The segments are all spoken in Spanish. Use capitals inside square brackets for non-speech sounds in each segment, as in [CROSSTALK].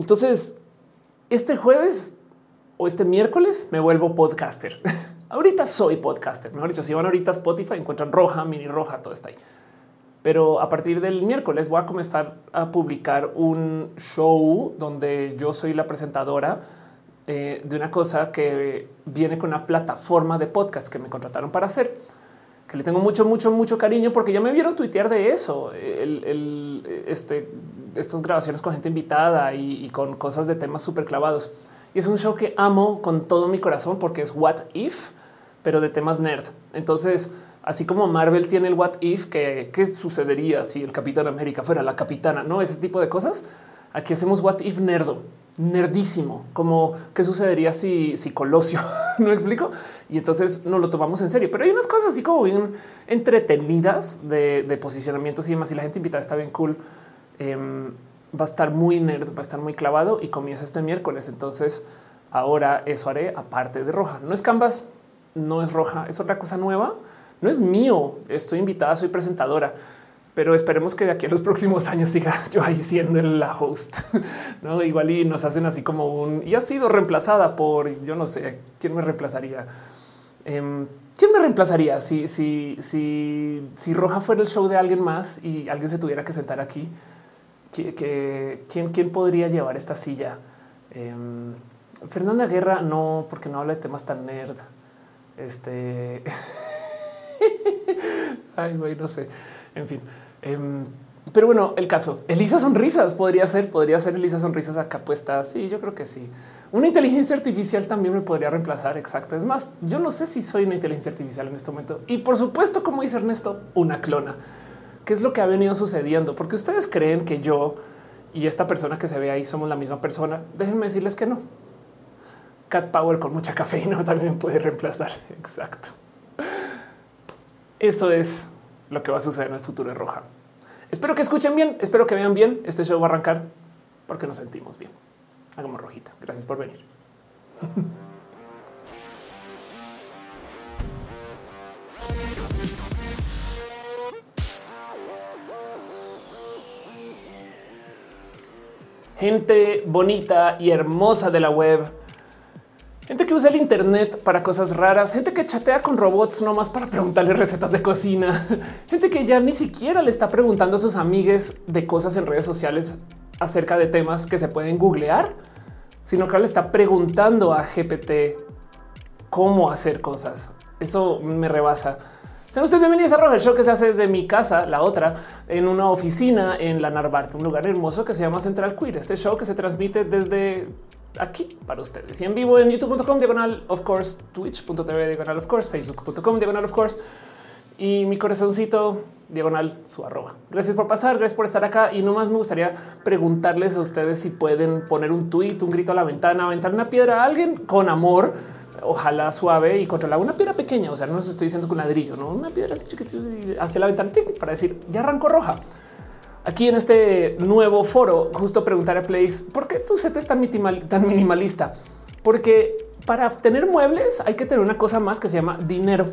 Entonces, este jueves o este miércoles me vuelvo podcaster. [LAUGHS] ahorita soy podcaster. Mejor dicho, si van ahorita a Spotify, encuentran roja, mini roja, todo está ahí. Pero a partir del miércoles voy a comenzar a publicar un show donde yo soy la presentadora eh, de una cosa que viene con una plataforma de podcast que me contrataron para hacer, que le tengo mucho, mucho, mucho cariño porque ya me vieron tuitear de eso. El, este, estas grabaciones con gente invitada y, con cosas de temas súper clavados. Y es un show que amo con todo mi corazón porque es What If, pero de temas nerd. Entonces, así como Marvel tiene el What If, que qué sucedería si el Capitán América fuera la capitana, no ese tipo de cosas. Aquí hacemos What If nerdo, nerdísimo, como qué sucedería si, si Colosio [LAUGHS] no explico. Y entonces no lo tomamos en serio, pero hay unas cosas así como bien entretenidas de posicionamientos y demás. Y la gente invitada está bien cool. Em, va a estar muy nerd, va a estar muy clavado y comienza este miércoles. Entonces ahora eso haré aparte de roja. No es Canvas, no es roja, es otra cosa nueva. No es mío. Estoy invitada, soy presentadora, pero esperemos que de aquí a los [LAUGHS] próximos años siga [LAUGHS] yo ahí siendo la host. [LAUGHS] No igual y nos hacen así como un y ha sido reemplazada por yo no sé quién me reemplazaría. Em, ¿Quién me reemplazaría si, si, si, si Roja fuera el show de alguien más y alguien se tuviera que sentar aquí? Que, ¿quién, ¿quién, podría llevar esta silla? Em, Fernanda Guerra, no, porque no habla de temas tan nerd. Este. [LAUGHS] Ay, no sé. En fin. Em, pero bueno, el caso. Elisa Sonrisas podría ser, podría ser Elisa Sonrisas acá puesta. Sí, yo creo que sí. Una inteligencia artificial también me podría reemplazar. Exacto. Es más, yo no sé si soy una inteligencia artificial en este momento. Y por supuesto, como dice Ernesto, una clona. ¿Qué es lo que ha venido sucediendo? Porque ustedes creen que yo y esta persona que se ve ahí somos la misma persona. Déjenme decirles que no. Cat Power con mucha cafeína [LAUGHS] también puede reemplazar. Exacto. Eso es lo que va a suceder en el futuro de Roja. Espero que escuchen bien, espero que vean bien. Este show va a arrancar porque nos sentimos bien. Hagamos rojita. Gracias por venir. [LAUGHS] gente bonita y hermosa de la web, gente que usa el Internet para cosas raras, gente que chatea con robots nomás para preguntarle recetas de cocina, [LAUGHS] gente que ya ni siquiera le está preguntando a sus amigues de cosas en redes sociales acerca de temas que se pueden googlear, sino que le está preguntando a GPT cómo hacer cosas. Eso me rebasa. Sean ustedes bienvenidos a Roger Show que se hace desde mi casa, la otra, en una oficina en la Narvarte, un lugar hermoso que se llama Central Queer. Este show que se transmite desde aquí para ustedes y en vivo en youtube.com diagonal of course, twitch.tv diagonal of course, facebook.com diagonal of course y mi corazoncito diagonal su arroba. Gracias por pasar, gracias por estar acá y nomás me gustaría preguntarles a ustedes si pueden poner un tweet, un grito a la ventana, aventar una piedra a alguien con amor ojalá suave y controlar una piedra pequeña. O sea, no os estoy diciendo con ladrillo, no una piedra así hacia la ventana para decir ya arrancó roja. Aquí en este nuevo foro, justo preguntar a Place por qué tu set es tan, tan minimalista, porque para obtener muebles hay que tener una cosa más que se llama dinero.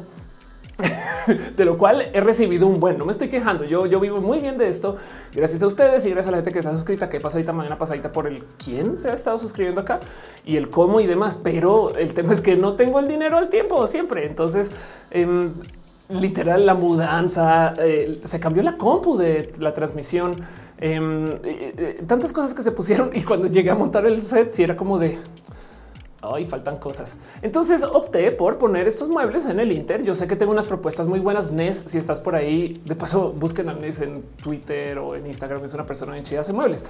[LAUGHS] de lo cual he recibido un buen. No me estoy quejando. Yo, yo vivo muy bien de esto. Gracias a ustedes y gracias a la gente que está suscrita, que pasadita mañana pasadita por el quién se ha estado suscribiendo acá y el cómo y demás. Pero el tema es que no tengo el dinero al tiempo siempre. Entonces, em, literal, la mudanza eh, se cambió la compu de la transmisión. Em, eh, eh, tantas cosas que se pusieron [LAUGHS] y cuando llegué a montar el set, si era como de Ay, faltan cosas. Entonces opté por poner estos muebles en el Inter. Yo sé que tengo unas propuestas muy buenas. Nes, si estás por ahí, de paso busquen a Nes en Twitter o en Instagram. Es una persona bien chida, hace muebles.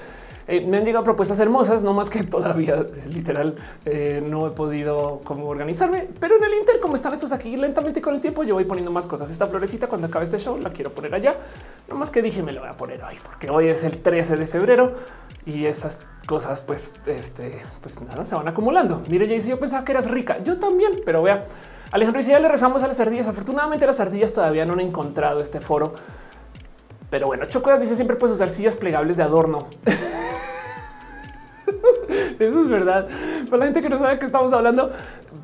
Eh, me han llegado propuestas hermosas, no más que [LAUGHS] todavía literal eh, no he podido como organizarme, pero en el Inter, como están estos aquí lentamente con el tiempo, yo voy poniendo más cosas. Esta florecita, cuando acabe este show, la quiero poner allá. No más que dije, me lo voy a poner hoy porque hoy es el 13 de febrero y esas cosas, pues, este, pues nada, se van acumulando. Mire, Jay, yo pensaba que eras rica. Yo también, pero vea, Alejandro dice ya le rezamos a las ardillas. Afortunadamente, las ardillas todavía no han encontrado este foro. Pero bueno, Chocolas dice siempre puedes usar sillas plegables de adorno. [LAUGHS] Eso es verdad. Para la gente que no sabe que estamos hablando,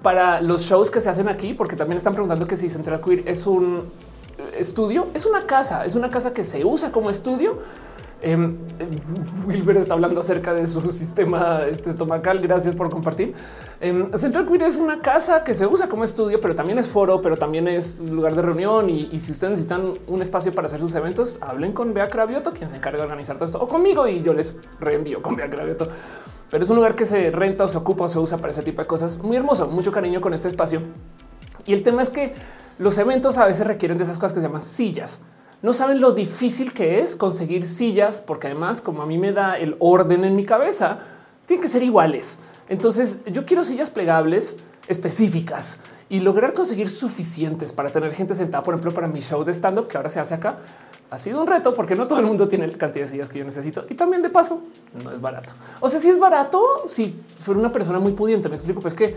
para los shows que se hacen aquí, porque también están preguntando que si Central Queer es un estudio, es una casa, es una casa que se usa como estudio Em, Wilber está hablando acerca de su [LAUGHS] sistema este, estomacal. Gracias por compartir. Em, Central Queer es una casa que se usa como estudio, pero también es foro, pero también es lugar de reunión. Y, si ustedes necesitan un espacio para hacer sus eventos, hablen con Bea Cravioto, quien se encarga de organizar todo esto, o conmigo y yo les reenvío con Bea Cravioto. Pero es un lugar que se renta o se ocupa o se usa para ese tipo de cosas. Muy hermoso, mucho cariño con este espacio. Y el tema es que los eventos a veces requieren de esas cosas que se llaman sillas. No saben lo difícil que es conseguir sillas, porque además, como a mí me da el orden en mi cabeza, tienen que ser iguales. Entonces, yo quiero sillas plegables específicas y lograr conseguir suficientes para tener gente sentada, por ejemplo, para mi show de stand up que ahora se hace acá. Ha sido un reto porque no todo el mundo tiene la cantidad de sillas que yo necesito y también de paso no es barato. O sea, si es barato, si fuera una persona muy pudiente, me explico, pues que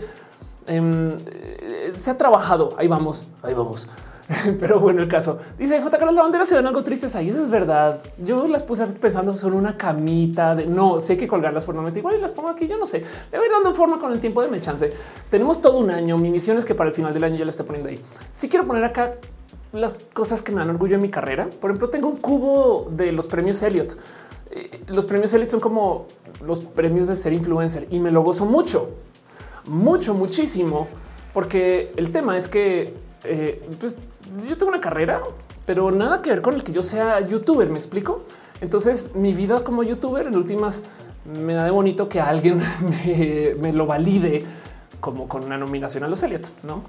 em, eh, se ha trabajado. Ahí vamos, ahí vamos. [LAUGHS] Pero bueno, el caso dice J. Carlos, la bandera se ven algo tristes ahí. Eso es verdad. Yo las puse pensando son una camita de no sé que colgarlas formalmente igual y las pongo aquí. Yo no sé. Le voy dando forma con el tiempo de me chance. Tenemos todo un año. Mi misión es que para el final del año ya la estoy poniendo ahí. Si quiero poner acá las cosas que me dan orgullo en mi carrera. Por ejemplo, tengo un cubo de los premios Elliot. Eh, los premios Elliot son como los premios de ser influencer y me lo gozo mucho, mucho, muchísimo, porque el tema es que eh, pues yo tengo una carrera, pero nada que ver con el que yo sea youtuber. Me explico. Entonces, mi vida como youtuber en últimas me da de bonito que alguien [LAUGHS] me, lo valide como con una nominación a los Elliot, no?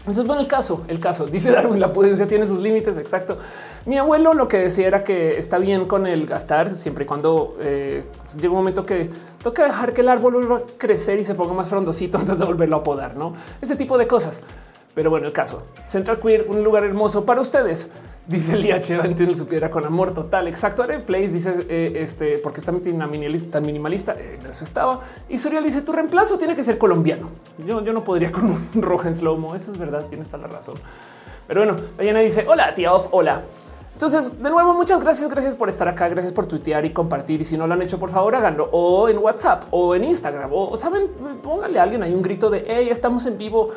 Entonces, bueno, el caso, el caso dice Darwin, la prudencia tiene sus límites. Exacto. Mi abuelo lo que decía era que está bien con el gastar siempre y cuando eh, llega un momento que toca dejar que el árbol vuelva a crecer y se ponga más frondosito [LAUGHS] antes de volverlo a podar, no? Ese tipo de cosas. Pero bueno, el caso Central Queer, un lugar hermoso para ustedes. Dice el IH, entiende su piedra con amor total. Exacto. Haré Place dice eh, este porque está minimalista, minimalista. Eh, eso estaba. Y Suriel dice tu reemplazo tiene que ser colombiano. Yo, yo no podría con un [LAUGHS] rojo en slow mo. Eso es verdad. Tienes toda la razón. Pero bueno, Diana dice hola, tía Off. Hola. Entonces, de nuevo, muchas gracias. Gracias por estar acá. Gracias por tuitear y compartir. Y si no lo han hecho, por favor, háganlo o en WhatsApp o en Instagram o saben, póngale a alguien ahí un grito de estamos en vivo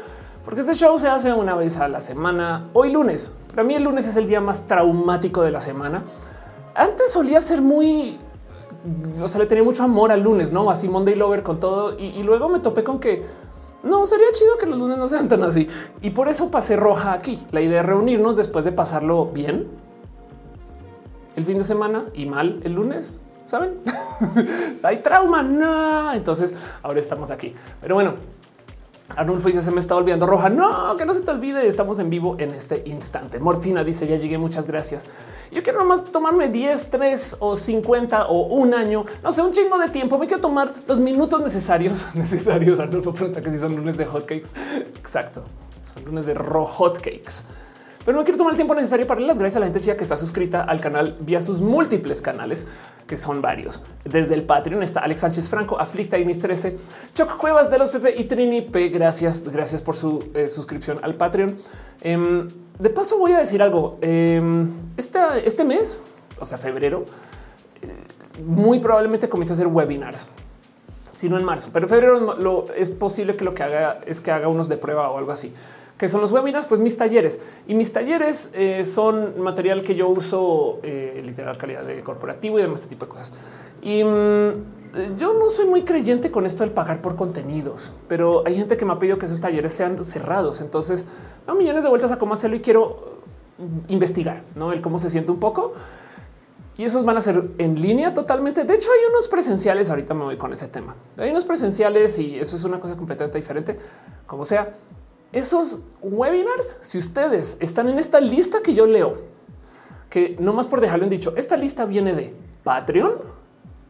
porque este show se hace una vez a la semana. Hoy lunes. Para mí el lunes es el día más traumático de la semana. Antes solía ser muy, o sea, le tenía mucho amor al lunes, no así Monday Lover con todo. Y, luego me topé con que no sería chido que los lunes no sean tan así. Y por eso pasé roja aquí. La idea de reunirnos después de pasarlo bien el fin de semana y mal el lunes. Saben, [LAUGHS] hay trauma. No, entonces ahora estamos aquí. Pero bueno, Arnulfo dice se me está olvidando roja. No, que no se te olvide. Estamos en vivo en este instante. Morfina dice ya llegué. Muchas gracias. Yo quiero nomás tomarme 10, 3 o 50 o un año, no sé, un chingo de tiempo. Me quiero tomar los minutos necesarios, [LAUGHS] necesarios. Arnulfo pregunta que si son lunes de hotcakes. Exacto. Son lunes de rojo hotcakes pero no quiero tomar el tiempo necesario para darle las gracias a la gente chica que está suscrita al canal vía sus múltiples canales, que son varios. Desde el Patreon está Alex Sánchez Franco, Aflicta, Inis 13, Choc Cuevas de los Pepe y Trini P. Gracias, gracias por su eh, suscripción al Patreon. Em, de paso, voy a decir algo. Em, este, mes, o sea, febrero, eh, muy probablemente comience a hacer webinars sino en marzo, pero en febrero es posible que lo que haga es que haga unos de prueba o algo así que son los webinars, pues mis talleres y mis talleres eh, son material que yo uso eh, literal calidad de corporativo y demás este tipo de cosas. Y mm, yo no soy muy creyente con esto del pagar por contenidos, pero hay gente que me ha pedido que esos talleres sean cerrados. Entonces, no millones de vueltas a cómo hacerlo y quiero mm, investigar ¿no? el cómo se siente un poco. Y esos van a ser en línea totalmente. De hecho, hay unos presenciales. Ahorita me voy con ese tema. Hay unos presenciales y eso es una cosa completamente diferente. Como sea, esos webinars, si ustedes están en esta lista que yo leo, que no más por dejarlo en dicho, esta lista viene de Patreon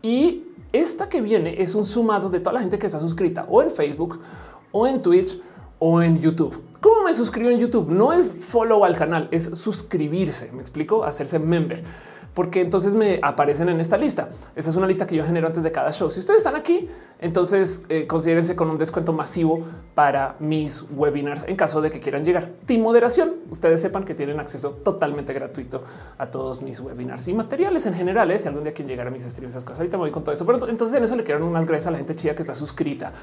y esta que viene es un sumado de toda la gente que está suscrita o en Facebook o en Twitch o en YouTube. ¿Cómo me suscribo en YouTube? No es follow al canal, es suscribirse. Me explico, hacerse member porque entonces me aparecen en esta lista. Esa es una lista que yo genero antes de cada show. Si ustedes están aquí, entonces eh, considérense con un descuento masivo para mis webinars en caso de que quieran llegar. Team moderación. Ustedes sepan que tienen acceso totalmente gratuito a todos mis webinars y materiales en general. ¿eh? Si algún día quieren llegar a mis streams, esas cosas, ahorita me voy con todo eso. Pero entonces en eso le quiero unas gracias a la gente chida que está suscrita.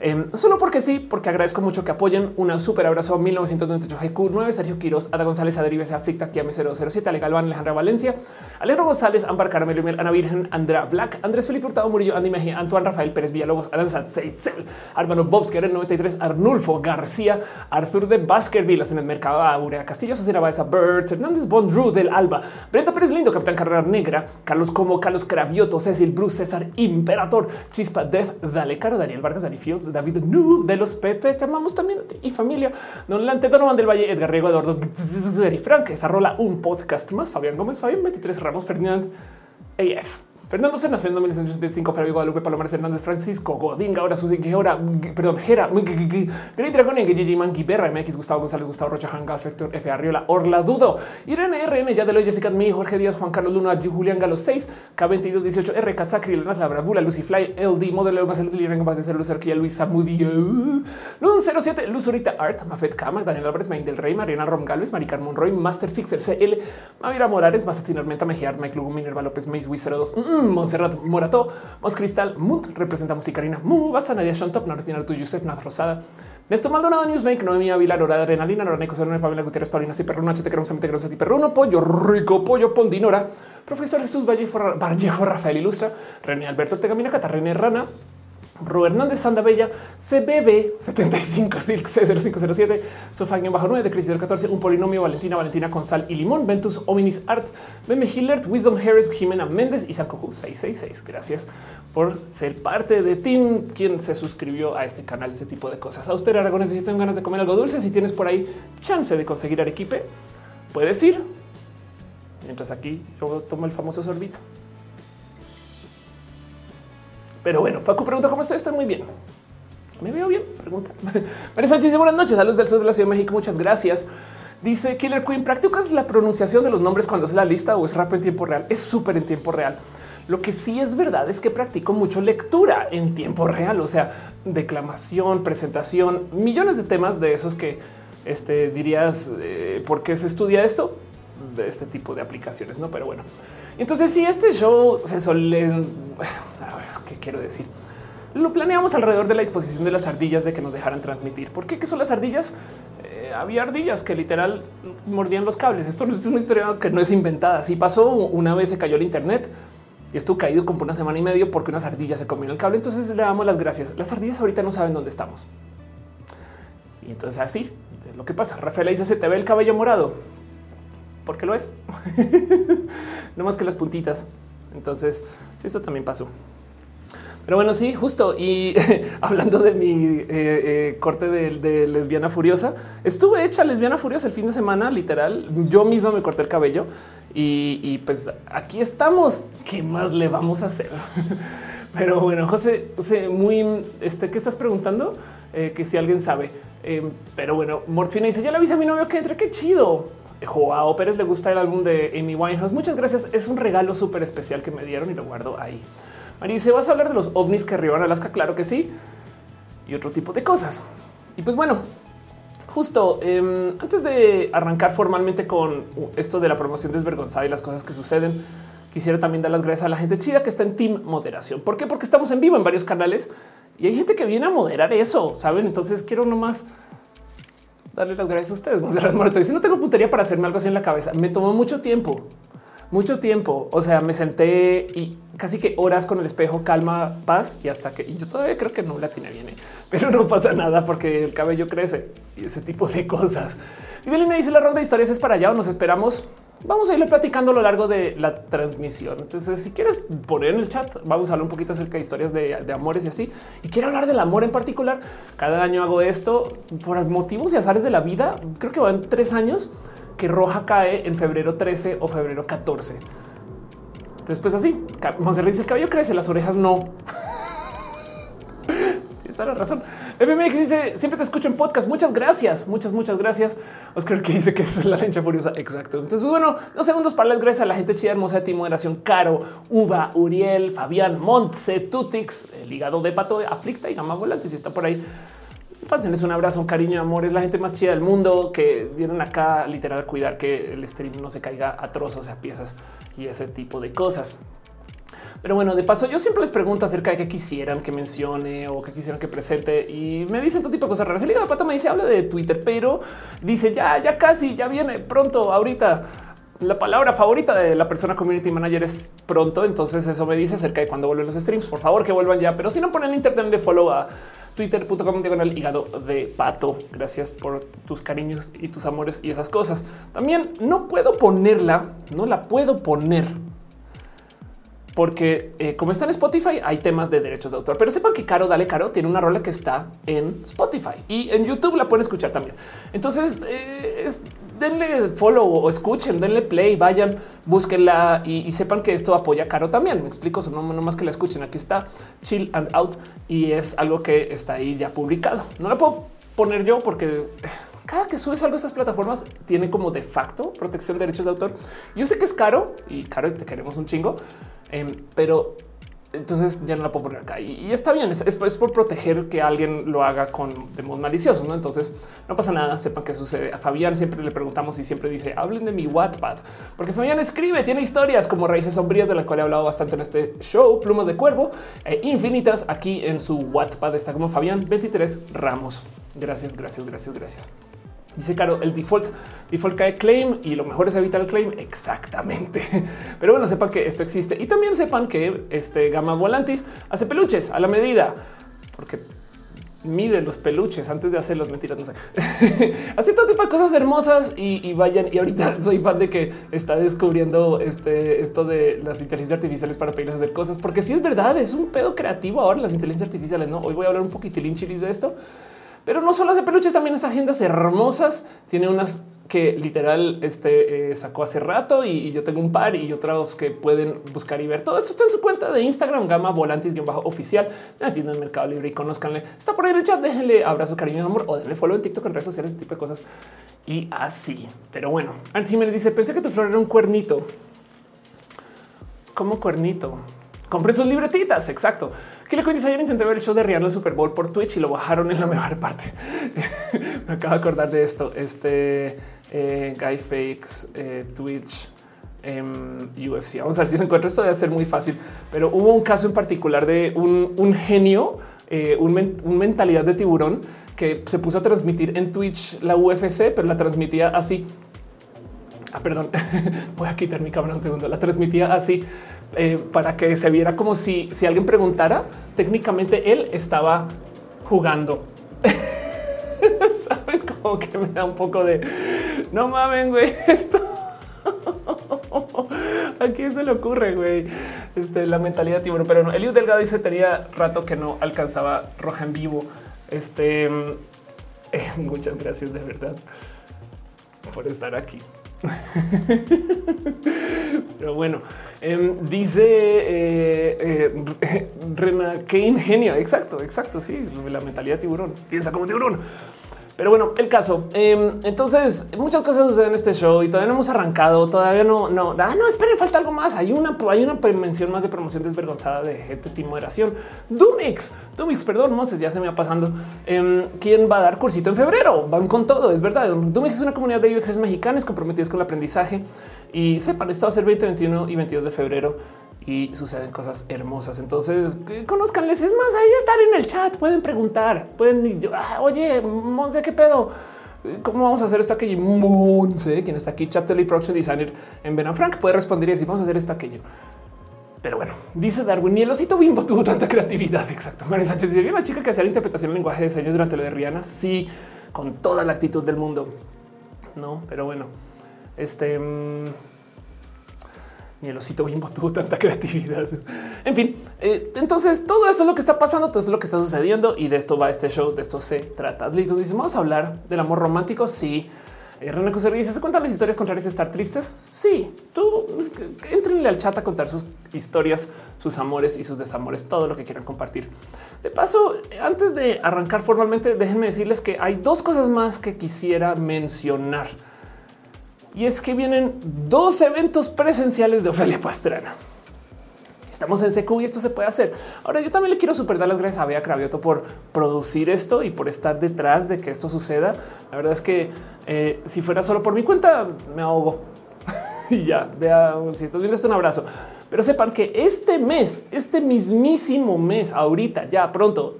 Eh, solo porque sí, porque agradezco mucho que apoyen. Un súper abrazo a 1998 GQ9, Sergio Quiroz, Ada González, Adribe Aflicta, Kiame 007, Ale Galván, Alejandra Valencia, Alejandro González, Ámbar Caramelo, Ana Virgen, Andrea Black, Andrés Felipe Hurtado Murillo, Andy Mejía, Antoine Rafael Pérez Villalobos, Alan Satzeitzel, Armando Bobsker, 93, Arnulfo García, Arthur de Baskerville, en el mercado Aurea Castillo, Cecilia Baeza, Birds, Hernández Bondru del Alba, Brenda Pérez Lindo, Capitán Carrera Negra, Carlos Como, Carlos Cravioto, Cecil Bruce, César Imperator, Chispa Death, Dale Caro, Daniel Vargas, Dani Fields, David Noob de los Pepe, te amamos también y familia, Don Lante, Donovan del Valle, Edgar Riego, Eduardo y Frank, esa rola, un podcast más, Fabián Gómez, Fabián 23 Ramos, Ferdinand AF. Fernando Cenas, Fernando 1975, Fabio Guadalupe, Palomares Hernández, Francisco Godín, ahora Susi, ahora, perdón, Jera, Grey Dragon, Gigi Monkey, Berra, MX, Gustavo González, Gustavo Rocha, Hanga, Factor, F. Arriola, Orla Dudo, Irene RN, ya de lo Jessica Mi, Jorge Díaz, Juan Carlos Luna, Julián Galo 6, K2218, R. Katsakri, Leonard Labra, Bula, Lucy Fly, LD, Modelo, Marcelo Lilian, Base de Luz Arquía, Luis Samudio, Luz 07, Luz Ahorita Art, Mafet Kama, Daniel Álvarez, Main del Rey, Mariana Rom Galvez, Maricar Monroy, Master Fixer, CL, Mavira Morales, Mazatina Armenta, Mejía, Mike Lugo, Minerva López, Mace, Wiz 02, Montserrat, Morato, Mos Cristal, Munt, representamos y Karina, Mu, Basa, Nadia Shontop, Nartina Artu, Yusef, Naz Rosada, Néstor Maldonado, Newsmake, Noemí Ávila, Lora, Adrenalina, Noraneco, Solone, Pamela Gutiérrez, Paulina, Si Perruno, HT, Queremos, Amite, Queremos, Perruno, Pollo, Rico, Pollo, Pondinora, Profesor Jesús Vallejo, Rafael Ilustra, René Alberto Tegamina, Catarrene Rana, Ro Hernández Sanda Bella, CBB 75 C0507, Sofaguión bajo 9 de Crisis 14, un polinomio, Valentina, Valentina con sal y limón, Ventus, Ominis Art, Meme Hillert, Wisdom Harris, Jimena Méndez y Sankoku 666. Gracias por ser parte de Team, quien se suscribió a este canal, ese tipo de cosas. A usted, Aragones, si ganas de comer algo dulce, si tienes por ahí chance de conseguir arequipe, puedes ir. Mientras aquí yo tomo el famoso sorbito. Pero bueno, Facu pregunta cómo estoy. Estoy muy bien. Me veo bien. Pregunta [LAUGHS] María Sánchez. Buenas noches. Saludos del sur de la Ciudad de México. Muchas gracias. Dice Killer Queen. ¿Practicas la pronunciación de los nombres cuando haces la lista o es rap en tiempo real? Es súper en tiempo real. Lo que sí es verdad es que practico mucho lectura en tiempo real, o sea, declamación, presentación, millones de temas de esos que este, dirías eh, por qué se estudia esto de este tipo de aplicaciones, no? Pero bueno, entonces, si este show se suele, [SIGHS] ¿qué quiero decir? Lo planeamos alrededor de la disposición de las ardillas de que nos dejaran transmitir. ¿Por qué? ¿Qué son las ardillas? Eh, había ardillas que literal mordían los cables. Esto es una historia que no es inventada. Si pasó una vez, se cayó el Internet y estuvo caído como una semana y medio porque unas ardillas se comieron el cable. Entonces le damos las gracias. Las ardillas ahorita no saben dónde estamos. Y entonces así es lo que pasa. Rafael dice: Se te ve el cabello morado porque lo es. [LAUGHS] no más que las puntitas. Entonces, eso también pasó. Pero bueno, sí, justo. Y [LAUGHS] hablando de mi eh, eh, corte de, lesbiana furiosa, estuve hecha lesbiana furiosa el fin de semana, literal. Yo misma me corté el cabello y, pues aquí estamos. ¿Qué más le vamos a hacer? [LAUGHS] Pero bueno, José, José muy este, ¿qué estás preguntando? Eh, que si alguien sabe. pero bueno, Morfina dice: Ya le avisé a mi novio que entre. Qué chido. Joao Pérez le gusta el álbum de Amy Winehouse. Muchas gracias. Es un regalo súper especial que me dieron y lo guardo ahí. María, ¿se vas a hablar de los ovnis que arriban Alaska? Claro que sí. Y otro tipo de cosas. Y pues bueno, justo em, antes de arrancar formalmente con esto de la promoción desvergonzada y las cosas que suceden, quisiera también dar las gracias a la gente chida que está en Team Moderación. ¿Por qué? Porque estamos en vivo en varios canales y hay gente que viene a moderar eso, saben? Entonces quiero nomás darle las gracias a ustedes. Monserrat Morato dice no tengo putería para hacerme algo así en la cabeza. Me tomó mucho tiempo, mucho tiempo. O sea, me senté y casi que horas con el espejo, calma, paz y hasta que y yo todavía creo que no la tiene bien, ¿eh? [LAUGHS] pero no pasa nada porque el cabello crece y ese tipo de cosas. Y Belina dice la ronda de historias es para allá o nos esperamos. Vamos a irle platicando a lo largo de la transmisión. Entonces, si quieres poner en el chat, vamos a hablar un poquito acerca de historias de, amores y así. Y quiero hablar del amor en particular. Cada año hago esto por motivos y azares de la vida. Creo que van tres años que Roja cae en febrero 13 o febrero 14. Después así, Monserrat dice el cabello crece, las orejas no. Está la razón. MMX dice siempre te escucho en podcast. Muchas gracias, muchas, muchas gracias. Oscar que dice que es la lencha furiosa. Exacto. Entonces, pues, bueno, dos segundos para las gracias la gente chida, hermosa de ti, moderación, Caro, Uva, Uriel, Fabián, Montse, Tutix, el hígado de pato, Aflicta y Gama Volante. Si está por ahí, pásenles un abrazo, un cariño, amor. Es la gente más chida del mundo que vienen acá literal a cuidar que el stream no se caiga a trozos, a piezas y ese tipo de cosas. Pero bueno, de paso, yo siempre les pregunto acerca de qué quisieran que mencione o qué quisieran que presente y me dicen todo tipo de cosas raras. El de pato me dice habla de Twitter, pero dice ya, ya casi, ya viene pronto, ahorita. La palabra favorita de la persona community manager es pronto. Entonces, eso me dice acerca de cuando vuelven los streams. Por favor, que vuelvan ya. Pero si no ponen internet de follow a twitter.com diagonal hígado de pato. Gracias por tus cariños y tus amores y esas cosas. También no puedo ponerla, no la puedo poner porque eh, como está en Spotify hay temas de derechos de autor, pero sepan que Caro Dale Caro tiene una rola que está en Spotify y en YouTube la pueden escuchar también. Entonces eh, denle follow o escuchen, denle play, vayan, búsquenla y, sepan que esto apoya Caro también. Me explico, no, no más que la escuchen. Aquí está Chill and Out y es algo que está ahí ya publicado. No la puedo poner yo porque cada que subes algo a estas plataformas tiene como de facto protección de derechos de autor. Yo sé que es caro y caro te queremos un chingo, em, pero entonces ya no la puedo poner acá y, está bien. Es, por proteger que alguien lo haga con de modo malicioso. ¿no? Entonces no pasa nada. Sepan qué sucede. A Fabián siempre le preguntamos y siempre dice hablen de mi Wattpad, porque Fabián escribe, tiene historias como raíces sombrías de las cuales he hablado bastante en este show, plumas de cuervo e infinitas. Aquí en su Wattpad está como Fabián 23 Ramos. Gracias, gracias, gracias, gracias. Dice Caro, el default, default cae claim y lo mejor es evitar el claim. Exactamente. [LAUGHS] Pero bueno, sepan que esto existe y también sepan que este Gama Volantis hace peluches a la medida, porque mide los peluches antes de hacerlos. Mentiras, no sé. [LAUGHS] hace todo tipo de cosas hermosas y, vayan. Y ahorita [LAUGHS] soy fan de que está descubriendo este, esto de las inteligencias artificiales para pedirles hacer cosas, porque si es verdad, es un pedo creativo ahora las inteligencias artificiales. No, hoy voy a hablar un poquitín chilis de esto. Pero no solo hace peluches, también esas agendas hermosas. Tiene unas que literal este, eh, sacó hace rato y, yo tengo un par y otros que pueden buscar y ver. Todo esto está en su cuenta de Instagram, Gama Volantis bajo oficial. La tienda del Mercado Libre y conozcanle. Está por ahí en el chat. Déjenle abrazos, cariño amor o denle follow en TikTok, en redes sociales, ese tipo de cosas y así. Pero bueno, Anti Jiménez dice: Pensé que tu flor era un cuernito. ¿Cómo cuernito? Compré sus libretitas. Exacto. Que le cuento ayer intenté ver el show de Rihanna en Super Bowl por Twitch y lo bajaron en la [LAUGHS] mejor parte. [LAUGHS] Me acabo de acordar de esto. Este eh, Guy Fakes, eh, Twitch, em, UFC. Vamos a ver si lo encuentro. Esto debe ser muy fácil, pero hubo un caso en particular de un, genio, eh, un, mentalidad de tiburón que se puso a transmitir en Twitch la UFC, pero la transmitía así. Ah, perdón, [LAUGHS] voy a quitar mi cámara un segundo. La transmitía así eh, para que se viera como si, si alguien preguntara, técnicamente él estaba jugando. [LAUGHS] Saben como que me da un poco de no mamen, güey, [LAUGHS] esto. [LAUGHS] ¿A se le ocurre, güey? Este, la mentalidad tiburón, pero no. Eliud Delgado dice tenía rato que no alcanzaba roja en vivo. Este, muchas gracias de verdad por estar aquí. Pero bueno, em, dice eh, eh, Rena, qué ingenio. Exacto, exacto. Sí, la mentalidad tiburón. Piensa como tiburón. Pero bueno, el caso. Em, entonces, muchas cosas suceden en este show y todavía no hemos arrancado. Todavía no, no, ah, no, esperen, falta algo más. Hay una, hay una mención más de promoción desvergonzada de gente moderación. Dumix, Dumix, perdón, sé, ya se me va pasando. Eh, ¿Quién va a dar cursito en febrero? Van con todo, es verdad. Dumix es una comunidad de UX mexicanos comprometidos con el aprendizaje y sepan, esto va a ser 20, 21 y 22 de febrero y suceden cosas hermosas. Entonces, conozcanles. Es más, ahí están en el chat. Pueden preguntar, pueden, ah, oye, Monse, qué pedo. ¿Cómo vamos a hacer esto aquello? Monse, quien está aquí, chat production designer en Ben Frank, puede responder y decir, vamos a hacer esto aquello. Pero bueno, dice Darwin, ni el osito bimbo tuvo tanta creatividad. [LAUGHS] Exacto. María Sánchez dice, una chica que hacía la interpretación del lenguaje de señas durante lo de Rihanna. Sí, con toda la actitud del mundo. No, pero bueno, este... Mm, ni el osito bimbo [LAUGHS] tuvo tanta creatividad. En fin, eh, entonces todo esto es lo que está pasando, todo es lo que está sucediendo y de esto va este show, de esto se trata. Tú dices, vamos a hablar del amor romántico. Sí. Eh, René dice, ¿se cuentan las historias contrarias de estar tristes? Sí, tú entrenle al chat a contar sus historias, sus amores y sus desamores, todo lo que quieran compartir. De paso, antes de arrancar formalmente, déjenme decirles que hay dos cosas más que quisiera mencionar y es que vienen dos eventos presenciales de Ofelia Pastrana. Estamos en secu y esto se puede hacer. Ahora yo también le quiero super dar las gracias a Bea Cravioto por producir esto y por estar detrás de que esto suceda. La verdad es que eh, si fuera solo por mi cuenta me ahogo. [LAUGHS] y ya, vea, si estás viendo esto, un abrazo. Pero sepan que este mes, este mismísimo mes, ahorita, ya pronto,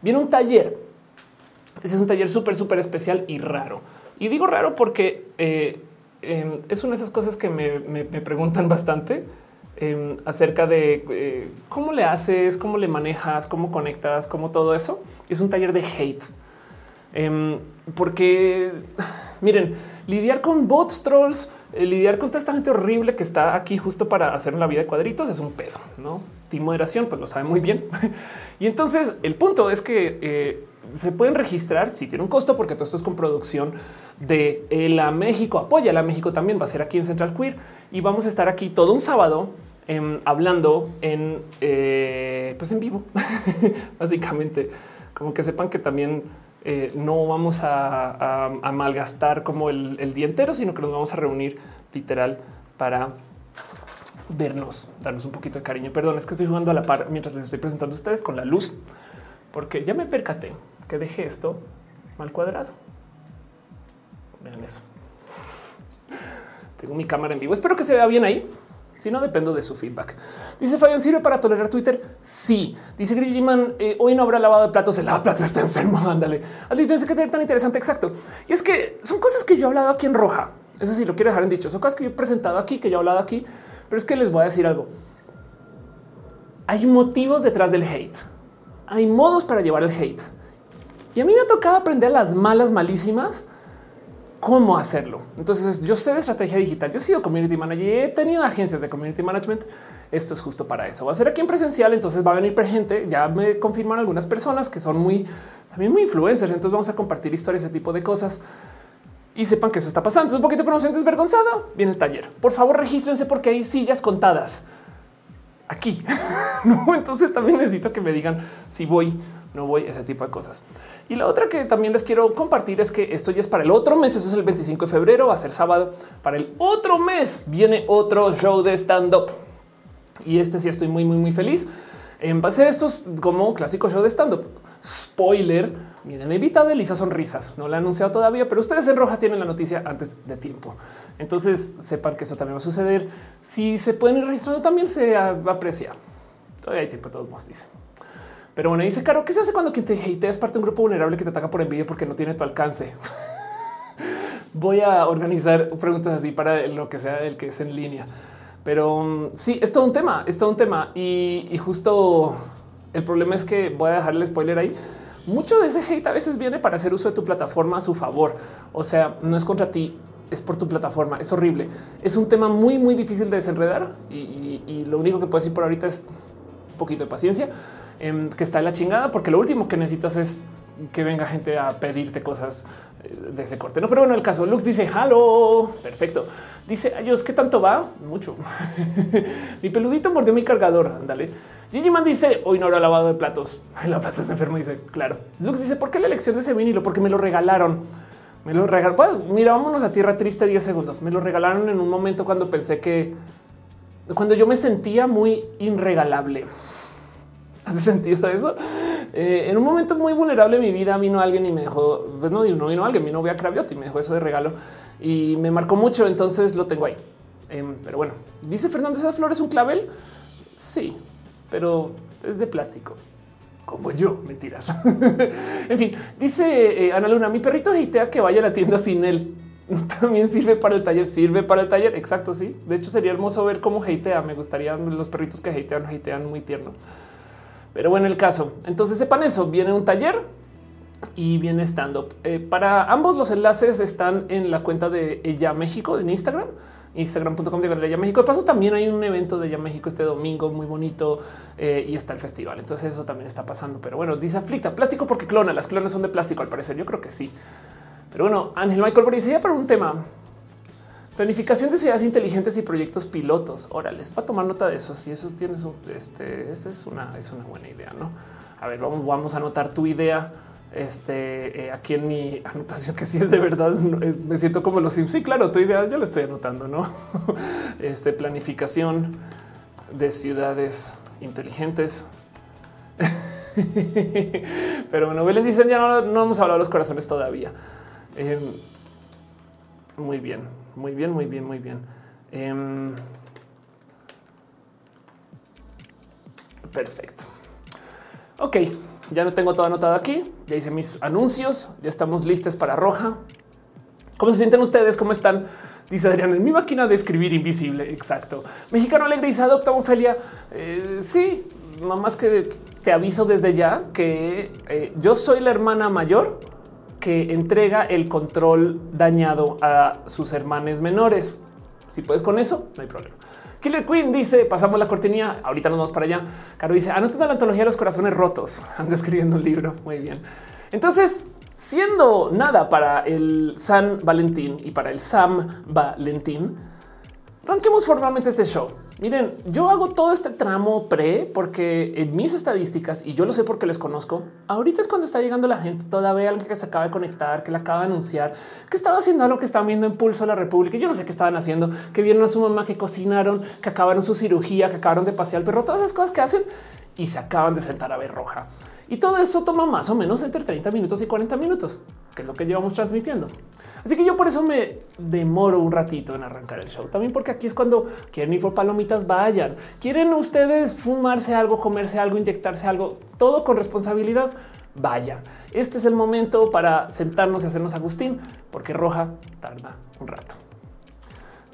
viene un taller. Ese es un taller súper, súper especial y raro. Y digo raro porque eh, em, es una de esas cosas que me, preguntan bastante em, acerca de eh, cómo le haces, cómo le manejas, cómo conectas, cómo todo eso. Es un taller de hate. Em, porque miren, lidiar con bots trolls, eh, lidiar con toda esta gente horrible que está aquí justo para hacer la vida de cuadritos es un pedo, no? Team moderación, pues lo sabe muy bien. [LAUGHS] y entonces el punto es que eh, se pueden registrar si tiene un costo, porque todo esto es con producción de la México. Apoya la México también va a ser aquí en Central Queer y vamos a estar aquí todo un sábado em, hablando en eh, pues en vivo, [LAUGHS] básicamente, como que sepan que también eh, no vamos a, malgastar como el, día entero, sino que nos vamos a reunir literal para vernos, darnos un poquito de cariño. Perdón, es que estoy jugando a la par mientras les estoy presentando a ustedes con la luz, porque ya me percaté que dejé esto mal cuadrado. Vean eso. Tengo mi cámara en vivo. Espero que se vea bien ahí. Si no, dependo de su feedback. Dice Fabián, ¿sirve para tolerar Twitter? Sí. Dice Grilliman, eh, hoy no habrá lavado de platos, el lavaplatos está enfermo, [LAUGHS] ándale. Aldi, dice que tener tan interesante, exacto. Y es que son cosas que yo he hablado aquí en roja. Eso sí, lo quiero dejar en dicho. Son cosas que yo he presentado aquí, que yo he hablado aquí, pero es que les voy a decir algo. Hay motivos detrás del hate. Hay modos para llevar el hate. Y a mí me ha tocado aprender las malas malísimas cómo hacerlo. Entonces yo sé de estrategia digital. Yo he sido community manager he tenido agencias de community management. Esto es justo para eso. Va a ser aquí en presencial. Entonces va a venir gente. Ya me confirman algunas personas que son muy también muy influencers. Entonces vamos a compartir historias, ese tipo de cosas y sepan que eso está pasando. Es un poquito de promoción desvergonzada. Viene el taller. Por favor, regístrense porque hay sillas contadas aquí. [LAUGHS] entonces también necesito que me digan si voy, no voy, ese tipo de cosas. Y la otra que también les quiero compartir es que esto ya es para el otro mes. Eso es el 25 de febrero, va a ser sábado. Para el otro mes viene otro show de stand up y este sí estoy muy, muy, muy feliz. En base a estos como clásico show de stand up. Spoiler, miren, invitado de Lisa Sonrisas. No la he anunciado todavía, pero ustedes en roja tienen la noticia antes de tiempo. Entonces sepan que eso también va a suceder. Si se pueden ir registrando, también se aprecia. Todavía hay tiempo, todos nos dicen. Pero bueno, dice Caro, ¿qué se hace cuando quien te hatea es parte de un grupo vulnerable que te ataca por envidia porque no tiene tu alcance? [LAUGHS] Voy a organizar preguntas así para lo que sea el que es en línea. Pero um, sí, es todo un tema, es todo un tema. Y, justo el problema es que voy a dejarle el spoiler ahí. Mucho de ese hate a veces viene para hacer uso de tu plataforma a su favor. O sea, no es contra ti, es por tu plataforma. Es horrible. Es un tema muy, muy difícil de desenredar. Y, y lo único que puedo decir por ahorita es un poquito de paciencia Em, que está en la chingada, porque lo último que necesitas es que venga gente a pedirte cosas eh, de ese corte. No, pero bueno, el caso Lux dice halo. Perfecto. Dice ellos qué tanto va mucho. [LAUGHS] mi peludito mordió mi cargador. Ándale. Gigi Man dice hoy no habrá lavado de platos. [LAUGHS] La plata está enfermo. Dice claro. Lux dice por qué la elección de ese vinilo? Porque me lo regalaron. Me lo regalaron. Pues, mira, vámonos a tierra triste 10 segundos. Me lo regalaron en un momento cuando pensé que cuando yo me sentía muy irregalable. [LAUGHS] ¿Hace sentido eso? Eh, en un momento muy vulnerable de mi vida vino alguien y me dejó, pues no, no vino alguien, mi novia Craviotti me dejó eso de regalo y me marcó mucho, entonces lo tengo ahí. Em, pero bueno, dice Fernando, ¿esa flor es un clavel? Sí, pero es de plástico. Como yo, mentiras. [LAUGHS] en fin, dice eh, Ana Luna, mi perrito hatea que vaya a la tienda sin él. [LAUGHS] También sirve para el taller, sirve para el taller. Exacto, sí. De hecho, sería hermoso ver cómo hatea. Me gustaría los perritos que hatean, hatean muy tierno. Pero bueno, el caso. Entonces sepan eso. Viene un taller y viene stand up. Eh, para ambos los enlaces están en la cuenta de Ella México en Instagram, instagram.com de Ella México. De paso, también hay un evento de Ella México este domingo muy bonito eh, y está el festival. Entonces, eso también está pasando. Pero bueno, dice aflicta plástico porque clona. Las clonas son de plástico al parecer. Yo creo que sí. Pero bueno, Ángel Michael ya para un tema Planificación de ciudades inteligentes y proyectos pilotos. Órale, les va a tomar nota de eso. Si eso tienes, este, esa es una, es una buena idea, ¿no? A ver, vamos, vamos a anotar tu idea. Este eh, aquí en mi [LAUGHS] anotación que sí es de verdad. Eh, me siento como los Sims. Sí, claro, tu idea yo lo estoy anotando, no? [LAUGHS] Este planificación de ciudades inteligentes. [LAUGHS] Pero bueno, Belén dicen ya no, no hemos hablado de los corazones todavía. Em, muy bien. Muy bien, muy bien, muy bien. Em, Perfecto. Ok, ya no tengo todo anotado aquí. Ya hice mis anuncios. Ya estamos listos para roja. ¿Cómo se sienten ustedes? ¿Cómo están? Dice Adrián, en mi máquina de escribir invisible. Exacto. Mexicano alegre y adopta Ofelia. Eh, sí, más que te aviso desde ya que eh, yo soy la hermana mayor que entrega el control dañado a sus hermanos menores. Si puedes con eso, no hay problema. Killer Queen dice: Pasamos la cortinilla. Ahorita nos vamos para allá. Caro dice: Anoten la antología de los corazones rotos. [LAUGHS] Ando escribiendo un libro. Muy bien. Entonces, siendo nada para el San Valentín y para el Sam Valentín, ranquemos formalmente este show. Miren, yo hago todo este tramo pre porque en mis estadísticas, y yo lo sé porque les conozco, ahorita es cuando está llegando la gente, todavía alguien que se acaba de conectar, que la acaba de anunciar, que estaba haciendo algo que estaban viendo en Pulso la República. Yo no sé qué estaban haciendo, que vieron a su mamá, que cocinaron, que acabaron su cirugía, que acabaron de pasear al perro, todas esas cosas que hacen y se acaban de sentar a ver roja. Y todo eso toma más o menos entre 30 minutos y 40 minutos, que es lo que llevamos transmitiendo. Así que yo por eso me demoro un ratito en arrancar el show. También porque aquí es cuando quieren ir por palomitas, vayan. Quieren ustedes fumarse algo, comerse algo, inyectarse algo, todo con responsabilidad. Vaya, este es el momento para sentarnos y hacernos Agustín, porque roja tarda un rato.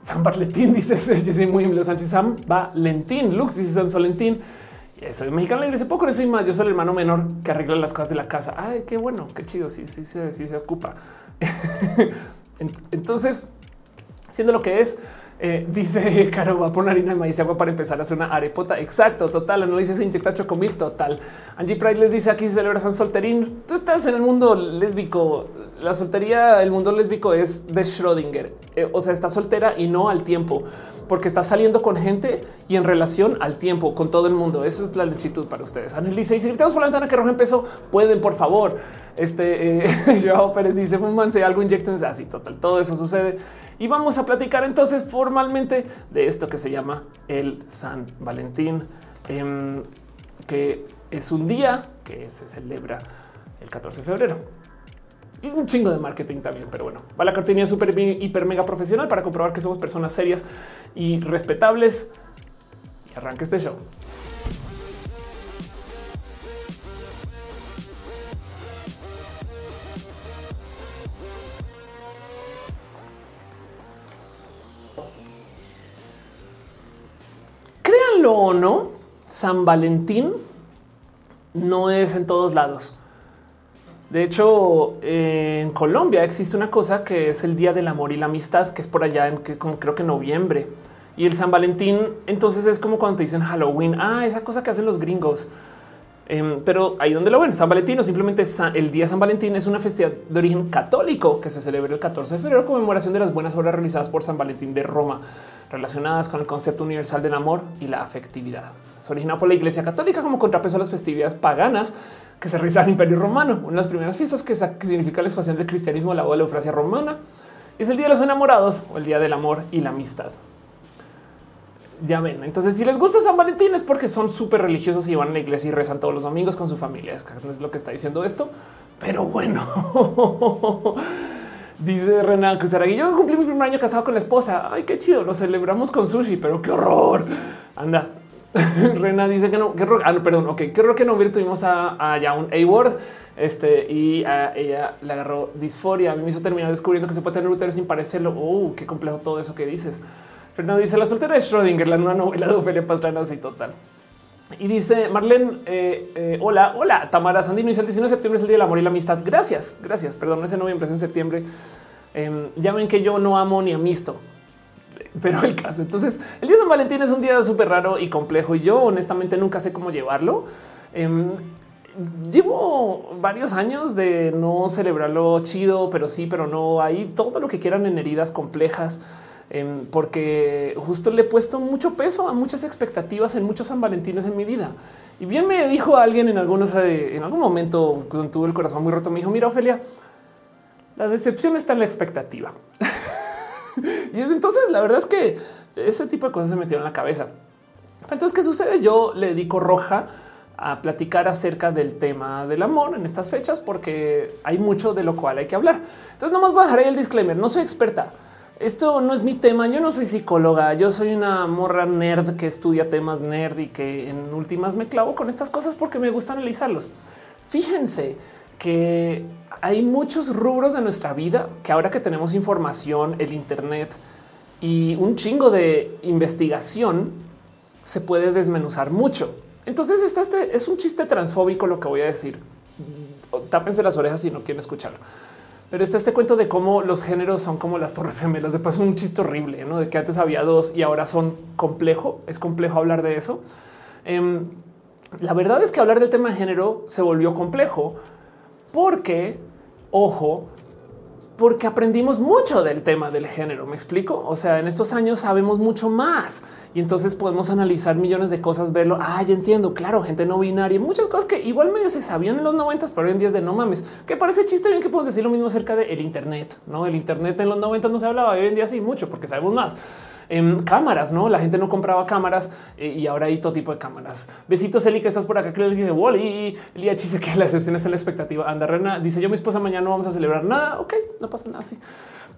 San Valentín [LAUGHS] dice, soy muy Sánchez, San Valentín, Lux dice San Solentín. Soy mexicano dice poco eso y más. Yo soy el hermano menor que arregla las cosas de la casa. Ay, qué bueno, qué chido. Sí, sí, sí se ocupa. [LAUGHS] Entonces, siendo lo que es, eh, [LAUGHS] dice Caro, va a poner harina de maíz y agua para empezar a hacer una arepota. Exacto, total. Análisis se inyecta chocomil, total. Angie Pride les dice aquí se celebra San Solterín. Tú estás en el mundo lésbico. La soltería, el mundo lésbico es de Schrödinger. Eh, o sea, está soltera y no al tiempo porque está saliendo con gente y en relación al tiempo con todo el mundo. Esa es la lechitud para ustedes. Anel Y si gritamos por la ventana que roja empezó, pueden, por favor. Este eh, [LAUGHS] Joao Pérez dice: Fúmanse algo, inyectense así. Total, todo eso sucede. Y vamos a platicar entonces formalmente de esto que se llama el San Valentín, em, que es un día que se celebra el 14 de febrero. Es un chingo de marketing también, pero bueno, va la cortina súper hiper mega profesional para comprobar que somos personas serias y respetables. Y arranca este show. Créanlo o no, San Valentín no es en todos lados. De hecho, en Colombia existe una cosa que es el Día del Amor y la Amistad, que es por allá en que como creo que noviembre. Y el San Valentín, entonces es como cuando te dicen Halloween, ah, esa cosa que hacen los gringos. Em, pero ahí donde lo ven, San Valentín o simplemente el día San Valentín es una festividad de origen católico que se celebra el 14 de febrero, conmemoración de las buenas obras realizadas por San Valentín de Roma, relacionadas con el concepto universal del amor y la afectividad. Se originó por la Iglesia Católica como contrapeso a las festividades paganas que se realiza el Imperio Romano. Una de las primeras fiestas que, significa la expansión del cristianismo, la boda de la eufrasia romana. Es el día de los enamorados o el día del amor y la amistad. Ya ven. Entonces, si les gusta San Valentín es porque son súper religiosos y van a la iglesia y rezan todos los domingos con su familia. Es lo que está diciendo esto. Pero bueno, [LAUGHS] dice Renan que yo cumplí mi primer año casado con la esposa. Ay, qué chido. Lo celebramos con sushi, pero qué horror. Anda, [LAUGHS] Rena dice que no, que ah, perdón, ok, que no tuvimos a, ya un A-word este, y a ella le agarró disforia. A me hizo terminar descubriendo que se puede tener útero sin parecerlo. Oh, qué complejo todo eso que dices. Fernando dice la soltera de Schrödinger, la nueva novela de Ofelia Pastrana, así total. Y dice Marlene, eh, eh, hola, hola, Tamara Sandino dice el 19 de septiembre es el día del amor y la amistad. Gracias, gracias. Perdón, no es en noviembre, es en septiembre. Em, ya ven que yo no amo ni amisto pero el caso. Entonces, el día de San Valentín es un día súper raro y complejo y yo honestamente nunca sé cómo llevarlo. Em, llevo varios años de no celebrarlo chido, pero sí, pero no. Hay todo lo que quieran en heridas complejas, em, porque justo le he puesto mucho peso a muchas expectativas en muchos San Valentines en mi vida. Y bien me dijo alguien en algunos, eh, en algún momento, cuando tuve el corazón muy roto, me dijo: Mira, Ofelia, la decepción está en la expectativa. [LAUGHS] [LAUGHS] y es entonces la verdad es que ese tipo de cosas se metieron en la cabeza. Entonces, ¿qué sucede? Yo le dedico roja a platicar acerca del tema del amor en estas fechas porque hay mucho de lo cual hay que hablar. Entonces, nomás voy a dejar el disclaimer. No soy experta. esto no es mi tema. Yo no soy psicóloga. Yo soy una morra nerd que estudia temas nerd y que en últimas me clavo con estas cosas porque me gusta analizarlos. Fíjense que hay muchos rubros de nuestra vida que ahora que tenemos información, el Internet y un chingo de investigación, se puede desmenuzar mucho. Entonces, este es un chiste transfóbico lo que voy a decir. Tápense las orejas si no quieren escucharlo. Pero está este cuento de cómo los géneros son como las torres gemelas. De paso, un chiste horrible, ¿no? De que antes había dos y ahora son complejo. Es complejo hablar de eso. Em, la verdad es que hablar del tema de género se volvió complejo porque, ojo, porque aprendimos mucho del tema del género. Me explico. O sea, en estos años sabemos mucho más y entonces podemos analizar millones de cosas, verlo. Ah, ya entiendo. Claro, gente no binaria, muchas cosas que igual medio se sabían en los noventas, pero hoy en día es de no mames, que parece chiste bien que podemos decir lo mismo acerca del Internet. No, el Internet en los noventas no se hablaba, hoy en día sí mucho porque sabemos más en cámaras, no? La gente no compraba cámaras eh, y ahora hay todo tipo de cámaras. Besitos, Eli, que estás por acá. Que dice Wally. Elia dice que la excepción está en la expectativa. Anda, Rena dice yo, mi esposa, mañana no vamos a celebrar nada. Ok, no pasa nada. Sí,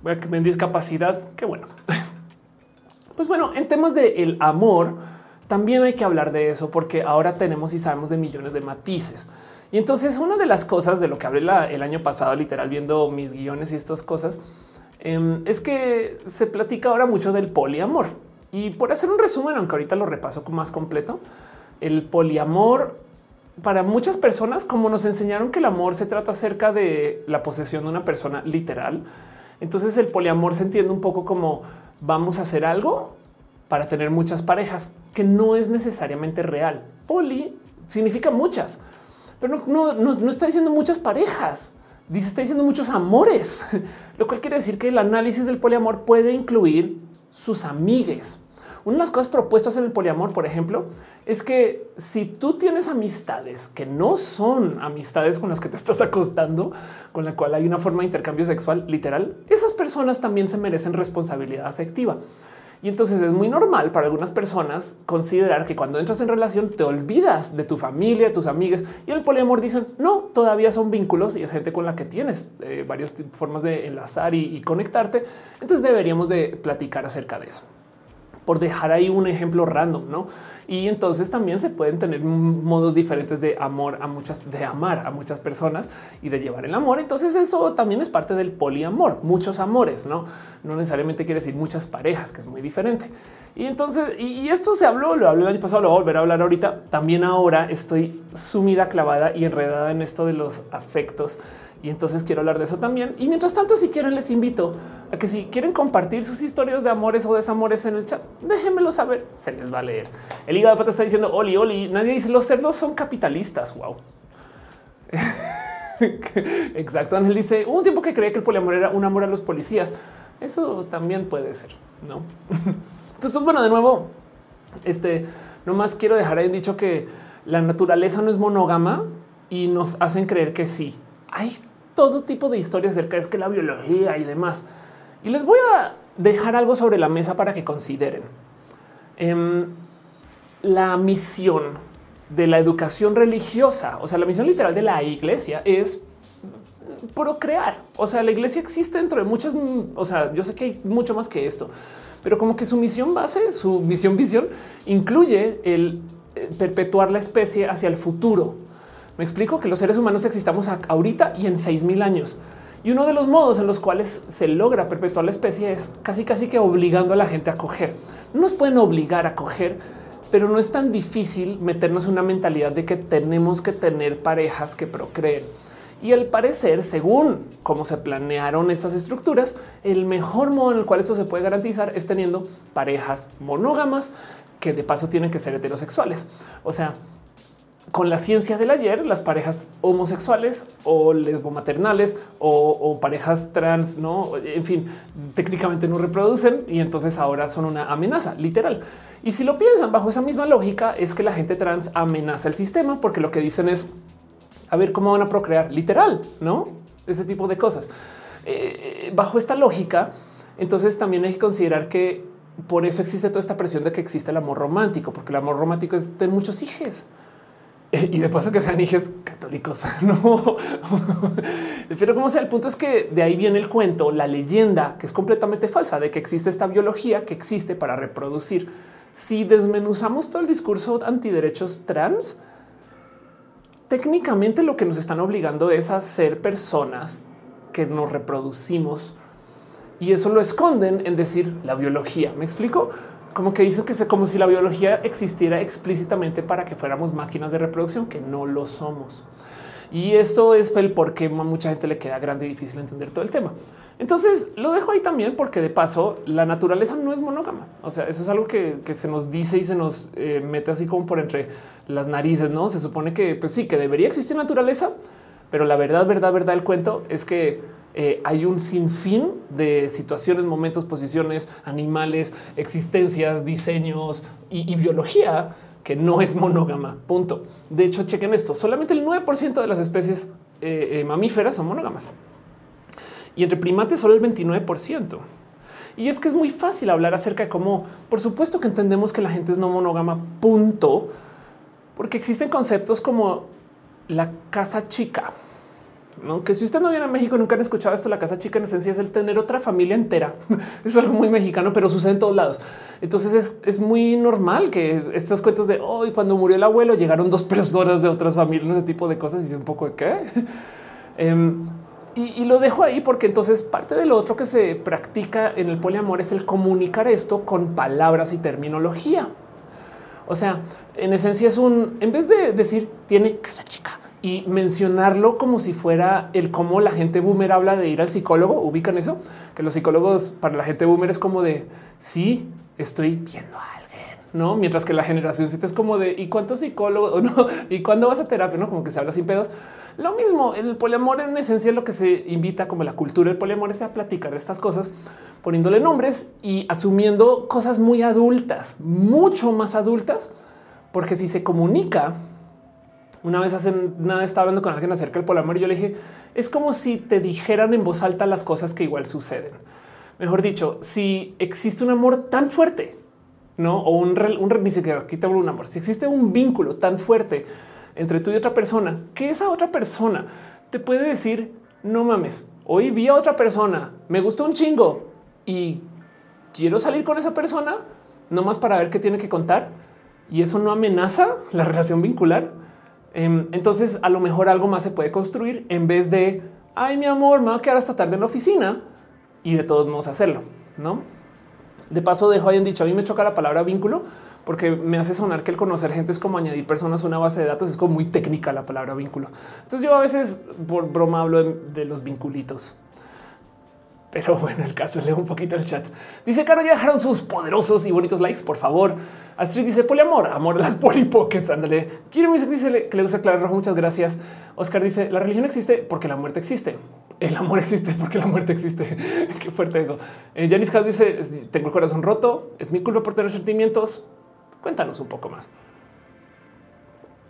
voy a que me discapacidad. Qué bueno. [LAUGHS] pues bueno, en temas de el amor, también hay que hablar de eso porque ahora tenemos y sabemos de millones de matices. Y entonces una de las cosas de lo que hablé el año pasado, literal, viendo mis guiones y estas cosas, Em, es que se platica ahora mucho del poliamor. Y por hacer un resumen, aunque ahorita lo repaso más completo, el poliamor para muchas personas, como nos enseñaron que el amor se trata acerca de la posesión de una persona literal, entonces el poliamor se entiende un poco como vamos a hacer algo para tener muchas parejas, que no es necesariamente real. Poli significa muchas, pero no, no, no está diciendo muchas parejas dice, está diciendo muchos amores, [LAUGHS] lo cual quiere decir que el análisis del poliamor puede incluir sus amigues. Una de las cosas propuestas en el poliamor, por ejemplo, es que si tú tienes amistades que no son amistades con las que te estás acostando, con la cual hay una forma de intercambio sexual literal, esas personas también se merecen responsabilidad afectiva. Y entonces es muy normal para algunas personas considerar que cuando entras en relación te olvidas de tu familia, de tus amigas y el poliamor dicen no, todavía son vínculos y es gente con la que tienes eh, varias formas de enlazar y conectarte. Entonces deberíamos de platicar acerca de eso por dejar ahí un ejemplo random, ¿no? Y entonces también se pueden tener modos diferentes de amor a muchas, de amar a muchas personas y de llevar el amor. Entonces eso también es parte del poliamor, muchos amores, ¿no? No necesariamente quiere decir muchas parejas, que es muy diferente. Y entonces, y esto se habló, lo hablé el año pasado, lo voy a volver a hablar ahorita. También ahora estoy sumida, clavada y enredada en esto de los afectos y entonces quiero hablar de eso también. Y mientras tanto, si quieren, les invito a que si quieren compartir sus historias de amores o desamores en el chat, déjenmelo saber, se les va a leer. El hígado de pata está diciendo, Oli, Oli, nadie dice los cerdos son capitalistas. Wow. [LAUGHS] Exacto. Ángel dice un tiempo que creía que el poliamor era un amor a los policías. Eso también puede ser, no? [LAUGHS] Entonces, pues bueno, de nuevo, este nomás quiero dejar ahí dicho que la naturaleza no es monógama y nos hacen creer que sí. Hay todo tipo de historias acerca de que la biología y demás. Y les voy a dejar algo sobre la mesa para que consideren. Em, la misión de la educación religiosa, o sea, la misión literal de la iglesia es procrear. O sea, la iglesia existe dentro de muchas, o sea, yo sé que hay mucho más que esto, pero como que su misión base, su misión visión incluye el eh, perpetuar la especie hacia el futuro. Me explico que los seres humanos existamos ahorita y en seis mil años. Y uno de los modos en los cuales se logra perpetuar la especie es casi casi que obligando a la gente a coger. No nos pueden obligar a coger, pero no es tan difícil meternos en una mentalidad de que tenemos que tener parejas que procreen. Y al parecer, según cómo se planearon estas estructuras, el mejor modo en el cual esto se puede garantizar es teniendo parejas monógamas que de paso tienen que ser heterosexuales. O sea, con la ciencia del ayer, las parejas homosexuales o lesbomaternales o, o parejas trans, no, en fin, técnicamente no reproducen y entonces ahora son una amenaza literal. Y si lo piensan bajo esa misma lógica, es que la gente trans amenaza el sistema porque lo que dicen es a ver cómo van a procrear literal, no ese tipo de cosas. Eh, bajo esta lógica, entonces también hay que considerar que por eso existe toda esta presión de que existe el amor romántico, porque el amor romántico es de muchos hijos [LAUGHS] y de paso que sean hijos católicos. [LAUGHS] No, pero como sea, el punto es que de ahí viene el cuento, la leyenda que es completamente falsa de que existe esta biología que existe para reproducir. Si desmenuzamos todo el discurso antiderechos trans, técnicamente lo que nos están obligando es a ser personas que nos reproducimos y eso lo esconden en decir la biología. Me explico como que dicen que es como si la biología existiera explícitamente para que fuéramos máquinas de reproducción, que no lo somos. Y esto es el por qué a mucha gente le queda grande y difícil entender todo el tema. Entonces lo dejo ahí también porque de paso la naturaleza no es monógama. O sea, eso es algo que, se nos dice y se nos eh, mete así como por entre las narices. No se supone que pues sí, que debería existir naturaleza, pero la verdad, verdad, verdad, el cuento es que eh, hay un sinfín de situaciones, momentos, posiciones, animales, existencias, diseños y, biología que no es monógama. Punto. De hecho, chequen esto: solamente el 9% de las especies eh, eh, mamíferas son monógamas y entre primates solo el 29%. Y es que es muy fácil hablar acerca de cómo, por supuesto que entendemos que la gente es no monógama, punto, porque existen conceptos como la casa chica no, que si usted no viene a México, nunca han escuchado esto. La casa chica en esencia es el tener otra familia entera. [LAUGHS] es algo muy mexicano, pero sucede en todos lados. Entonces es, muy normal que estos cuentos de hoy, cuando murió el abuelo, llegaron dos [LAUGHS] personas de otras familias, ese tipo de cosas. Y un poco de qué. [LAUGHS] Em, y, lo dejo ahí porque entonces parte de lo otro que se practica en el poliamor es el comunicar esto con palabras y terminología. O sea, en esencia es un, en vez de decir tiene casa chica, y mencionarlo como si fuera el cómo la gente boomer habla de ir al psicólogo. Ubican eso, que los psicólogos para la gente boomer es como de sí, estoy viendo a alguien, no? Mientras que la generación Z es como de y cuántos psicólogos [LAUGHS] no y cuándo vas a terapia, no como que se habla sin pedos. Lo mismo, el poliamor en esencia lo que se invita como la cultura del poliamor es a platicar de estas cosas poniéndole nombres y asumiendo cosas muy adultas, mucho más adultas, porque si se comunica una vez hace nada estaba hablando con alguien acerca del poliamor y yo le dije, es como si te dijeran en voz alta las cosas que igual suceden. Mejor dicho, si existe un amor tan fuerte, no, o un, un ni siquiera un amor, si existe un vínculo tan fuerte entre tú y otra persona, que esa otra persona te puede decir, no mames, hoy vi a otra persona, me gustó un chingo y quiero salir con esa persona, no más para ver qué tiene que contar. Y eso no amenaza la relación vincular. Em, entonces, a lo mejor algo más se puede construir en vez de ay, mi amor, me voy a quedar hasta tarde en la oficina y de todos modos hacerlo. No de paso, dejo ahí en dicho. A mí me choca la palabra vínculo porque me hace sonar que el conocer gente es como añadir personas a una base de datos. Es como muy técnica la palabra vínculo. Entonces, yo a veces por broma hablo de los vinculitos. Pero [LAUGHS] bueno, el caso leo un poquito el chat. Dice Caro, ya dejaron sus poderosos y bonitos likes, por favor. Astrid dice poliamor, amor a las polipockets. Ándale. Quiero dice que le gusta Clara Rojo. Muchas gracias. Oscar dice la religión existe porque la muerte existe. El amor existe porque la muerte existe. [LAUGHS] Qué fuerte eso. Eh, Janice House dice tengo el corazón roto. Es mi culpa por tener sentimientos. Cuéntanos un poco más.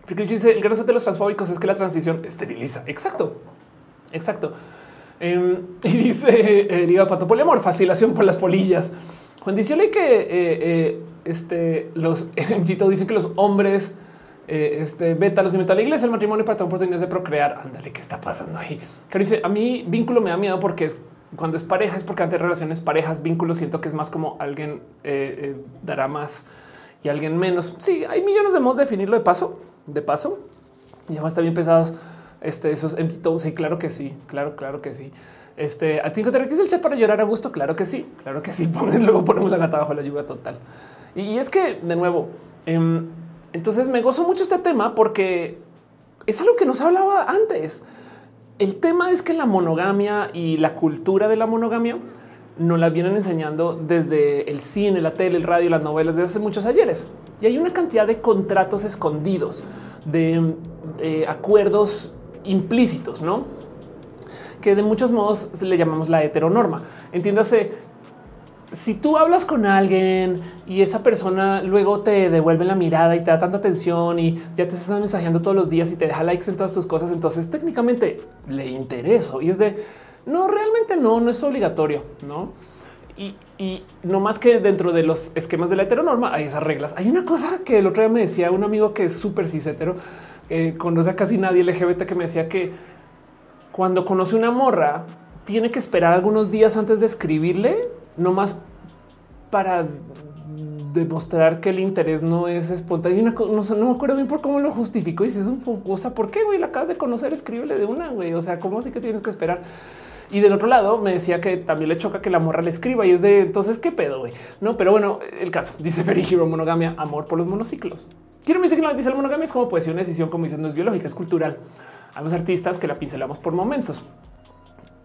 dice el gran de los transfóbicos es que la transición esteriliza. Exacto. Exacto. Em, [LAUGHS] y dice eh, Pato Poliamor, fascinación por las polillas. Juan dice que eh, eh, este, los [LAUGHS] dicen que los hombres eh, este, beta los inventó la iglesia, el matrimonio para tener oportunidades de procrear. Ándale, ¿qué está pasando ahí? Que dice a mí vínculo me da miedo porque es cuando es pareja, es porque antes relaciones parejas, vínculos, siento que es más como alguien dará más y alguien menos. Sí, hay millones de modos de definirlo de paso, de paso. Y además está bien pesados este, esos Sí, claro que sí, claro, claro que sí. Este, a ti te requieres el chat para llorar a gusto. Claro que sí, claro que sí. [LAUGHS] luego ponemos la gata bajo la lluvia total. Y, es que de nuevo, em, entonces me gozo mucho este tema porque es algo que nos hablaba antes. El tema es que la monogamia y la cultura de la monogamia nos la vienen enseñando desde el cine, la tele, el radio, las novelas desde hace muchos ayeres. Y hay una cantidad de contratos escondidos, de acuerdos implícitos, ¿no? Que de muchos modos le llamamos la heteronorma. Entiéndase, si tú hablas con alguien y esa persona luego te devuelve la mirada y te da tanta atención y ya te están mensajeando todos los días y te deja likes en todas tus cosas, entonces técnicamente le intereso y es de no, realmente no, no es obligatorio, no? Y, no más que dentro de los esquemas de la heteronorma hay esas reglas. Hay una cosa que el otro día me decía un amigo que es súper cis hetero eh, conoce a casi nadie LGBT que me decía que cuando conoce una morra tiene que esperar algunos días antes de escribirle, no más para demostrar que el interés no es espontáneo. No, no, me acuerdo bien por cómo lo justificó. Y si es un poco, o sea, ¿por qué güey la acabas de conocer? Escríbele de una güey. O sea, ¿cómo así que tienes que esperar? Y del otro lado me decía que también le choca que la morra le escriba y es de entonces qué pedo, güey. No, pero bueno, el caso dice Ferry Hero monogamia, amor por los monociclos. Quiero dice que no dice la monogamia es como poesía, una decisión, como dices, no es biológica, es cultural. A los artistas que la pincelamos por momentos.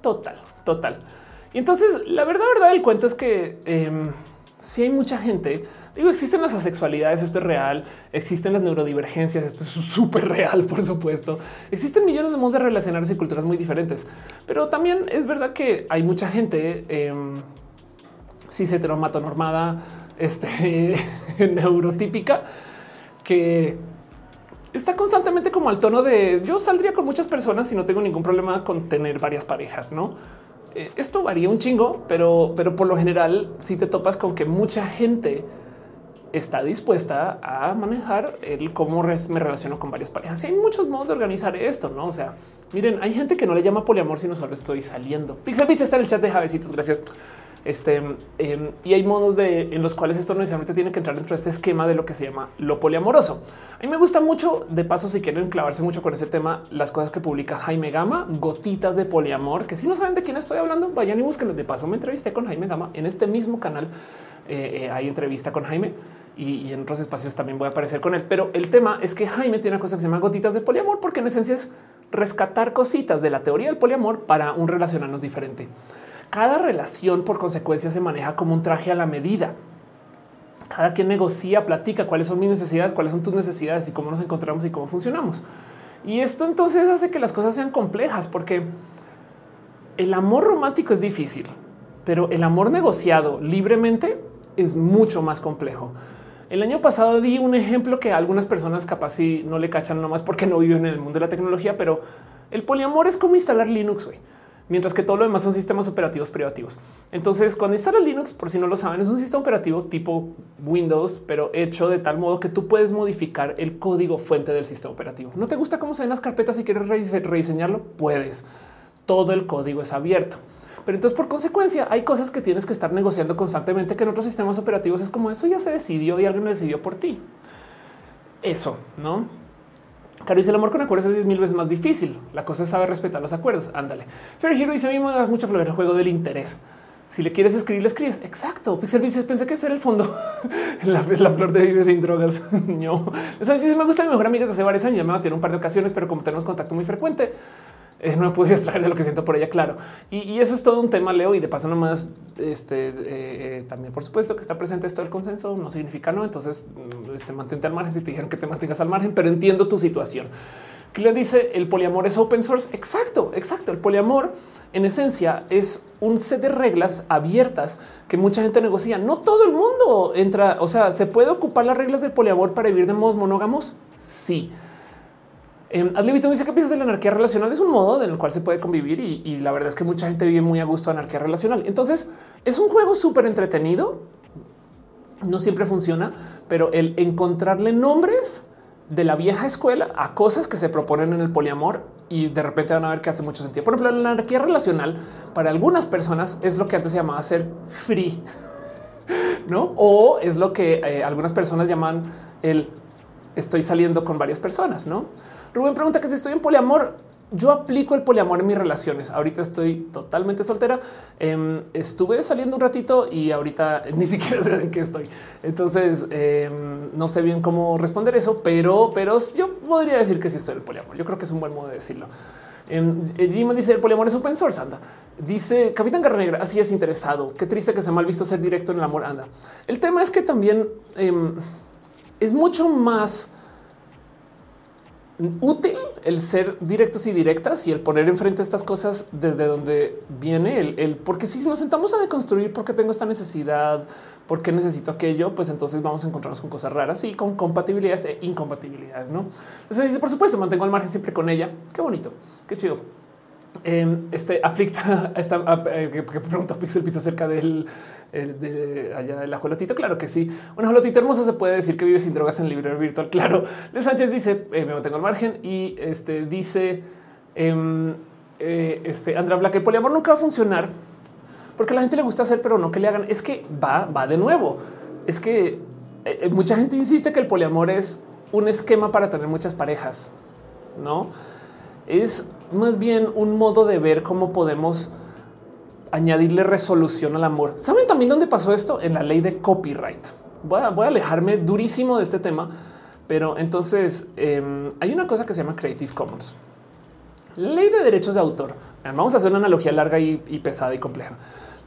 Total, total. Y entonces la verdad, verdad del cuento es que em, si hay mucha gente, digo, existen las asexualidades, esto es real, existen las neurodivergencias, esto es súper real, por supuesto. Existen millones de modos de relacionarse y culturas muy diferentes, pero también es verdad que hay mucha gente eh, cis heteromato-normada, este, [LAUGHS] neurotípica, que está constantemente como al tono de yo saldría con muchas personas y no tengo ningún problema con tener varias parejas, ¿no? Eh, esto varía un chingo, pero, pero por lo general si te topas con que mucha gente está dispuesta a manejar el cómo me relaciono con varias parejas. Y hay muchos modos de organizar esto, no? O sea, miren, hay gente que no le llama poliamor, sino solo estoy saliendo. Pixelbit está en el chat de Javecitos. Gracias. Este em, y hay modos de en los cuales esto no necesariamente tiene que entrar dentro de este esquema de lo que se llama lo poliamoroso. A mí me gusta mucho, de paso, si quieren clavarse mucho con ese tema, las cosas que publica Jaime Gama, gotitas de poliamor, que si no saben de quién estoy hablando, vayan y busquen. De paso, me entrevisté con Jaime Gama en este mismo canal. Eh, eh, hay entrevista con Jaime y, en otros espacios también voy a aparecer con él. Pero el tema es que Jaime tiene una cosa que se llama gotitas de poliamor, porque en esencia es rescatar cositas de la teoría del poliamor para un relacionarnos diferente. Cada relación por consecuencia se maneja como un traje a la medida. Cada quien negocia, platica cuáles son mis necesidades, cuáles son tus necesidades y cómo nos encontramos y cómo funcionamos. Y esto entonces hace que las cosas sean complejas porque el amor romántico es difícil, pero el amor negociado libremente es mucho más complejo. El año pasado di un ejemplo que a algunas personas capaz si no le cachan nomás porque no viven en el mundo de la tecnología, pero el poliamor es como instalar Linux. Güey mientras que todo lo demás son sistemas operativos privativos. Entonces, cuando instalas Linux, por si no lo saben, es un sistema operativo tipo Windows, pero hecho de tal modo que tú puedes modificar el código fuente del sistema operativo. ¿No te gusta cómo se ven las carpetas y quieres rediseñarlo? Puedes. Todo el código es abierto. Pero entonces, por consecuencia, hay cosas que tienes que estar negociando constantemente que en otros sistemas operativos es como eso ya se decidió y alguien lo decidió por ti. Eso, ¿no? Caro dice el amor con acuerdos es 10 mil veces más difícil. La cosa es saber respetar los acuerdos. Ándale. Pero Hero dice a mí me da mucha flor el juego del interés. Si le quieres escribir, le escribes. Exacto. Pixel pensé que ese el fondo. [LAUGHS] la, la, flor de vive sin drogas. [LAUGHS] no. O sea, me gusta mi mejor amiga desde hace varios años. Ya me tiene un par de ocasiones, pero como tenemos contacto muy frecuente, eh, no me pude [LAUGHS] extraer de lo que siento por ella, claro. Y, eso es todo un tema, Leo. Y de paso, nomás, este, eh, eh, también, por supuesto, que está presente esto del consenso no significa no. Entonces, mm, este, mantente al margen si te dijeron que te mantengas al margen, pero entiendo tu situación. Que le dice el poliamor es open source. Exacto, exacto. El poliamor en esencia es un set de reglas abiertas que mucha gente negocia. No todo el mundo entra. O sea, se puede ocupar las reglas del poliamor para vivir de modos monógamos. Sí eh, dice que piensas de la anarquía relacional es un modo en el cual se puede convivir y, la verdad es que mucha gente vive muy a gusto de anarquía relacional. Entonces es un juego súper entretenido. No siempre funciona, pero el encontrarle nombres de la vieja escuela a cosas que se proponen en el poliamor y de repente van a ver que hace mucho sentido. Por ejemplo, la anarquía relacional para algunas personas es lo que antes se llamaba ser free, [LAUGHS] no? O es lo que eh, algunas personas llaman el estoy saliendo con varias personas, no? Rubén pregunta que si estoy en poliamor, yo aplico el poliamor en mis relaciones. Ahorita estoy totalmente soltera. Em, estuve saliendo un ratito y ahorita [LAUGHS] ni siquiera sé en qué estoy. Entonces em, no sé bien cómo responder eso, pero, pero yo podría decir que sí estoy en poliamor. Yo creo que es un buen modo de decirlo. Um, dice el poliamor es open source. Anda, dice Capitán Garra Negra. Así es interesado. Qué triste que se mal visto ser directo en el amor. Anda. El tema es que también es mucho más útil el ser directos y directas y el poner enfrente estas cosas desde donde viene el, porque si nos sentamos a deconstruir por qué tengo esta necesidad, por qué necesito aquello, pues entonces vamos a encontrarnos con cosas raras y con compatibilidades e incompatibilidades. No, entonces dice, por supuesto, mantengo al margen siempre con ella. Qué bonito, qué chido. Em, este aflicta [LAUGHS] esta eh, que, pregunta Pixel Pizza acerca del de allá del ajolotito. Claro que sí. Un ajolotito hermoso se puede decir que vive sin drogas en el libro virtual. Claro. Luis Sánchez dice eh, me mantengo al margen y este dice em, eh, este Andrea Black, el poliamor nunca va a funcionar porque a la gente le gusta hacer, pero no que le hagan. Es que va, va de nuevo. Es que mucha gente insiste que el poliamor es un esquema para tener muchas parejas, no es más bien un modo de ver cómo podemos añadirle resolución al amor. ¿Saben también dónde pasó esto? En la ley de copyright. Voy a, alejarme durísimo de este tema, pero entonces em, hay una cosa que se llama Creative Commons. Ley de derechos de autor. Vamos a hacer una analogía larga y, pesada y compleja.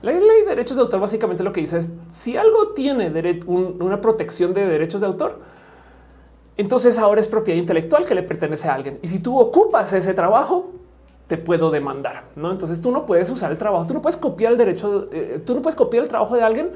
La ley de derechos de autor básicamente lo que dice es si algo tiene una protección de derechos de autor, entonces ahora es propiedad intelectual que le pertenece a alguien. Y si tú ocupas ese trabajo, te puedo demandar. No, entonces tú no puedes usar el trabajo, tú no puedes copiar el derecho, eh, tú no puedes copiar el trabajo de alguien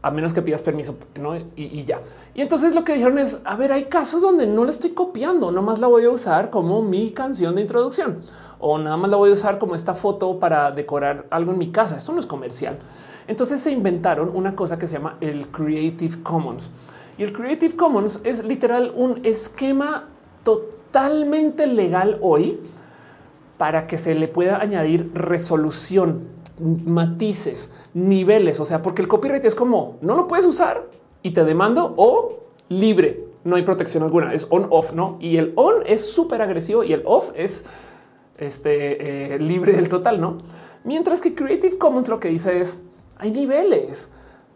a menos que pidas permiso ¿no? y, ya. Y entonces lo que dijeron es: A ver, hay casos donde no la estoy copiando, nomás la voy a usar como mi canción de introducción o nada más la voy a usar como esta foto para decorar algo en mi casa. Esto no es comercial. Entonces se inventaron una cosa que se llama el Creative Commons. Y el Creative Commons es literal un esquema totalmente legal hoy para que se le pueda añadir resolución, matices, niveles. O sea, porque el copyright es como no lo puedes usar y te demando o libre. No hay protección alguna, es on off, no? Y el on es súper agresivo y el off es este, eh, libre del total, no? Mientras que Creative Commons lo que dice es hay niveles.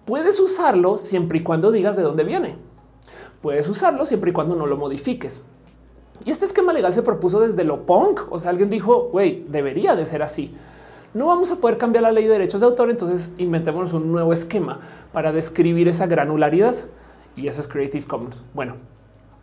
Puedes usarlo siempre y cuando digas de dónde viene. Puedes usarlo siempre y cuando no lo modifiques. Y este esquema legal se propuso desde lo punk. O sea, alguien dijo, güey, debería de ser así. No vamos a poder cambiar la ley de derechos de autor, entonces inventémonos un nuevo esquema para describir esa granularidad. Y eso es Creative Commons. Bueno,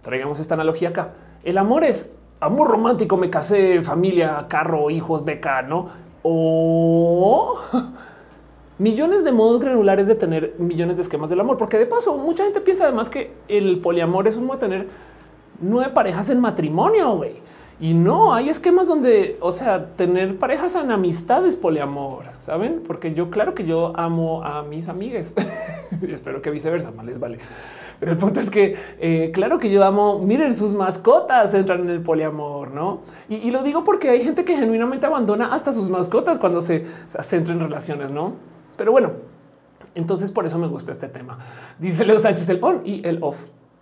traigamos esta analogía acá. El amor es amor romántico, me casé, familia, carro, hijos, beca, ¿no? O [LAUGHS] millones de modos granulares de tener millones de esquemas del amor, porque de paso mucha gente piensa además que el poliamor es un modo de tener nueve parejas en matrimonio, güey. Y no, hay esquemas donde, o sea, tener parejas en amistades poliamor, ¿saben? Porque yo, claro que yo amo a mis amigas. [LAUGHS] Espero que viceversa, más les vale. Pero el punto es que, eh, claro que yo amo, miren sus mascotas entran en el poliamor, ¿no? Y, lo digo porque hay gente que genuinamente abandona hasta sus mascotas cuando se, se centra en relaciones, ¿no? Pero bueno, entonces por eso me gusta este tema. Dice Leo Sánchez el on y el off.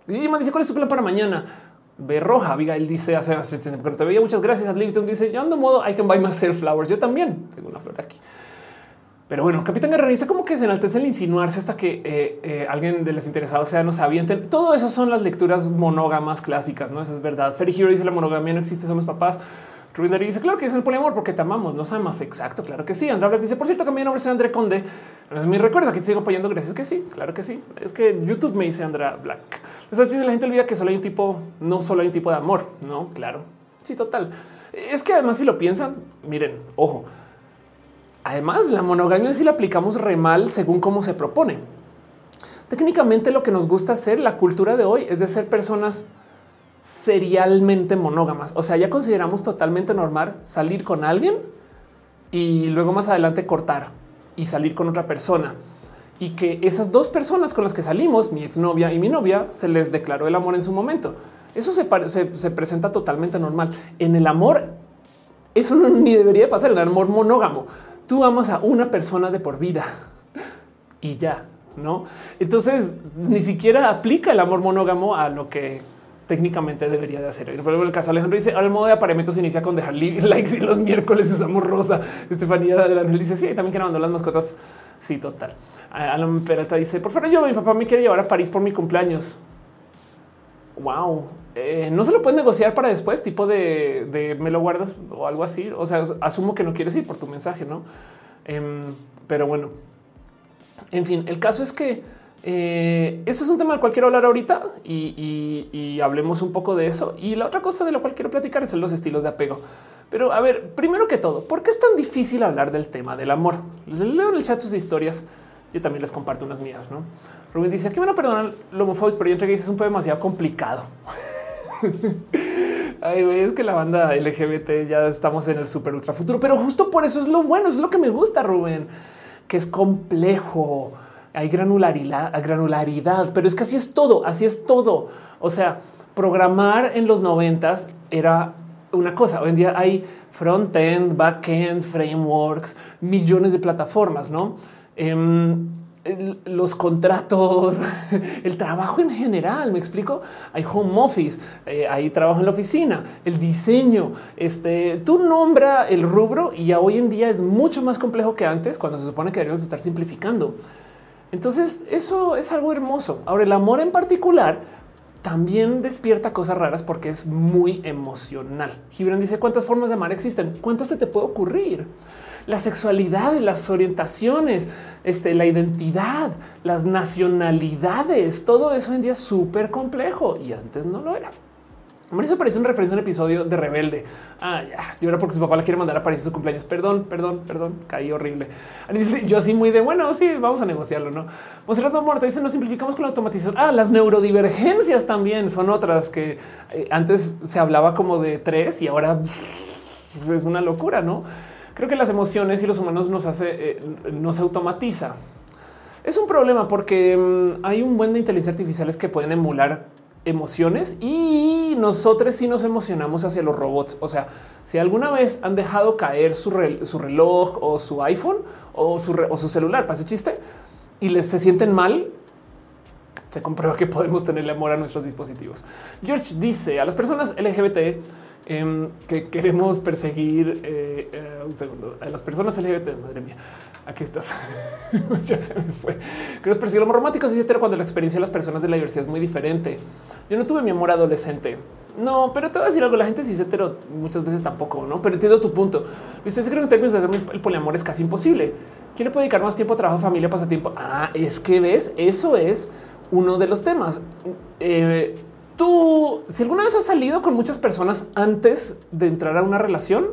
Y me dice cuál es su plan para mañana. Ve roja, Abigail dice hace, hace tiempo que no te veía. Muchas gracias. a Liviton dice yo ando modo I can buy myself flowers. Yo también tengo una flor aquí. Pero bueno, Capitán Guerrero dice como que se enaltece el insinuarse hasta que eh, eh, alguien de los interesados sea no avienten. Todo eso son las lecturas monógamas clásicas, no? Eso es verdad. Ferry Hero dice la monogamia no existe, somos papás. Rubén dice, claro que es el poliamor porque te amamos, nos amas. Exacto, claro que sí. Andrea Black dice, por cierto, cambié mi nombre, André Conde. Me recuerdas que te sigo apoyando. Gracias que sí, claro que sí. Es que YouTube me dice Andrea Black. O sea, si la gente olvida que solo hay un tipo, no solo hay un tipo de amor, no? Claro. Sí, total. Es que además, si lo piensan, miren, ojo. Además, la monogamia si la aplicamos re mal según cómo se propone. Técnicamente, lo que nos gusta hacer, la cultura de hoy, es de ser personas serialmente monógamas. O sea, ya consideramos totalmente normal salir con alguien y luego más adelante cortar y salir con otra persona. Y que esas dos personas con las que salimos, mi exnovia y mi novia, se les declaró el amor en su momento. Eso se, se, presenta totalmente normal. En el amor, eso no, ni debería pasar. En el amor monógamo, tú amas a una persona de por vida y ya, no? Entonces ni siquiera aplica el amor monógamo a lo que técnicamente debería de hacer. Pero el caso Alejandro dice, el modo de apareamiento se inicia con dejar [LAUGHS] likes y los miércoles usamos rosa. Estefanía de Ángel dice, sí, también que mandó las mascotas. Sí, total. Alan Peralta dice, por favor, yo, mi papá me quiere llevar a París por mi cumpleaños. Wow. Eh, no se lo pueden negociar para después, tipo de, me lo guardas o algo así. O sea, asumo que no quieres ir por tu mensaje, no? Em, pero bueno, en fin, el caso es que eh, eso es un tema del cual quiero hablar ahorita y, hablemos un poco de eso. Y la otra cosa de la cual quiero platicar es los estilos de apego. Pero a ver, primero que todo, ¿por qué es tan difícil hablar del tema del amor? Les leo en el chat sus historias. Yo también les comparto unas mías, ¿no? Rubén dice, aquí van a perdonar lo homofóbico, pero yo entregué es un poema demasiado complicado. [LAUGHS] Ay, es que la banda LGBT ya estamos en el super ultra futuro, pero justo por eso es lo bueno, es lo que me gusta, Rubén, que es complejo. Hay granularidad, granularidad, pero es que así es todo, así es todo. O sea, programar en los noventas era una cosa. Hoy en día hay front-end, back-end, frameworks, millones de plataformas, ¿no? Em, los contratos, [LAUGHS] el trabajo en general, me explico. Hay home office, eh, hay trabajo en la oficina, el diseño. Este tú nombra el rubro y ya hoy en día es mucho más complejo que antes, cuando se supone que deberíamos estar simplificando. Entonces, eso es algo hermoso. Ahora, el amor en particular también despierta cosas raras porque es muy emocional. Gibran dice cuántas formas de amar existen, cuántas se te puede ocurrir. La sexualidad, las orientaciones, este, la identidad, las nacionalidades, todo eso hoy en día es súper complejo y antes no lo era. Mauricio parece un referencia a un episodio de Rebelde. Ah, ya. Y ahora porque su papá la quiere mandar a París su cumpleaños. Perdón, perdón, perdón. Caí horrible. Yo así muy de bueno, sí, vamos a negociarlo, ¿no? Monserrat Muerto dice: Nos simplificamos con la automatización. Ah, las neurodivergencias también son otras que eh, antes se hablaba como de tres y ahora es una locura, no? Creo que las emociones y los humanos nos hace, eh, nos automatiza. Es un problema porque mm, hay un buen de inteligencia artificiales que pueden emular emociones y nosotros sí nos emocionamos hacia los robots. O sea, si alguna vez han dejado caer su, reloj o su iPhone o su, celular, pase chiste, y les se sienten mal, se comprueba que podemos tenerle amor a nuestros dispositivos. George dice a las personas LGBT em, que queremos perseguir eh, eh, un segundo a las personas LGBT. Madre mía, aquí estás. [LAUGHS] ya se me fue. Queremos perseguir los románticos, etcétera, cuando la experiencia de las personas de la diversidad es muy diferente. Yo no tuve mi amor adolescente. No, pero te voy a decir algo. La gente sí hetero muchas veces tampoco, no? Pero entiendo tu punto. Usted creo que en términos de el poliamor es casi imposible. ¿Quién le puede dedicar más tiempo a trabajo, familia, pasatiempo? Ah, es que ves, eso es uno de los temas. Eh, tú, si alguna vez has salido con muchas personas antes de entrar a una relación,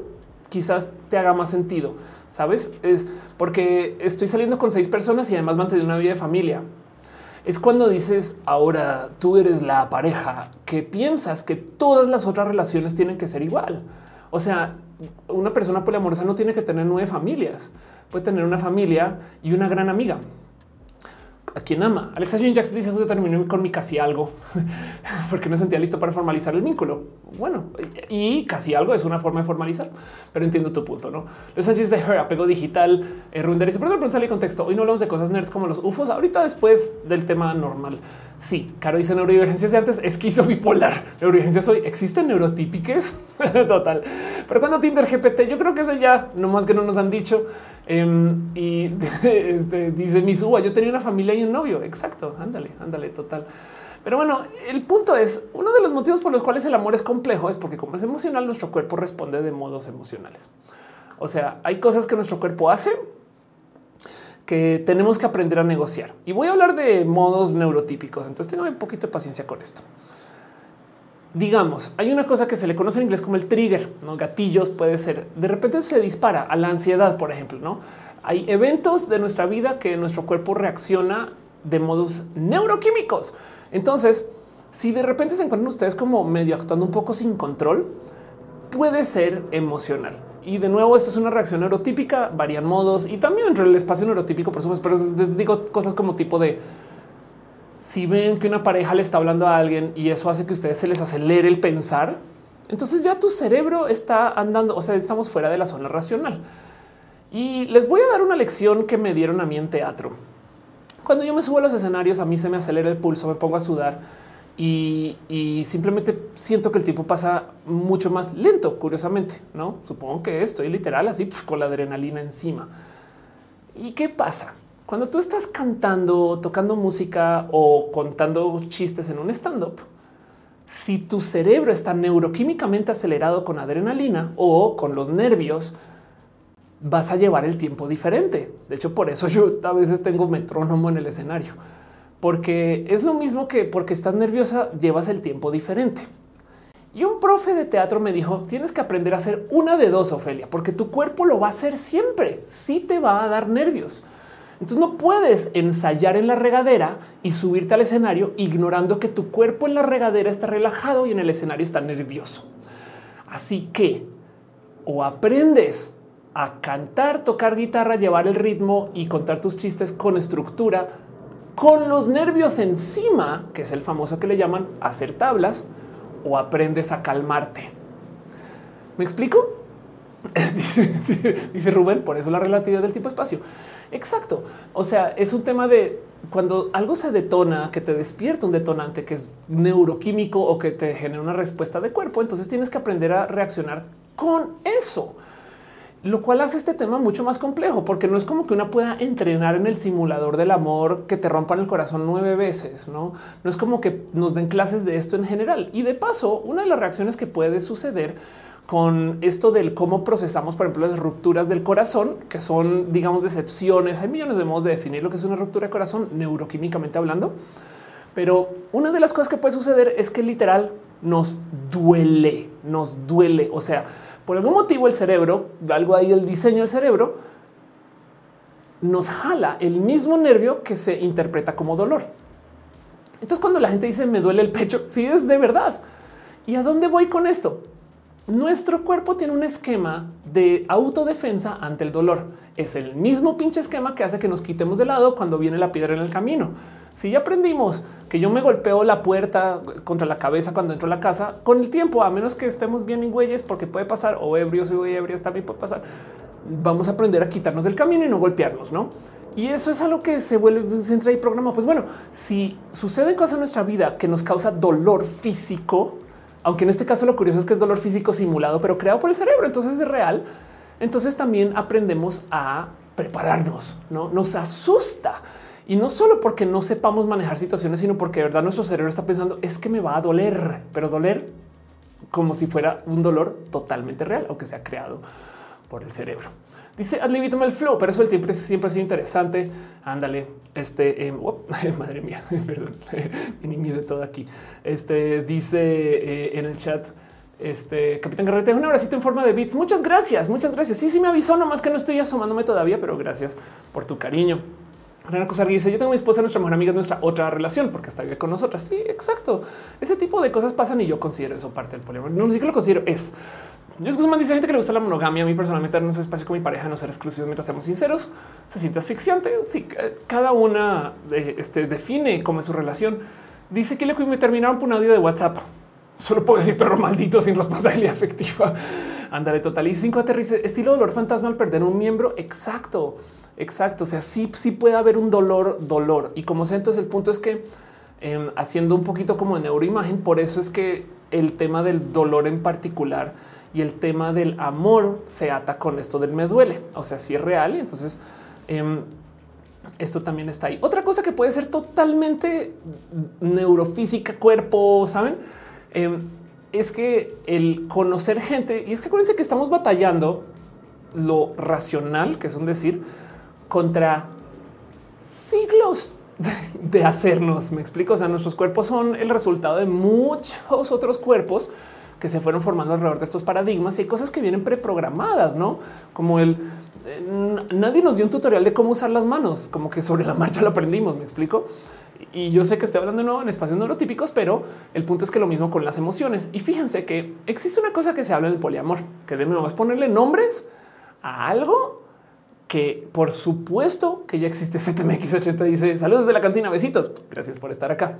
quizás te haga más sentido. Sabes, es porque estoy saliendo con seis personas y además mantener una vida de familia. Es cuando dices ahora tú eres la pareja que piensas que todas las otras relaciones tienen que ser igual. O sea, una persona poliamorosa no tiene que tener nueve familias, puede tener una familia y una gran amiga a quien ama. Alexa Jean Jackson dice: Justo terminé con mi casi algo [LAUGHS] porque no sentía listo para formalizar el vínculo. Bueno, y casi algo es una forma de formalizar, pero entiendo tu punto. No, los Sánchez de Her, apego digital, eh, Runder dice: Perdón, preguntarle contexto. Hoy no hablamos de cosas nerds como los UFOs. Ahorita después del tema normal. Sí, Caro dice neurodivergencias antes, esquizo bipolar. Neurodivergencias hoy existen neurotípicas [LAUGHS] total, pero cuando Tinder GPT, yo creo que es ya no más que no nos han dicho. Em, y [LAUGHS] este, dice mi suba, yo tenía una familia y un novio. Exacto. Ándale, ándale, total. Pero bueno, el punto es uno de los motivos por los cuales el amor es complejo es porque como es emocional, nuestro cuerpo responde de modos emocionales. O sea, hay cosas que nuestro cuerpo hace que tenemos que aprender a negociar. Y voy a hablar de modos neurotípicos. Entonces tengo un poquito de paciencia con esto digamos, hay una cosa que se le conoce en inglés como el trigger, ¿no? gatillos puede ser, de repente se dispara a la ansiedad, por ejemplo, ¿no? Hay eventos de nuestra vida que nuestro cuerpo reacciona de modos neuroquímicos. Entonces, si de repente se encuentran ustedes como medio actuando un poco sin control, puede ser emocional. Y de nuevo, esto es una reacción neurotípica, varían modos y también entre el espacio neurotípico, por supuesto, pero les digo cosas como tipo de si ven que una pareja le está hablando a alguien y eso hace que ustedes se les acelere el pensar, entonces ya tu cerebro está andando, o sea, estamos fuera de la zona racional. Y les voy a dar una lección que me dieron a mí en teatro. Cuando yo me subo a los escenarios, a mí se me acelera el pulso, me pongo a sudar y, simplemente siento que el tiempo pasa mucho más lento, curiosamente, ¿no? Supongo que estoy literal así pues, con la adrenalina encima. ¿Y qué pasa? Cuando tú estás cantando, tocando música o contando chistes en un stand up, si tu cerebro está neuroquímicamente acelerado con adrenalina o con los nervios, vas a llevar el tiempo diferente. De hecho, por eso yo a veces tengo metrónomo en el escenario, porque es lo mismo que porque estás nerviosa, llevas el tiempo diferente. Y un profe de teatro me dijo, tienes que aprender a hacer una de dos, Ofelia, porque tu cuerpo lo va a hacer siempre. Sí te va a dar nervios. Entonces no puedes ensayar en la regadera y subirte al escenario ignorando que tu cuerpo en la regadera está relajado y en el escenario está nervioso. Así que o aprendes a cantar, tocar guitarra, llevar el ritmo y contar tus chistes con estructura, con los nervios encima, que es el famoso que le llaman hacer tablas, o aprendes a calmarte. ¿Me explico? [LAUGHS] Dice Rubén, por eso la relatividad del tipo espacio. Exacto. O sea, es un tema de cuando algo se detona, que te despierta un detonante que es neuroquímico o que te genera una respuesta de cuerpo, entonces tienes que aprender a reaccionar con eso. Lo cual hace este tema mucho más complejo, porque no es como que una pueda entrenar en el simulador del amor que te rompan el corazón nueve veces, no? No es como que nos den clases de esto en general. Y de paso, una de las reacciones que puede suceder con esto del cómo procesamos, por ejemplo, las rupturas del corazón, que son, digamos, decepciones. Hay millones de modos de definir lo que es una ruptura de corazón, neuroquímicamente hablando. Pero una de las cosas que puede suceder es que literal nos duele, nos duele. O sea, por algún motivo el cerebro, algo ahí el diseño del cerebro, nos jala el mismo nervio que se interpreta como dolor. Entonces cuando la gente dice me duele el pecho, sí es de verdad. ¿Y a dónde voy con esto? Nuestro cuerpo tiene un esquema de autodefensa ante el dolor. Es el mismo pinche esquema que hace que nos quitemos de lado cuando viene la piedra en el camino. Si ya aprendimos que yo me golpeo la puerta contra la cabeza cuando entro a la casa, con el tiempo, a menos que estemos bien en güeyes, porque puede pasar, o ebrios y ebrias también puede pasar, vamos a aprender a quitarnos del camino y no golpearnos, ¿no? Y eso es algo que se vuelve, se entra ahí programa. Pues bueno, si suceden cosas en nuestra vida que nos causa dolor físico, aunque en este caso lo curioso es que es dolor físico simulado, pero creado por el cerebro, entonces es real. Entonces también aprendemos a prepararnos, no nos asusta. Y no solo porque no sepamos manejar situaciones, sino porque de verdad nuestro cerebro está pensando es que me va a doler, pero doler como si fuera un dolor totalmente real, aunque sea creado por el cerebro. Dice adlibítame el flow, pero eso el tiempo siempre ha sido interesante. Ándale, este, eh, [LAUGHS] madre mía, [LAUGHS] perdón, [LAUGHS] de todo aquí. Este dice eh, en el chat, este Capitán Garrete, un abracito en forma de bits. Muchas gracias, muchas gracias. Sí, sí me avisó, nomás que no estoy asomándome todavía, pero gracias por tu cariño. Renan Cosar dice: Yo tengo mi esposa, nuestra mejor amiga, nuestra otra relación, porque está bien con nosotras. Sí, exacto. Ese tipo de cosas pasan y yo considero eso parte del poliamor. No sé que lo considero, es yo Guzmán dice gente que le gusta la monogamia. A mí personalmente no espacio con mi pareja, no ser exclusivos mientras seamos sinceros. Se siente asfixiante. Sí, cada una este, define cómo es su relación. Dice que le me terminaron por un audio de WhatsApp. Solo puedo decir perro maldito sin responsabilidad afectiva. Ándale total. Y cinco aterrice estilo dolor fantasma al perder un miembro. Exacto, exacto. O sea, sí, sí puede haber un dolor, dolor. Y como sea, entonces el punto es que em, haciendo un poquito como de neuroimagen, por eso es que el tema del dolor en particular y el tema del amor se ata con esto del me duele. O sea, si es real. Entonces em, esto también está ahí. Otra cosa que puede ser totalmente neurofísica, cuerpo, saben, em, es que el conocer gente y es que acuérdense que estamos batallando lo racional, que es un decir, contra siglos [LAUGHS] de hacernos. Me explico. O sea, nuestros cuerpos son el resultado de muchos otros cuerpos que se fueron formando alrededor de estos paradigmas y hay cosas que vienen preprogramadas, no como el eh, nadie nos dio un tutorial de cómo usar las manos, como que sobre la marcha lo aprendimos. Me explico. Y yo sé que estoy hablando de nuevo en espacios neurotípicos, pero el punto es que lo mismo con las emociones. Y fíjense que existe una cosa que se habla en el poliamor, que debemos ponerle nombres a algo que por supuesto que ya existe. CTMX80 dice saludos de la cantina, besitos. Gracias por estar acá.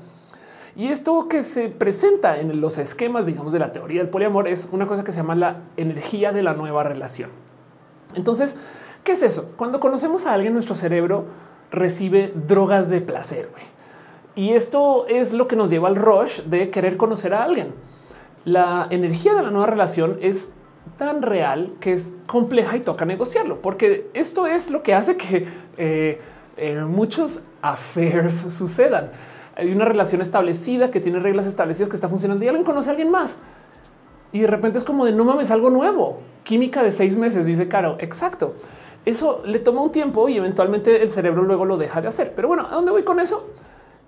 Y esto que se presenta en los esquemas, digamos, de la teoría del poliamor es una cosa que se llama la energía de la nueva relación. Entonces, ¿qué es eso? Cuando conocemos a alguien, nuestro cerebro recibe drogas de placer. Y esto es lo que nos lleva al rush de querer conocer a alguien. La energía de la nueva relación es tan real que es compleja y toca negociarlo, porque esto es lo que hace que eh, eh, muchos affairs sucedan hay una relación establecida que tiene reglas establecidas que está funcionando y alguien conoce a alguien más. Y de repente es como de no mames, algo nuevo. Química de seis meses, dice Caro. Exacto. Eso le toma un tiempo y eventualmente el cerebro luego lo deja de hacer. Pero bueno, ¿a dónde voy con eso?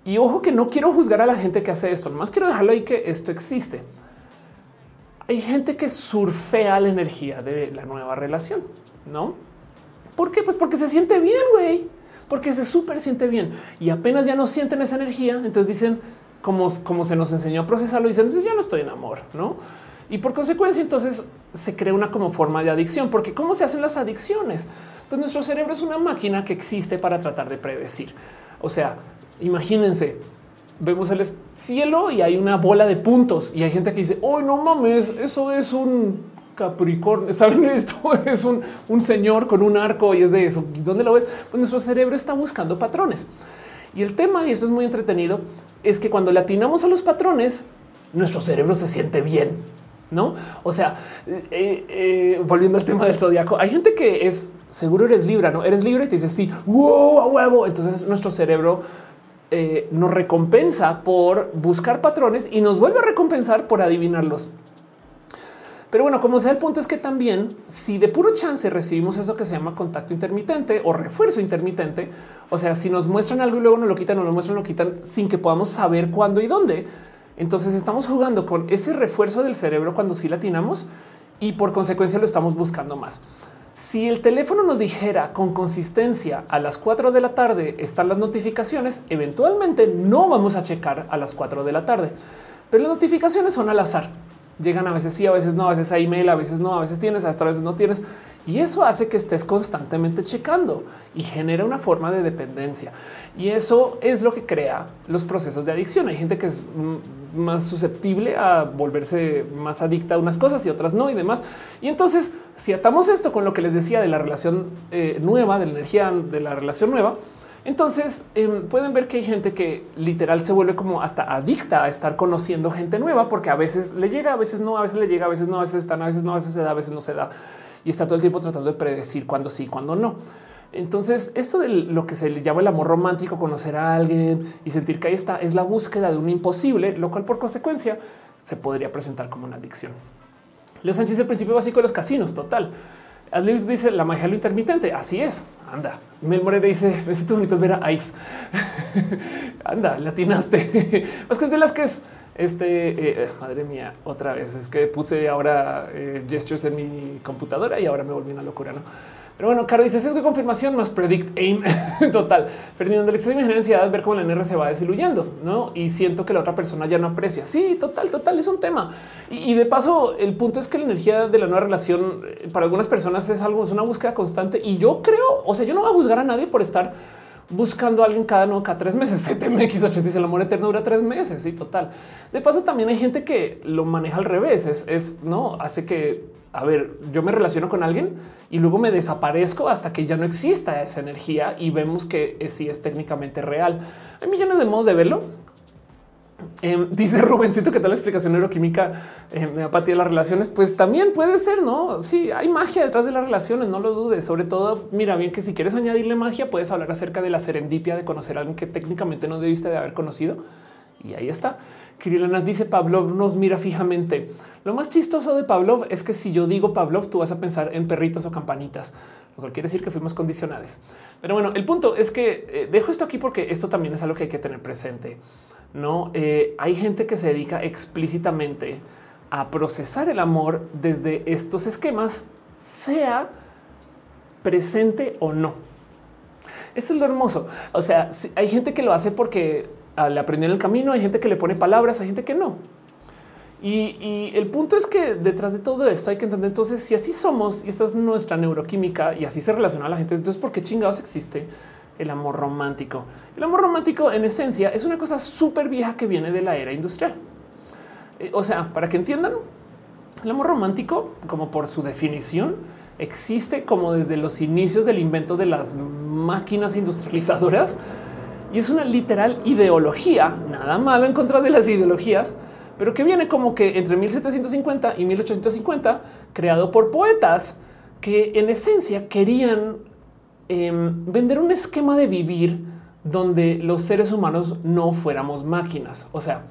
Y ojo que no quiero juzgar a la gente que hace esto, nomás quiero dejarlo ahí que esto existe. Hay gente que surfea la energía de la nueva relación, ¿no? ¿Por qué? Pues porque se siente bien, güey porque se súper siente bien y apenas ya no sienten esa energía. Entonces dicen, como, como se nos enseñó a procesarlo, dicen, ya no estoy en amor, no? Y por consecuencia, entonces se crea una como forma de adicción, porque ¿cómo se hacen las adicciones? Pues nuestro cerebro es una máquina que existe para tratar de predecir. O sea, imagínense, vemos el cielo y hay una bola de puntos y hay gente que dice, oh, no mames, eso es un Capricornio. Saben [LAUGHS] esto es un, un, señor con un arco y es de eso. ¿Y dónde lo ves? Pues nuestro cerebro está buscando patrones. Y el tema, y esto es muy entretenido, es que cuando le atinamos a los patrones, nuestro cerebro se siente bien. No, o sea, eh, eh, volviendo al tema del zodiaco, hay gente que es seguro eres libre, no eres libre y te dice sí, wow, a huevo. Entonces nuestro cerebro eh, nos recompensa por buscar patrones y nos vuelve a recompensar por adivinarlos. Pero bueno, como sea, el punto es que también si de puro chance recibimos eso que se llama contacto intermitente o refuerzo intermitente, o sea, si nos muestran algo y luego nos lo quitan, nos lo muestran, lo quitan sin que podamos saber cuándo y dónde. Entonces estamos jugando con ese refuerzo del cerebro cuando sí latinamos y por consecuencia lo estamos buscando más. Si el teléfono nos dijera con consistencia a las 4 de la tarde están las notificaciones, eventualmente no vamos a checar a las 4 de la tarde, pero las notificaciones son al azar llegan a veces sí, a veces no, a veces hay email, a veces no, a veces tienes, hasta a veces no tienes. Y eso hace que estés constantemente checando y genera una forma de dependencia. Y eso es lo que crea los procesos de adicción. Hay gente que es más susceptible a volverse más adicta a unas cosas y otras no y demás. Y entonces, si atamos esto con lo que les decía de la relación eh, nueva, de la energía de la relación nueva, entonces em, pueden ver que hay gente que literal se vuelve como hasta adicta a estar conociendo gente nueva, porque a veces le llega, a veces no, a veces le llega, a veces no, a veces están, a veces no, a veces se da, a veces no se da. Y está todo el tiempo tratando de predecir cuándo sí, cuándo no. Entonces, esto de lo que se le llama el amor romántico, conocer a alguien y sentir que ahí está, es la búsqueda de un imposible, lo cual por consecuencia se podría presentar como una adicción. Leo Sánchez, el principio básico de los casinos, total. Adlibs dice la magia lo intermitente. Así es. Anda. Mel Moreno dice: siento bonito ver a Ice. [LAUGHS] Anda, latinaste. [LAUGHS] Vázquez Velázquez. Este eh, madre mía, otra vez es que puse ahora eh, gestures en mi computadora y ahora me volví una locura. No? Pero bueno, Caro dice es que confirmación más predict aim [LAUGHS] total. Ferdinando, el mi ansiedad ver cómo la NR se va desiluyendo, no? Y siento que la otra persona ya no aprecia. Sí, total, total, es un tema. Y, de paso, el punto es que la energía de la nueva relación eh, para algunas personas es algo, es una búsqueda constante. Y yo creo, o sea, yo no voy a juzgar a nadie por estar buscando a alguien cada no cada tres meses. [LAUGHS] CTMX 80 dice el amor eterno dura tres meses. Y total. De paso, también hay gente que lo maneja al revés. Es no hace que a ver, yo me relaciono con alguien y luego me desaparezco hasta que ya no exista esa energía y vemos que sí es técnicamente real. Hay millones de modos de verlo. Em, [LAUGHS] dice Rubencito que tal la explicación neuroquímica eh, me apatía las relaciones. Pues también puede ser, no? Sí, hay magia detrás de las relaciones, no lo dudes. Sobre todo, mira bien que si quieres añadirle magia, puedes hablar acerca de la serendipia de conocer a alguien que técnicamente no debiste de haber conocido. Y ahí está. Kirillana dice Pavlov nos mira fijamente. Lo más chistoso de Pavlov es que si yo digo Pavlov, tú vas a pensar en perritos o campanitas, lo cual quiere decir que fuimos condicionados. Pero bueno, el punto es que eh, dejo esto aquí porque esto también es algo que hay que tener presente. No eh, hay gente que se dedica explícitamente a procesar el amor desde estos esquemas, sea presente o no. Eso es lo hermoso. O sea, hay gente que lo hace porque le aprendió en el camino. Hay gente que le pone palabras, hay gente que no. Y, el punto es que detrás de todo esto hay que entender entonces si así somos y esta es nuestra neuroquímica y así se relaciona a la gente, entonces ¿por qué chingados existe el amor romántico? El amor romántico en esencia es una cosa súper vieja que viene de la era industrial. Eh, o sea, para que entiendan, el amor romántico, como por su definición, existe como desde los inicios del invento de las máquinas industrializadoras y es una literal ideología, nada malo en contra de las ideologías, pero que viene como que entre 1750 y 1850, creado por poetas que en esencia querían em, vender un esquema de vivir donde los seres humanos no fuéramos máquinas. O sea,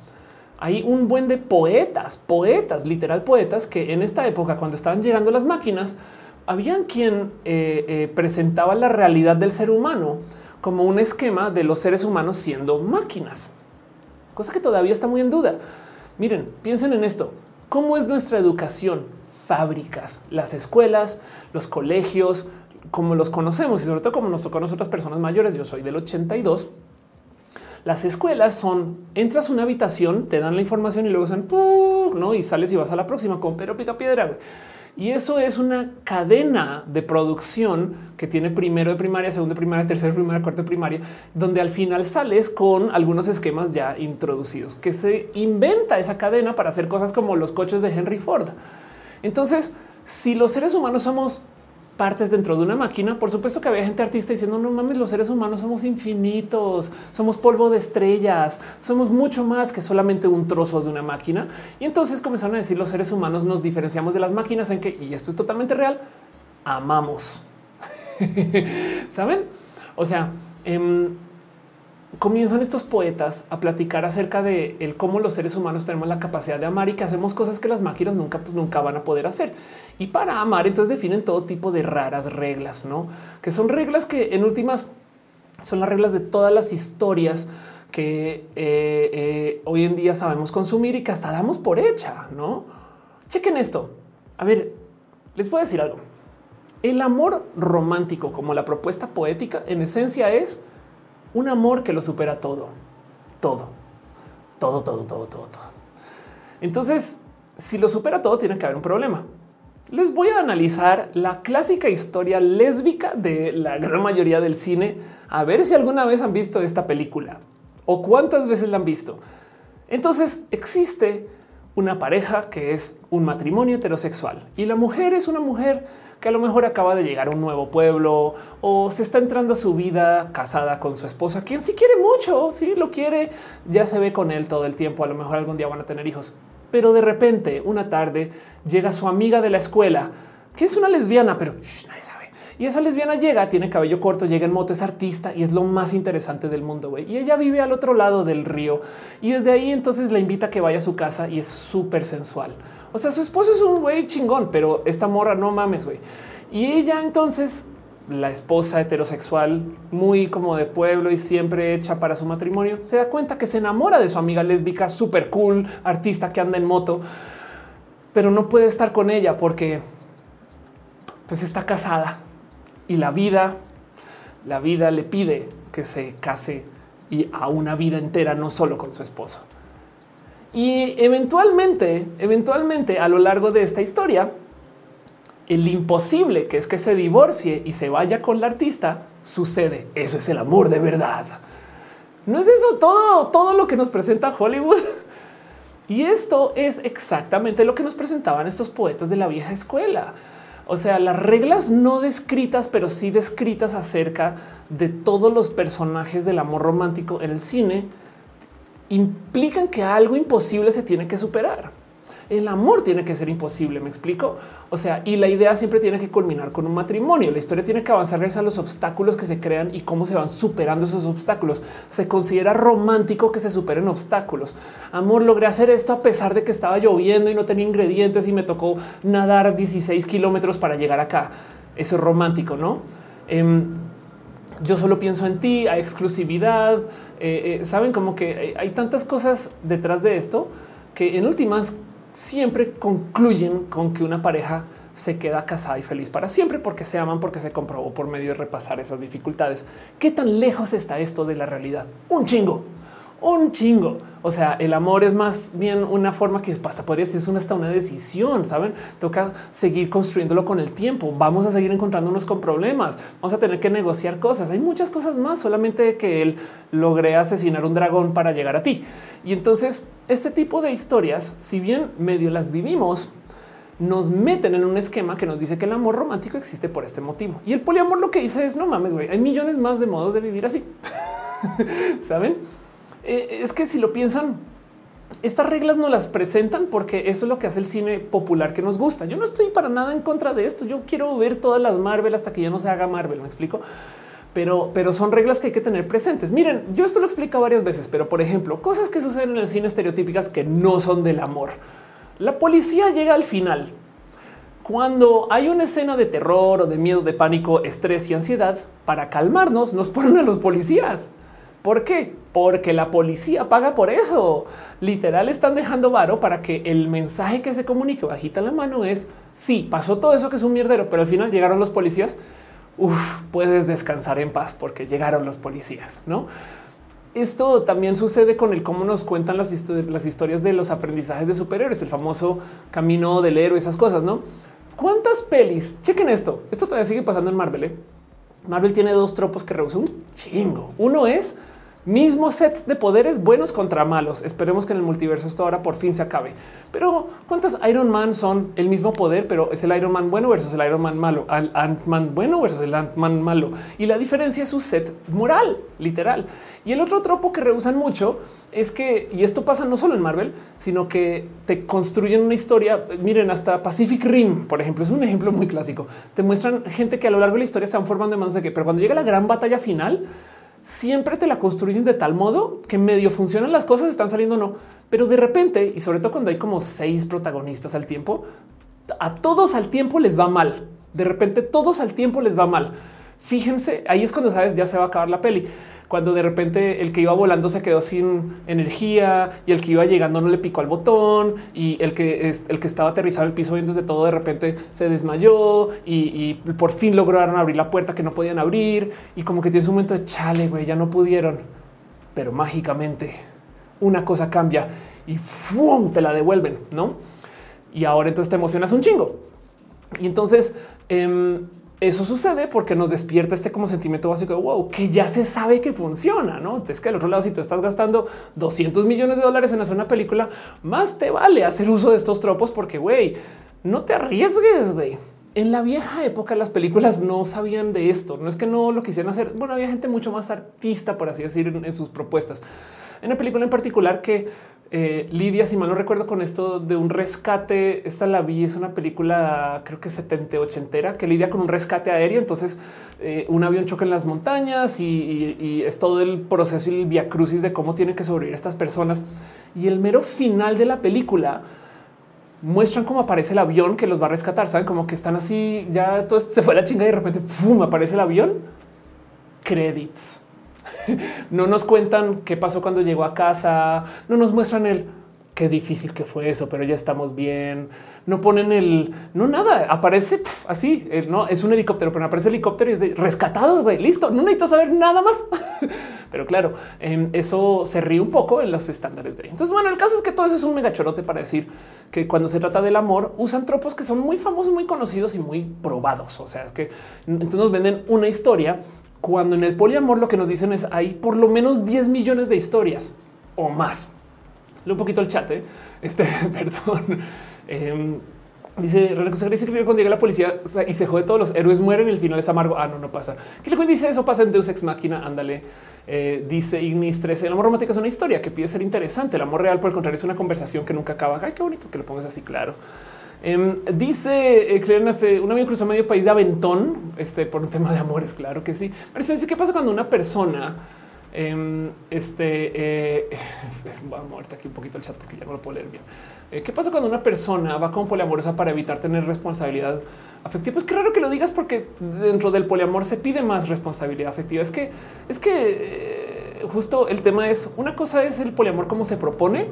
hay un buen de poetas, poetas, literal poetas, que en esta época, cuando estaban llegando las máquinas, habían quien eh, eh, presentaba la realidad del ser humano como un esquema de los seres humanos siendo máquinas, cosa que todavía está muy en duda. Miren, piensen en esto. ¿Cómo es nuestra educación? Fábricas, las escuelas, los colegios, como los conocemos y sobre todo como nos tocó a nosotras personas mayores. Yo soy del 82. Las escuelas son entras a una habitación, te dan la información y luego son no y sales y vas a la próxima con pero pica piedra. Y eso es una cadena de producción que tiene primero de primaria, segundo de primaria, tercero de primaria, cuarto de primaria, donde al final sales con algunos esquemas ya introducidos, que se inventa esa cadena para hacer cosas como los coches de Henry Ford. Entonces, si los seres humanos somos partes dentro de una máquina, por supuesto que había gente artista diciendo no mames, los seres humanos somos infinitos, somos polvo de estrellas, somos mucho más que solamente un trozo de una máquina. Y entonces comenzaron a decir los seres humanos nos diferenciamos de las máquinas en que, y esto es totalmente real, amamos. [LAUGHS] ¿Saben? O sea, em, comienzan estos poetas a platicar acerca de el cómo los seres humanos tenemos la capacidad de amar y que hacemos cosas que las máquinas nunca, pues, nunca van a poder hacer. Y para amar, entonces definen todo tipo de raras reglas, no que son reglas que en últimas son las reglas de todas las historias que eh, eh, hoy en día sabemos consumir y que hasta damos por hecha. No chequen esto. A ver, les a decir algo. El amor romántico, como la propuesta poética, en esencia es un amor que lo supera todo, todo, todo, todo, todo, todo, todo. Entonces, si lo supera todo, tiene que haber un problema. Les voy a analizar la clásica historia lésbica de la gran mayoría del cine, a ver si alguna vez han visto esta película o cuántas veces la han visto. Entonces, existe una pareja que es un matrimonio heterosexual y la mujer es una mujer que a lo mejor acaba de llegar a un nuevo pueblo o se está entrando a su vida casada con su esposa, quien sí quiere mucho, si lo quiere, ya se ve con él todo el tiempo, a lo mejor algún día van a tener hijos. Pero de repente, una tarde, llega su amiga de la escuela, que es una lesbiana, pero nadie sabe. Y esa lesbiana llega, tiene cabello corto, llega en moto, es artista y es lo más interesante del mundo. Y ella vive al otro lado del río y desde ahí entonces la invita a que vaya a su casa y es súper sensual. O sea, su esposo es un güey chingón, pero esta morra no mames, güey. Y ella entonces, la esposa heterosexual, muy como de pueblo y siempre hecha para su matrimonio, se da cuenta que se enamora de su amiga lésbica, súper cool, artista que anda en moto, pero no puede estar con ella porque pues está casada y la vida, la vida le pide que se case y a una vida entera, no solo con su esposo. Y eventualmente, eventualmente a lo largo de esta historia, el imposible que es que se divorcie y se vaya con la artista sucede. Eso es el amor de verdad. No es eso todo, todo lo que nos presenta Hollywood. [LAUGHS] Y esto es exactamente lo que nos presentaban estos poetas de la vieja escuela. O sea, las reglas no descritas, pero sí descritas acerca de todos los personajes del amor romántico en el cine implican que algo imposible se tiene que superar. El amor tiene que ser imposible, me explico. O sea, y la idea siempre tiene que culminar con un matrimonio. La historia tiene que avanzar a los obstáculos que se crean y cómo se van superando esos obstáculos. Se considera romántico que se superen obstáculos. Amor, logré hacer esto a pesar de que estaba lloviendo y no tenía ingredientes y me tocó nadar 16 kilómetros para llegar acá. Eso es romántico, no? Em, yo solo pienso en ti, hay exclusividad. Eh, eh, saben como que hay tantas cosas detrás de esto que en últimas siempre concluyen con que una pareja se queda casada y feliz para siempre porque se aman, porque se comprobó por medio de repasar esas dificultades. ¿Qué tan lejos está esto de la realidad? Un chingo, un chingo. O sea, el amor es más bien una forma que pasa, podría ser una, hasta una decisión, ¿saben? Toca seguir construyéndolo con el tiempo. Vamos a seguir encontrándonos con problemas. Vamos a tener que negociar cosas. Hay muchas cosas más, solamente que él logre asesinar un dragón para llegar a ti. Y entonces, este tipo de historias, si bien medio las vivimos, nos meten en un esquema que nos dice que el amor romántico existe por este motivo. Y el poliamor lo que dice es, no mames, güey, hay millones más de modos de vivir así. [LAUGHS] ¿Saben? Eh, es que si lo piensan, estas reglas no las presentan porque eso es lo que hace el cine popular que nos gusta. Yo no estoy para nada en contra de esto. Yo quiero ver todas las Marvel hasta que ya no se haga Marvel. Me explico, pero, pero son reglas que hay que tener presentes. Miren, yo esto lo explico varias veces, pero por ejemplo, cosas que suceden en el cine estereotípicas que no son del amor. La policía llega al final. Cuando hay una escena de terror o de miedo, de pánico, estrés y ansiedad, para calmarnos, nos ponen a los policías. ¿Por qué? Porque la policía paga por eso. Literal están dejando varo para que el mensaje que se comunique bajita la mano es sí, pasó todo eso que es un mierdero, pero al final llegaron los policías. Uf, puedes descansar en paz porque llegaron los policías, ¿no? esto también sucede con el cómo nos cuentan las, historias de los aprendizajes de superhéroes, el famoso camino del héroe, esas cosas, ¿no? ¿Cuántas pelis? Chequen esto. Esto todavía sigue pasando en Marvel. ¿eh? Marvel tiene dos tropos que rehusan un chingo. Uno es Mismo set de poderes buenos contra malos. Esperemos que en el multiverso esto ahora por fin se acabe. Pero ¿cuántas Iron Man son el mismo poder, pero es el Iron Man bueno versus el Iron Man malo? Al Ant-Man bueno versus el Ant-Man malo. Y la diferencia es su set moral, literal. Y el otro tropo que rehusan mucho es que, y esto pasa no solo en Marvel, sino que te construyen una historia. Miren, hasta Pacific Rim, por ejemplo, es un ejemplo muy clásico. Te muestran gente que a lo largo de la historia se van formando de manos de que, pero cuando llega la gran batalla final, siempre te la construyen de tal modo que medio funcionan las cosas, están saliendo no, pero de repente, y sobre todo cuando hay como seis protagonistas al tiempo, a todos al tiempo les va mal. De repente todos al tiempo les va mal. Fíjense, ahí es cuando sabes ya se va a acabar la peli cuando de repente el que iba volando se quedó sin energía y el que iba llegando no le picó al botón y el que el que estaba aterrizado en el piso viendo de todo de repente se desmayó y, por fin lograron abrir la puerta que no podían abrir y como que tienes un momento de chale, güey, ya no pudieron, pero mágicamente una cosa cambia y ¡fum! te la devuelven, no? Y ahora entonces te emocionas un chingo. Y entonces em, eso sucede porque nos despierta este como sentimiento básico de wow, que ya se sabe que funciona. No es que al otro lado, si tú estás gastando 200 millones de dólares en hacer una película, más te vale hacer uso de estos tropos porque güey, no te arriesgues. Güey. En la vieja época las películas no sabían de esto. No es que no lo quisieran hacer. Bueno, había gente mucho más artista, por así decir, en sus propuestas. En una película en particular que eh, Lidia, si mal no recuerdo con esto de un rescate, esta la vi, es una película creo que 70, ochentera, que lidia con un rescate aéreo. Entonces eh, un avión choca en las montañas y, es todo el proceso y el via crucis de cómo tienen que sobrevivir estas personas. Y el mero final de la película muestran cómo aparece el avión que los va a rescatar. Saben como que están así, ya todo se fue la chinga y de repente aparece el avión. Credits [LAUGHS] no nos cuentan qué pasó cuando llegó a casa, no nos muestran el qué difícil que fue eso, pero ya estamos bien. No ponen el no nada, aparece así. no es un helicóptero, pero aparece el helicóptero y es de rescatados. Güey, listo. No necesito saber nada más. [LAUGHS] pero claro, em, eso se ríe un poco en los estándares de Entonces, bueno, el caso es que todo eso es un megachorote para decir que cuando se trata del amor usan tropos que son muy famosos, muy conocidos y muy probados. O sea, es que entonces nos venden una historia cuando en el poliamor lo que nos dicen es hay por lo menos 10 millones de historias o más. Leo un poquito el chat. ¿eh? Este, [LAUGHS] perdón. Eh, dice cuando llega la policía y se jode todos los héroes mueren y el final es amargo. Ah, no, no pasa. ¿Qué le dice eso? Pasa en Deus Ex Máquina. Ándale. Eh, dice Ignis 13. El amor romántico es una historia que pide ser interesante. El amor real, por el contrario, es una conversación que nunca acaba. Ay, qué bonito que lo pongas así claro. Em, dice eh, un amigo cruzó medio país de Aventón, este por un tema de amores, claro que sí. Pero ¿qué pasa cuando una persona em, este eh, [LAUGHS] voy a moverte aquí un poquito el chat porque ya no lo puedo leer bien. Eh, ¿Qué pasa cuando una persona va como poliamorosa para evitar tener responsabilidad afectiva? Pues qué raro que lo digas porque dentro del poliamor se pide más responsabilidad afectiva. Es que es que eh, justo el tema es una cosa es el poliamor como se propone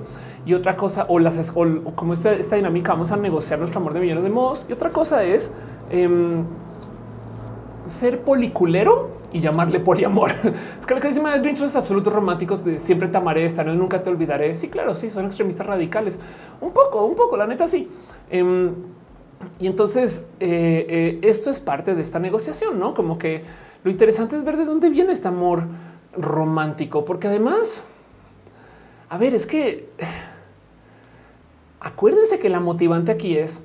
y otra cosa o las o, como esta, esta, dinámica vamos a negociar nuestro amor de millones de modos y otra cosa es em, ser policulero y llamarle poliamor. [LAUGHS] Es que lo que dice Grinch es absolutos románticos de siempre te amaré, estar en nunca te olvidaré. Sí, claro, sí, son extremistas radicales. Un poco, un poco, la neta sí. Em, y entonces eh, eh, esto es parte de esta negociación, ¿no? Como que lo interesante es ver de dónde viene este amor romántico, porque además, a ver, es que acuérdense que la motivante aquí es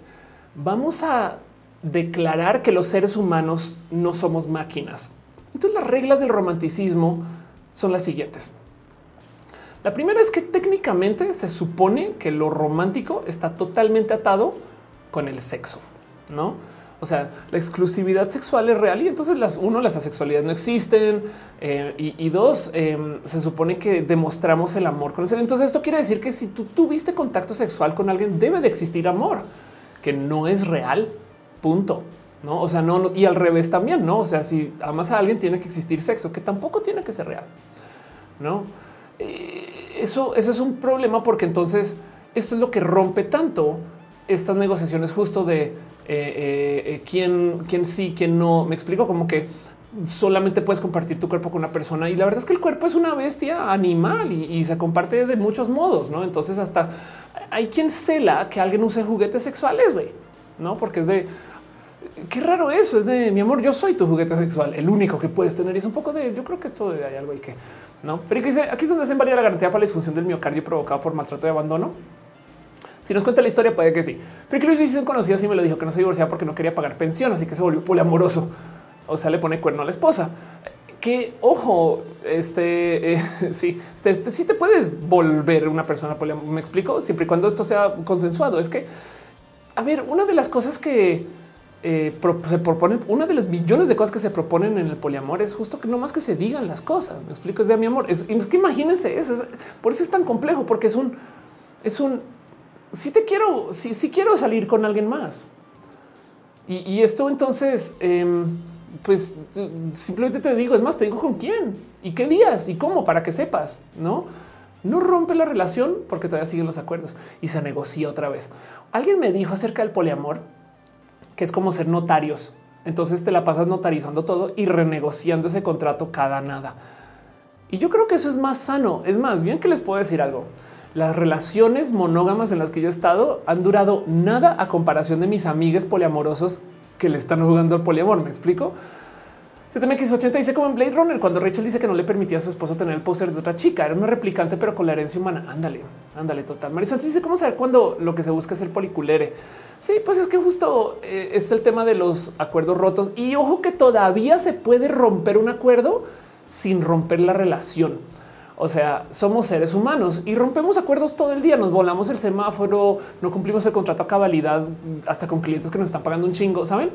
vamos a declarar que los seres humanos no somos máquinas. Entonces las reglas del romanticismo son las siguientes. La primera es que técnicamente se supone que lo romántico está totalmente atado con el sexo, ¿no? O sea, la exclusividad sexual es real y entonces las uno, las asexualidades no existen eh, y, dos, em, se supone que demostramos el amor con el sexo. Entonces esto quiere decir que si tú tuviste contacto sexual con alguien, debe de existir amor que no es real. Punto. No, o sea, no, y al revés también, no? O sea, si amas a alguien, tiene que existir sexo que tampoco tiene que ser real. No, eh, eso, eso es un problema porque entonces esto es lo que rompe tanto estas negociaciones justo de eh, eh, quién, quién sí, quién no. Me explico como que solamente puedes compartir tu cuerpo con una persona y la verdad es que el cuerpo es una bestia animal y, se comparte de muchos modos, ¿no? Entonces hasta hay quien cela que alguien use juguetes sexuales, güey, ¿no? Porque es de... Qué raro eso, es de mi amor, yo soy tu juguete sexual, el único que puedes tener. Y es un poco de, yo creo que esto hay algo y que, ¿no? Pero aquí es donde se invalida la garantía para la disfunción del miocardio provocado por maltrato de abandono. Si nos cuenta la historia, puede que sí. Pero que Luis un conocido así me lo dijo que no se divorciaba porque no quería pagar pensión, así que se volvió poliamoroso o sea, le pone cuerno a la esposa. Que ojo, este eh, [LAUGHS] sí, este, sí te puedes volver una persona poliamorosa. Me explico siempre y cuando esto sea consensuado. Es que, a ver, una de las cosas que eh, se proponen, una de las millones de cosas que se proponen en el poliamor es justo que no más que se digan las cosas. Me explico, es de mi amor. Es, que imagínense eso. por eso es tan complejo, porque es un, es un, si te quiero, si, quiero salir con alguien más. Y, esto entonces, em, pues simplemente te digo, es más, te digo con quién y qué días y cómo para que sepas, no? No rompe la relación porque todavía siguen los acuerdos y se negocia otra vez. Alguien me dijo acerca del poliamor que es como ser notarios. Entonces te la pasas notarizando todo y renegociando ese contrato cada nada. Y yo creo que eso es más sano. Es más, bien que les puedo decir algo. Las relaciones monógamas en las que yo he estado han durado nada a comparación de mis amigues poliamorosos que le están jugando al poliamor. Me explico. CTMX80 dice como en Blade Runner, cuando Rachel dice que no le permitía a su esposo tener el póster de otra chica, era una replicante, pero con la herencia humana. Ándale, ándale, total. Marisa dice cómo saber cuando lo que se busca es el policulere. Sí, pues es que justo eh, es el tema de los acuerdos rotos y ojo que todavía se puede romper un acuerdo sin romper la relación. O sea, somos seres humanos y rompemos acuerdos todo el día. Nos volamos el semáforo, no cumplimos el contrato a cabalidad hasta con clientes que nos están pagando un chingo, saben?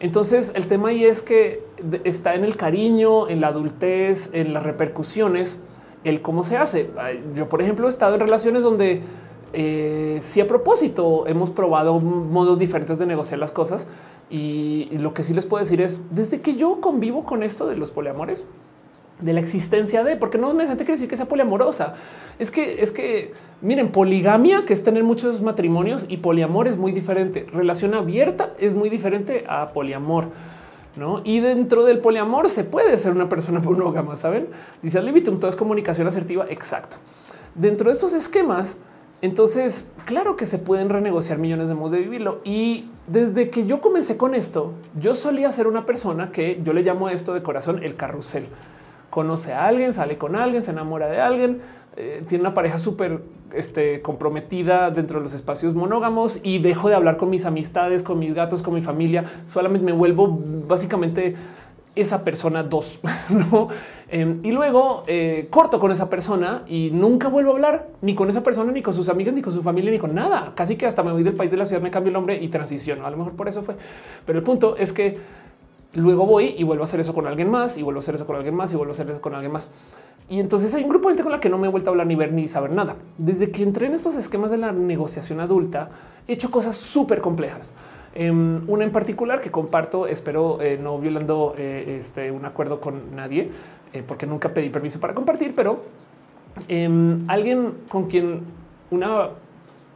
Entonces el tema ahí es que está en el cariño, en la adultez, en las repercusiones, el cómo se hace. Yo, por ejemplo, he estado en relaciones donde eh, si a propósito hemos probado modos diferentes de negociar las cosas y lo que sí les puedo decir es desde que yo convivo con esto de los poliamores, de la existencia de, porque no necesariamente quiere decir que sea poliamorosa. Es que, es que, miren, poligamia, que es tener muchos matrimonios y poliamor es muy diferente. Relación abierta es muy diferente a poliamor. ¿no? Y dentro del poliamor se puede ser una persona [LAUGHS] monógama, ¿saben? Dice al todo es comunicación asertiva. Exacto. Dentro de estos esquemas, entonces, claro que se pueden renegociar millones de modos de vivirlo. Y desde que yo comencé con esto, yo solía ser una persona que yo le llamo esto de corazón el carrusel conoce a alguien, sale con alguien, se enamora de alguien, eh, tiene una pareja súper este, comprometida dentro de los espacios monógamos y dejo de hablar con mis amistades, con mis gatos, con mi familia. Solamente me vuelvo básicamente esa persona dos. [LAUGHS] Em, y luego eh, corto con esa persona y nunca vuelvo a hablar ni con esa persona, ni con sus amigas, ni con su familia, ni con nada. Casi que hasta me voy del país de la ciudad, me cambio el nombre y transiciono. A lo mejor por eso fue. Pero el punto es que Luego voy y vuelvo a hacer eso con alguien más y vuelvo a hacer eso con alguien más y vuelvo a hacer eso con alguien más. Y entonces hay un grupo de gente con la que no me he vuelto a hablar ni ver ni saber nada. Desde que entré en estos esquemas de la negociación adulta, he hecho cosas súper complejas. Em, una en particular que comparto, espero eh, no violando eh, este, un acuerdo con nadie, eh, porque nunca pedí permiso para compartir, pero em, alguien con quien una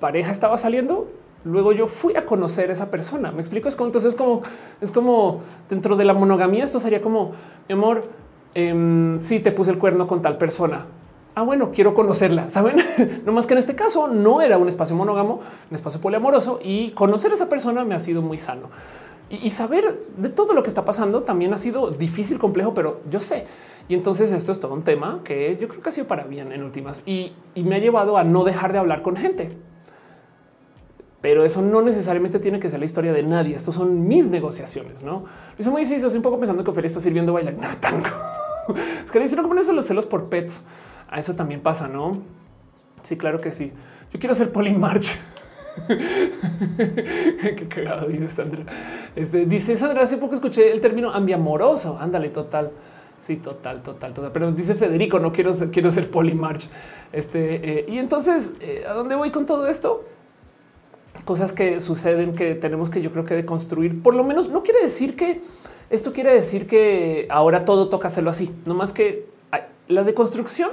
pareja estaba saliendo Luego yo fui a conocer a esa persona. Me explico. Es como entonces como es como dentro de la monogamía. Esto sería como amor. Eh, sí, te puse el cuerno con tal persona. Ah, bueno, quiero conocerla. Saben, [LAUGHS] no más que en este caso no era un espacio monógamo, un espacio poliamoroso y conocer a esa persona me ha sido muy sano y, saber de todo lo que está pasando también ha sido difícil, complejo, pero yo sé. Y entonces esto es todo un tema que yo creo que ha sido para bien en últimas y me ha llevado a no dejar de hablar con gente pero eso no necesariamente tiene que ser la historia de nadie. Estos son mis negociaciones, no? Luis muy estoy un poco pensando que Ophelia está sirviendo bailar. [LAUGHS] No, es que dicen como eso los celos por pets. A eso también pasa, no? Sí, claro que sí. Yo quiero ser March. [LAUGHS] Qué cagado dice Sandra. Este, dice Sandra, hace poco escuché el término ambiamoroso. Ándale, total. Sí, total, total, total. Pero dice Federico, no quiero, quiero ser March. Este, eh, y entonces, eh, ¿a dónde voy con todo esto? Cosas que suceden que tenemos que yo creo que deconstruir. Por lo menos no quiere decir que esto quiere decir que ahora todo toca hacerlo así, no más que la deconstrucción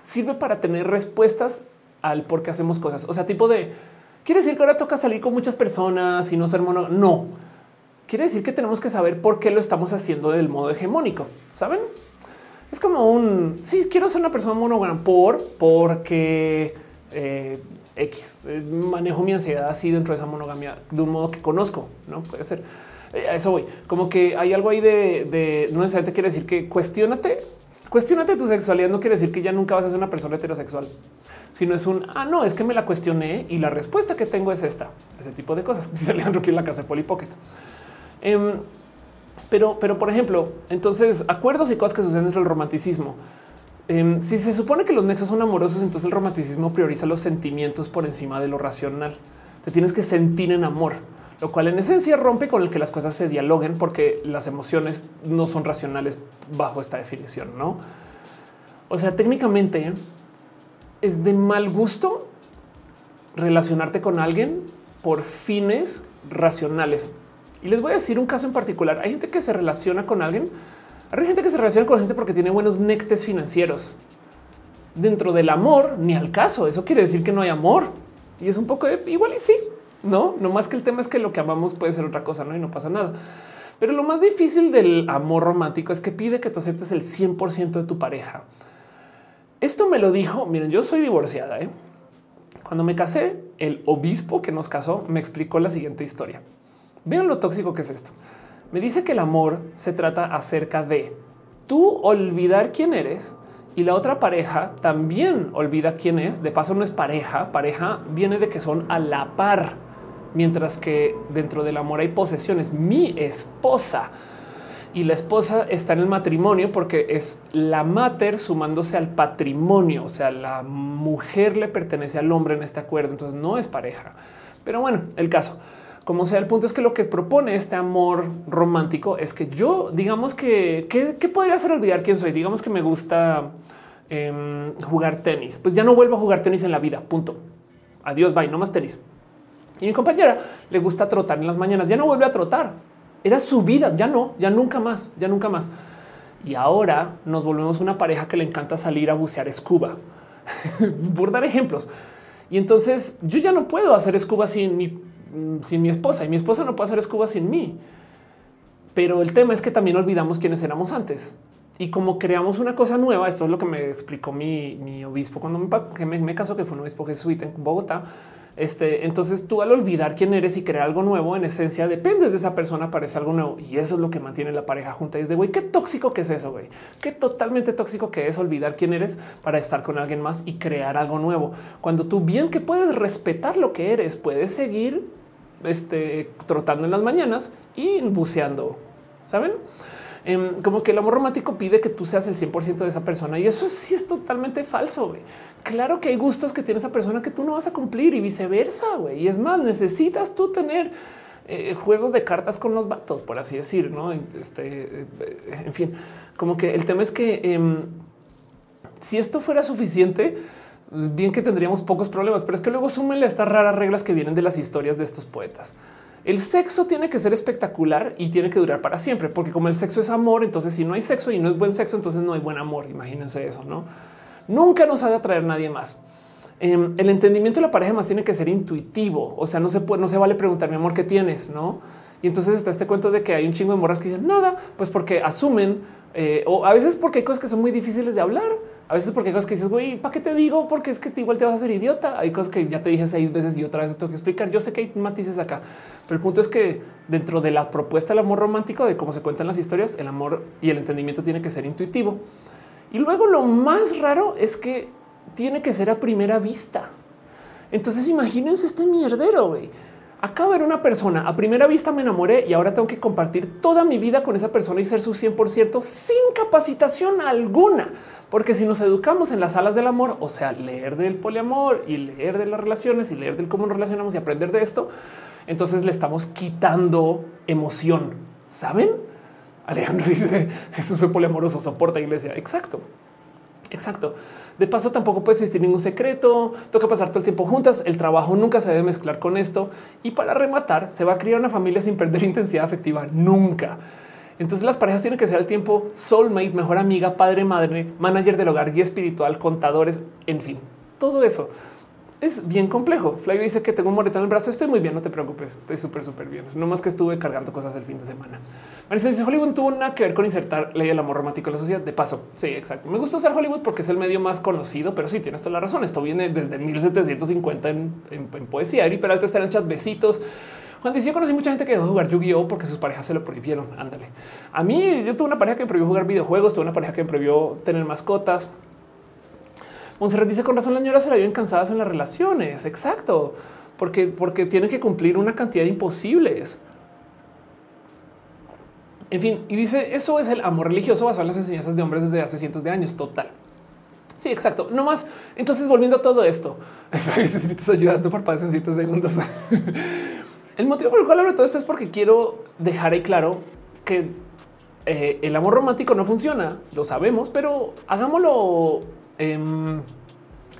sirve para tener respuestas al por qué hacemos cosas. O sea, tipo de quiere decir que ahora toca salir con muchas personas y no ser mono. No, quiere decir que tenemos que saber por qué lo estamos haciendo del modo hegemónico. Saben? Es como un sí, quiero ser una persona monógama por porque eh, X eh, manejo mi ansiedad así dentro de esa monogamia de un modo que conozco. No puede ser. Eh, eso voy. Como que hay algo ahí de, no necesariamente quiere decir que cuestionate, cuestionate tu sexualidad. No quiere decir que ya nunca vas a ser una persona heterosexual, sino es un ah, no, es que me la cuestioné y la respuesta que tengo es esta. Ese tipo de cosas. [LAUGHS] Dice Alejandro que en la casa de Polly. Em, pero, pero por ejemplo, entonces acuerdos y cosas que suceden dentro del romanticismo. Em, si se supone que los nexos son amorosos, entonces el romanticismo prioriza los sentimientos por encima de lo racional. Te tienes que sentir en amor, lo cual en esencia rompe con el que las cosas se dialoguen porque las emociones no son racionales bajo esta definición, no? O sea, técnicamente es de mal gusto relacionarte con alguien por fines racionales. Y les voy a decir un caso en particular. Hay gente que se relaciona con alguien. Hay gente que se relaciona con gente porque tiene buenos nectes financieros. Dentro del amor, ni al caso. Eso quiere decir que no hay amor. Y es un poco igual y sí, no, no más que el tema es que lo que amamos puede ser otra cosa, no? Y no pasa nada. Pero lo más difícil del amor romántico es que pide que tú aceptes el 100% de tu pareja. Esto me lo dijo. Miren, yo soy divorciada. ¿eh? Cuando me casé, el obispo que nos casó me explicó la siguiente historia. Vean lo tóxico que es esto. Me dice que el amor se trata acerca de tú olvidar quién eres y la otra pareja también olvida quién es. De paso no es pareja, pareja viene de que son a la par, mientras que dentro del amor hay posesiones. Mi esposa y la esposa está en el matrimonio porque es la mater sumándose al patrimonio, o sea, la mujer le pertenece al hombre en este acuerdo, entonces no es pareja. Pero bueno, el caso. Como sea, el punto es que lo que propone este amor romántico es que yo, digamos que, ¿qué podría ser olvidar quién soy? Digamos que me gusta em, jugar tenis. Pues ya no vuelvo a jugar tenis en la vida, punto. Adiós, bye, no más tenis. Y mi compañera le gusta trotar en las mañanas, ya no vuelve a trotar. Era su vida, ya no, ya nunca más, ya nunca más. Y ahora nos volvemos una pareja que le encanta salir a bucear escuba, [LAUGHS] por dar ejemplos. Y entonces yo ya no puedo hacer escuba sin mi sin mi esposa y mi esposa no puede hacer escuba sin mí. Pero el tema es que también olvidamos quiénes éramos antes. Y como creamos una cosa nueva, esto es lo que me explicó mi, obispo cuando me, me, casó, que fue un obispo jesuita en Bogotá. Este, entonces tú al olvidar quién eres y crear algo nuevo, en esencia dependes de esa persona para algo nuevo. Y eso es lo que mantiene la pareja junta. Es de güey, qué tóxico que es eso, güey. Qué totalmente tóxico que es olvidar quién eres para estar con alguien más y crear algo nuevo. Cuando tú bien que puedes respetar lo que eres, puedes seguir este, trotando en las mañanas y buceando, ¿saben? Em, como que el amor romántico pide que tú seas el 100% de esa persona y eso sí es totalmente falso. Claro que hay gustos que tiene esa persona que tú no vas a cumplir y viceversa. Y es más, necesitas tú tener eh, juegos de cartas con los vatos, por así decir, no? Este, eh, en fin, como que el tema es que em, si esto fuera suficiente, bien que tendríamos pocos problemas, pero es que luego súmenle estas raras reglas que vienen de las historias de estos poetas. El sexo tiene que ser espectacular y tiene que durar para siempre, porque como el sexo es amor, entonces si no hay sexo y no es buen sexo, entonces no hay buen amor. Imagínense eso, no? Nunca nos ha de atraer nadie más. Em, el entendimiento de la pareja más tiene que ser intuitivo. O sea, no se puede, no se vale preguntar mi amor qué tienes, no? Y entonces está este cuento de que hay un chingo de morras que dicen nada, pues porque asumen eh, o a veces porque hay cosas que son muy difíciles de hablar. A veces porque hay cosas que dices, güey, ¿para qué te digo? Porque es que igual te vas a hacer idiota. Hay cosas que ya te dije seis veces y otra vez tengo que explicar. Yo sé que hay matices acá, pero el punto es que dentro de la propuesta del amor romántico, de cómo se cuentan las historias, el amor y el entendimiento tiene que ser intuitivo. Y luego lo más raro es que tiene que ser a primera vista. Entonces imagínense este mierdero, güey acabo de ver una persona, a primera vista me enamoré y ahora tengo que compartir toda mi vida con esa persona y ser su 100% sin capacitación alguna. Porque si nos educamos en las salas del amor, o sea, leer del poliamor y leer de las relaciones y leer del cómo nos relacionamos y aprender de esto, entonces le estamos quitando emoción. ¿Saben? Alejandro [LAUGHS] dice, Jesús fue poliamoroso, soporta iglesia. Exacto. Exacto. De paso, tampoco puede existir ningún secreto. Toca pasar todo el tiempo juntas. El trabajo nunca se debe mezclar con esto. Y para rematar, se va a criar una familia sin perder [LAUGHS] intensidad afectiva. Nunca. Entonces las parejas tienen que ser al tiempo soulmate, mejor amiga, padre, madre, manager del hogar, guía espiritual, contadores, en fin, todo eso. Es bien complejo. Flavio dice que tengo un moretón en el brazo. Estoy muy bien, no te preocupes. Estoy súper, súper bien. No más que estuve cargando cosas el fin de semana. Marisa dice Hollywood tuvo nada que ver con insertar ley del amor romántico en la sociedad. De paso, sí, exacto. Me gusta usar Hollywood porque es el medio más conocido, pero sí tienes toda la razón. Esto viene desde 1750 en, poesía. Eri Peralta está en el chat. Besitos. Juan dice: Yo conocí mucha gente que dejó de jugar Yu-Gi-Oh porque sus parejas se lo prohibieron. Ándale. A mí, yo tuve una pareja que me prohibió jugar videojuegos, tuve una pareja que me prohibió tener mascotas. Monserrat dice con razón, la señora se la viven cansadas en las relaciones. Exacto, porque, porque tienen que cumplir una cantidad de imposibles. En fin, y dice eso es el amor religioso basado en las enseñanzas de hombres desde hace cientos de años. Total. Sí, exacto. No más. Entonces, volviendo a todo esto, [LAUGHS] necesitas ayudando por en cientos segundos. [LAUGHS] el motivo por el cual hablo de todo esto es porque quiero dejar ahí claro que eh, el amor romántico no funciona. Lo sabemos, pero hagámoslo eh,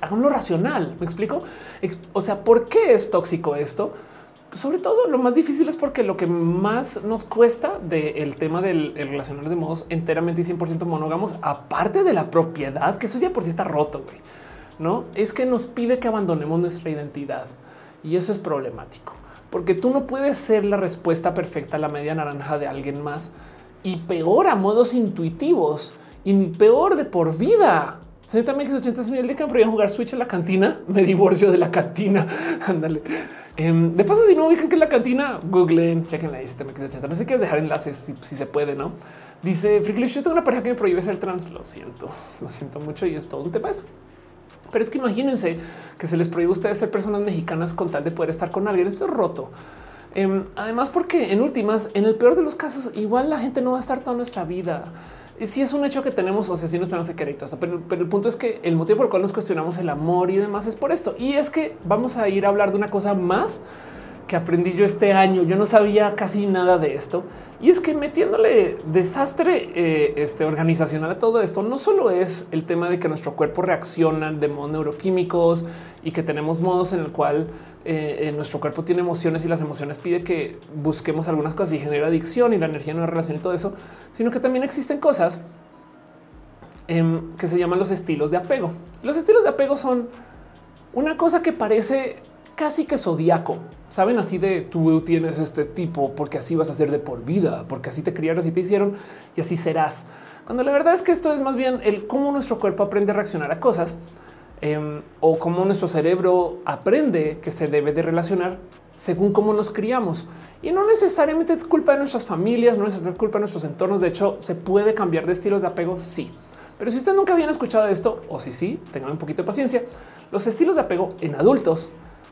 hagámoslo racional. Me explico. O sea, ¿por qué es tóxico esto? Sobre todo lo más difícil es porque lo que más nos cuesta del tema del relacionarnos de modos enteramente y 100% monógamos, aparte de la propiedad, que eso ya por sí está roto, güey, no es que nos pide que abandonemos nuestra identidad y eso es problemático porque tú no puedes ser la respuesta perfecta a la media naranja de alguien más y peor a modos intuitivos y peor de por vida. Señorita MX80 mil de que me jugar Switch en la cantina. [LAUGHS] Me divorcio de la cantina. [LAUGHS] Ándale. Em, de paso, si no ubican que es la cantina, googleen, chequen la MX80. No sé qué dejar enlaces si, se puede, no? Dice Freaklish, yo tengo una pareja que me prohíbe ser trans. Lo siento, [LAUGHS] lo siento mucho y es todo un tema eso. Pero es que imagínense que se les prohíbe a ustedes ser personas mexicanas con tal de poder estar con alguien. Esto es roto. Em, además, porque en últimas, en el peor de los casos, igual la gente no va a estar toda nuestra vida si es un hecho que tenemos, o sea, si no estamos secretos, pero, pero el punto es que el motivo por el cual nos cuestionamos el amor y demás es por esto. Y es que vamos a ir a hablar de una cosa más que aprendí yo este año. Yo no sabía casi nada de esto. Y es que metiéndole desastre eh, este, organizacional a todo esto, no solo es el tema de que nuestro cuerpo reacciona de modos neuroquímicos y que tenemos modos en el cual eh, nuestro cuerpo tiene emociones y las emociones pide que busquemos algunas cosas y genera adicción y la energía en una relación y todo eso, sino que también existen cosas em, que se llaman los estilos de apego. Los estilos de apego son una cosa que parece casi que zodiaco. Saben así de tú tienes este tipo porque así vas a ser de por vida, porque así te criaron, así te hicieron y así serás. Cuando la verdad es que esto es más bien el cómo nuestro cuerpo aprende a reaccionar a cosas Em, o cómo nuestro cerebro aprende que se debe de relacionar según cómo nos criamos. Y no necesariamente es culpa de nuestras familias, no es culpa de nuestros entornos. De hecho, se puede cambiar de estilos de apego, sí. Pero si usted nunca habían escuchado esto, o si sí, tengan un poquito de paciencia. Los estilos de apego en adultos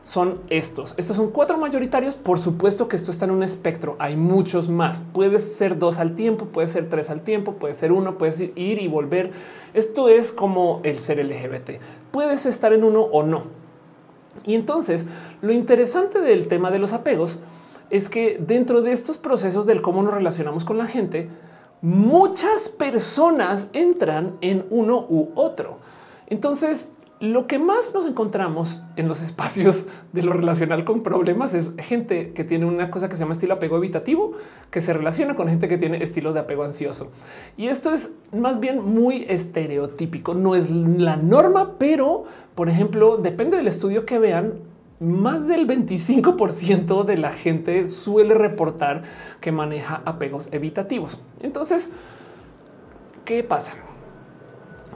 son estos. Estos son cuatro mayoritarios. Por supuesto que esto está en un espectro. Hay muchos más. Puedes ser dos al tiempo, puede ser tres al tiempo, puede ser uno, puedes ir y volver. Esto es como el ser LGBT. Puedes estar en uno o no. Y entonces lo interesante del tema de los apegos es que dentro de estos procesos del cómo nos relacionamos con la gente, muchas personas entran en uno u otro. Entonces, lo que más nos encontramos en los espacios de lo relacional con problemas es gente que tiene una cosa que se llama estilo apego evitativo, que se relaciona con gente que tiene estilo de apego ansioso. Y esto es más bien muy estereotípico, no es la norma, pero por ejemplo, depende del estudio que vean, más del 25% de la gente suele reportar que maneja apegos evitativos. Entonces, ¿qué pasa?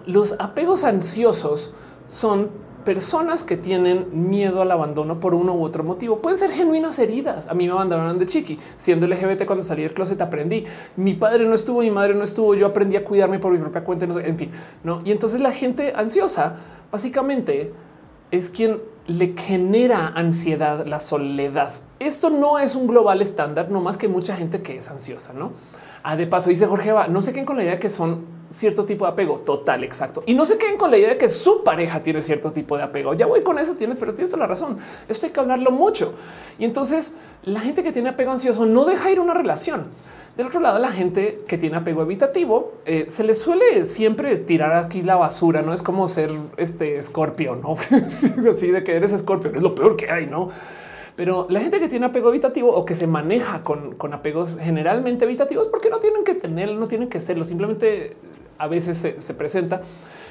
Los apegos ansiosos son personas que tienen miedo al abandono por uno u otro motivo. Pueden ser genuinas heridas. A mí me abandonaron de chiqui. Siendo LGBT cuando salí del closet aprendí. Mi padre no estuvo, mi madre no estuvo. Yo aprendí a cuidarme por mi propia cuenta. En fin, no. Y entonces la gente ansiosa básicamente es quien le genera ansiedad, la soledad. Esto no es un global estándar, no más que mucha gente que es ansiosa, no? Ah, de paso, dice Jorge, va, no se queden con la idea de que son cierto tipo de apego total, exacto. Y no se queden con la idea de que su pareja tiene cierto tipo de apego. Ya voy con eso, tienes, pero tienes toda la razón. Esto hay que hablarlo mucho. Y entonces la gente que tiene apego ansioso no deja ir una relación. Del otro lado, la gente que tiene apego evitativo eh, se le suele siempre tirar aquí la basura. No es como ser este escorpio, no [LAUGHS] así de que eres escorpio, es lo peor que hay, no? Pero la gente que tiene apego evitativo o que se maneja con, apegos generalmente evitativos, porque no tienen que tener, no tienen que serlo, simplemente a veces se, presenta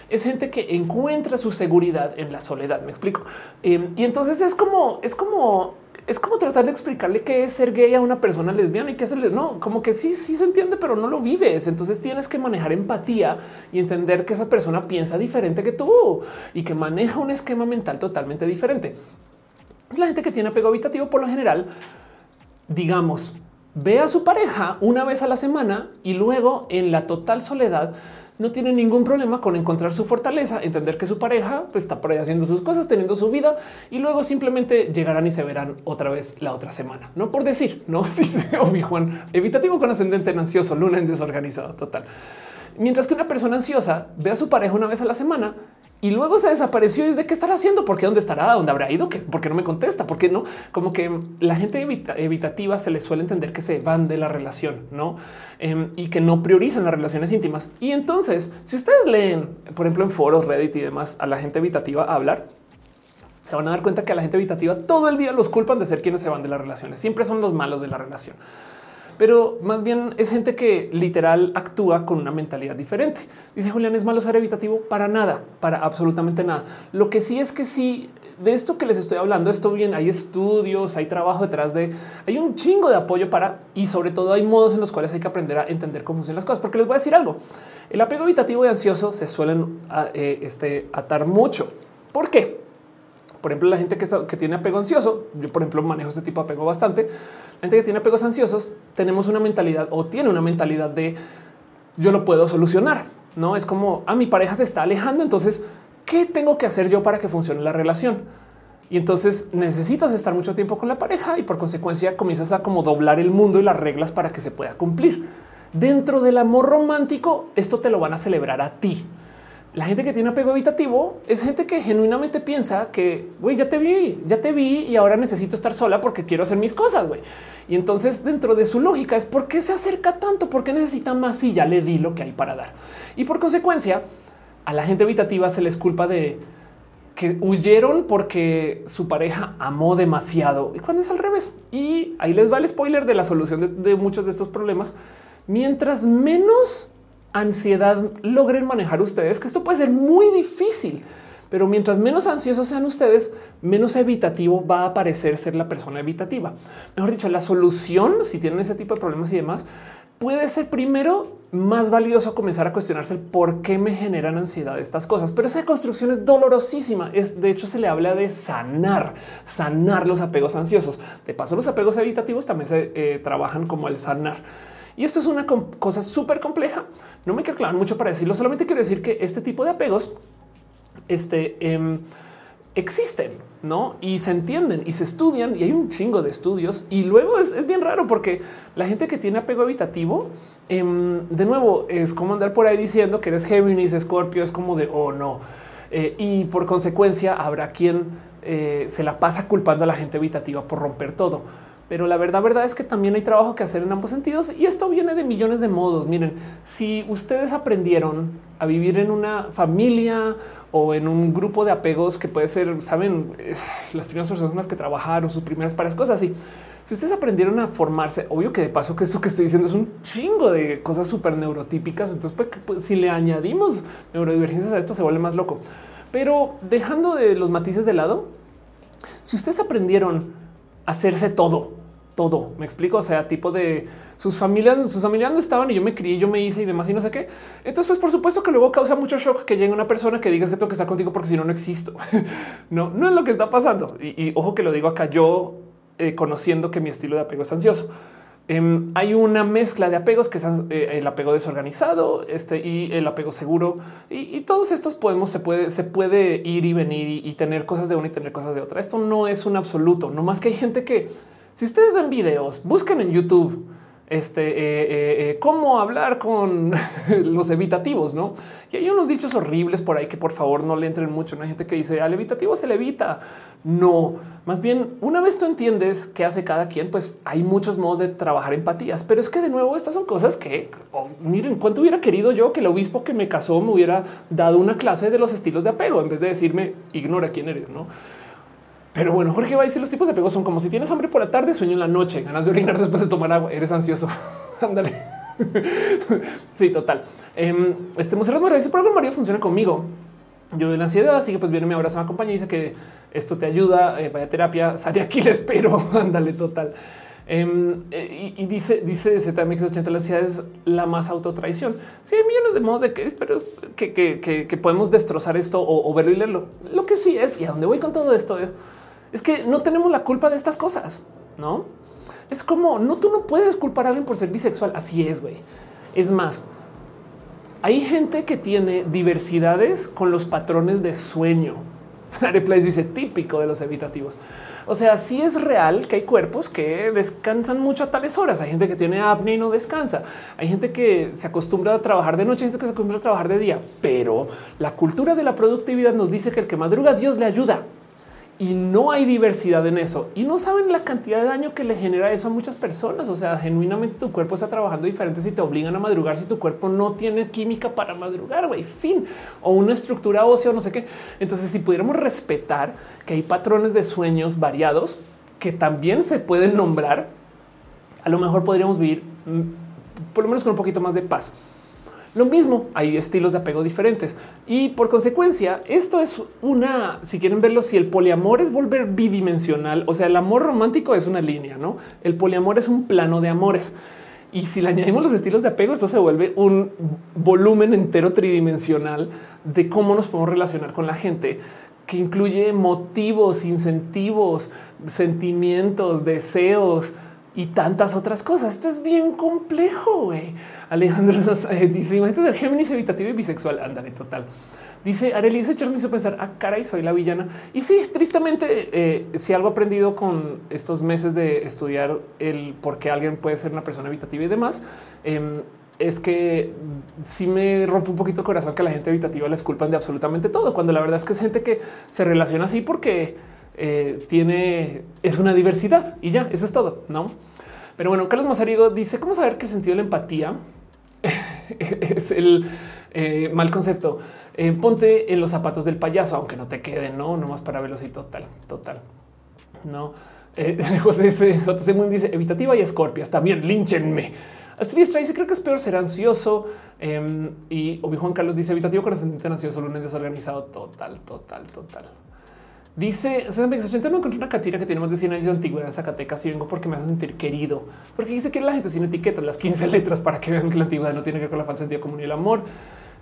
es gente que encuentra su seguridad en la soledad. Me explico. Em, y entonces es como, es como, es como tratar de explicarle qué es ser gay a una persona lesbiana y qué es el no, como que sí, sí se entiende, pero no lo vives. Entonces tienes que manejar empatía y entender que esa persona piensa diferente que tú y que maneja un esquema mental totalmente diferente. La gente que tiene apego habitativo, por lo general, digamos, ve a su pareja una vez a la semana y luego en la total soledad no tiene ningún problema con encontrar su fortaleza, entender que su pareja pues, está por ahí haciendo sus cosas, teniendo su vida y luego simplemente llegarán y se verán otra vez la otra semana. No por decir, no [LAUGHS] dice Obi Juan, evitativo con ascendente en ansioso, luna en desorganizado total. Mientras que una persona ansiosa ve a su pareja una vez a la semana y luego se desapareció. ¿Y de qué estará haciendo? ¿Por qué? ¿Dónde estará? ¿Dónde habrá ido? ¿Por qué no me contesta? ¿Por qué no? Como que la gente evitativa se le suele entender que se van de la relación, no? Em, y que no priorizan las relaciones íntimas. Y entonces, si ustedes leen, por ejemplo, en foros, Reddit y demás, a la gente evitativa hablar, se van a dar cuenta que a la gente evitativa todo el día los culpan de ser quienes se van de las relaciones. Siempre son los malos de la relación pero más bien es gente que literal actúa con una mentalidad diferente. Dice Julián, es malo ser evitativo para nada, para absolutamente nada. Lo que sí es que sí, de esto que les estoy hablando, esto bien, hay estudios, hay trabajo detrás de, hay un chingo de apoyo para, y sobre todo hay modos en los cuales hay que aprender a entender cómo funcionan las cosas, porque les voy a decir algo. El apego evitativo y ansioso se suelen ah, eh, este, atar mucho. ¿Por qué? Por ejemplo, la gente que, tiene apego ansioso, yo por ejemplo manejo este tipo de apego bastante. La gente que tiene apegos ansiosos, tenemos una mentalidad o tiene una mentalidad de yo lo puedo solucionar. No es como a ah, mi pareja se está alejando. Entonces, ¿qué tengo que hacer yo para que funcione la relación? Y entonces necesitas estar mucho tiempo con la pareja y por consecuencia comienzas a como doblar el mundo y las reglas para que se pueda cumplir. Dentro del amor romántico, esto te lo van a celebrar a ti la gente que tiene apego evitativo es gente que genuinamente piensa que güey, ya te vi, ya te vi y ahora necesito estar sola porque quiero hacer mis cosas. güey. Y entonces, dentro de su lógica, es por qué se acerca tanto, por qué necesita más si ya le di lo que hay para dar. Y por consecuencia, a la gente evitativa se les culpa de que huyeron porque su pareja amó demasiado y cuando es al revés. Y ahí les va el spoiler de la solución de, de muchos de estos problemas. Mientras menos ansiedad logren manejar ustedes, que esto puede ser muy difícil, pero mientras menos ansiosos sean ustedes, menos evitativo va a parecer ser la persona evitativa. Mejor dicho, la solución, si tienen ese tipo de problemas y demás, puede ser primero más valioso comenzar a cuestionarse el por qué me generan ansiedad estas cosas. Pero esa construcción es dolorosísima. Es de hecho se le habla de sanar, sanar los apegos ansiosos. De paso, los apegos evitativos también se eh, trabajan como el sanar. Y esto es una cosa súper compleja. No me quiero clavar mucho para decirlo, solamente quiero decir que este tipo de apegos este, em, existen, ¿no? Y se entienden y se estudian y hay un chingo de estudios. Y luego es, bien raro porque la gente que tiene apego habitativo, em, de nuevo, es como andar por ahí diciendo que eres Géminis, Escorpio, es como de, oh no. Eh, y por consecuencia habrá quien eh, se la pasa culpando a la gente habitativa por romper todo pero la verdad, verdad es que también hay trabajo que hacer en ambos sentidos y esto viene de millones de modos. Miren, si ustedes aprendieron a vivir en una familia o en un grupo de apegos que puede ser, saben, eh, las primeras personas que trabajaron, sus primeras pares, cosas así. Si ustedes aprendieron a formarse, obvio que de paso que eso que estoy diciendo es un chingo de cosas súper neurotípicas. Entonces, pues, pues, si le añadimos neurodivergencias a esto, se vuelve más loco. Pero dejando de los matices de lado, si ustedes aprendieron a hacerse todo, todo. Me explico. O sea, tipo de sus familias, sus familias no estaban y yo me crié, yo me hice y demás y no sé qué. Entonces, pues por supuesto que luego causa mucho shock que llegue una persona que digas que tengo que estar contigo porque si no, no existo. [LAUGHS] no, no es lo que está pasando. Y, ojo que lo digo acá yo eh, conociendo que mi estilo de apego es ansioso. Em, hay una mezcla de apegos que es eh, el apego desorganizado este, y el apego seguro y, todos estos podemos se puede se puede ir y venir y, y, tener cosas de una y tener cosas de otra. Esto no es un absoluto, no más que hay gente que si ustedes ven videos, busquen en YouTube este eh, eh, eh, cómo hablar con [LAUGHS] los evitativos, no? Y hay unos dichos horribles por ahí que por favor no le entren mucho. No hay gente que dice al evitativo se le evita. No, más bien una vez tú entiendes qué hace cada quien, pues hay muchos modos de trabajar empatías, pero es que de nuevo estas son cosas que oh, miren cuánto hubiera querido yo que el obispo que me casó me hubiera dado una clase de los estilos de apego en vez de decirme ignora quién eres, no? Pero bueno, Jorge va a decir los tipos de apegos son como si tienes hambre por la tarde, sueño en la noche, ganas de orinar después de tomar agua, eres ansioso. [LAUGHS] Ándale. sí, total. Eh, este Monserrat Mario dice, por algo Mario funciona conmigo. Yo de ansiedad, así que pues viene mi abrazo, me acompaña y dice que esto te ayuda, eh, vaya terapia, sale aquí, le espero, [LAUGHS] ándale, total. Em, eh, y, dice, dice ZMX80, la ansiedad es la más autotraición. Sí, hay millones de modos de que, pero que, que, que, podemos destrozar esto o, o, verlo y leerlo. Lo que sí es, y a dónde voy con todo esto, es, es que no tenemos la culpa de estas cosas, ¿no? Es como, no, tú no puedes culpar a alguien por ser bisexual, así es, güey. Es más, hay gente que tiene diversidades con los patrones de sueño. [LAUGHS] Areplace dice típico de los evitativos. O sea, sí es real que hay cuerpos que descansan mucho a tales horas. Hay gente que tiene apnea y no descansa. Hay gente que se acostumbra a trabajar de noche, hay gente que se acostumbra a trabajar de día. Pero la cultura de la productividad nos dice que el que madruga Dios le ayuda y no hay diversidad en eso y no saben la cantidad de daño que le genera eso a muchas personas. O sea, genuinamente tu cuerpo está trabajando diferente si te obligan a madrugar, si tu cuerpo no tiene química para madrugar, güey, fin, o una estructura ósea o no sé qué. Entonces, si pudiéramos respetar que hay patrones de sueños variados que también se pueden nombrar, a lo mejor podríamos vivir mm, por lo menos con un poquito más de paz. Lo mismo, hay estilos de apego diferentes y por consecuencia esto es una, si quieren verlo, si el poliamor es volver bidimensional, o sea, el amor romántico es una línea, ¿no? El poliamor es un plano de amores. Y si le añadimos los estilos de apego, esto se vuelve un volumen entero tridimensional de cómo nos podemos relacionar con la gente, que incluye motivos, incentivos, sentimientos, deseos, y tantas otras cosas. Esto es bien complejo. güey. Alejandro [LAUGHS] eh, dice: Imagínate el Géminis evitativo y bisexual. Ándale, total. Dice Arely, ese me hizo pensar, ah, caray, soy la villana. Y sí, tristemente, eh, si algo aprendido con estos meses de estudiar el por qué alguien puede ser una persona evitativa y demás, em, es que sí me rompe un poquito el corazón que la gente evitativa les culpan de absolutamente todo, cuando la verdad es que es gente que se relaciona así porque eh, tiene, es una diversidad y ya, eso es todo, ¿no? Pero bueno, Carlos Mazarigo dice, ¿cómo saber qué sentido de la empatía [LAUGHS] es el eh, mal concepto? Eh, ponte en los zapatos del payaso, aunque no te queden, no, no más para verlos y total, total. No, [LAUGHS] José JC Moon dice evitativa y escorpias también línchenme. Astrid dice creo que es peor ser ansioso em, y Obi Juan Carlos dice evitativo con ascendente ansioso, lunes desorganizado. Total, total, total. Dice, me encontré una catira que tiene más de 100 años de antigüedad en Zacatecas y vengo porque me hace sentir querido. Porque dice que la gente sin etiquetas, las 15 [LAUGHS] letras para que vean que la antigüedad no tiene que ver con la falsa sentido común y el amor.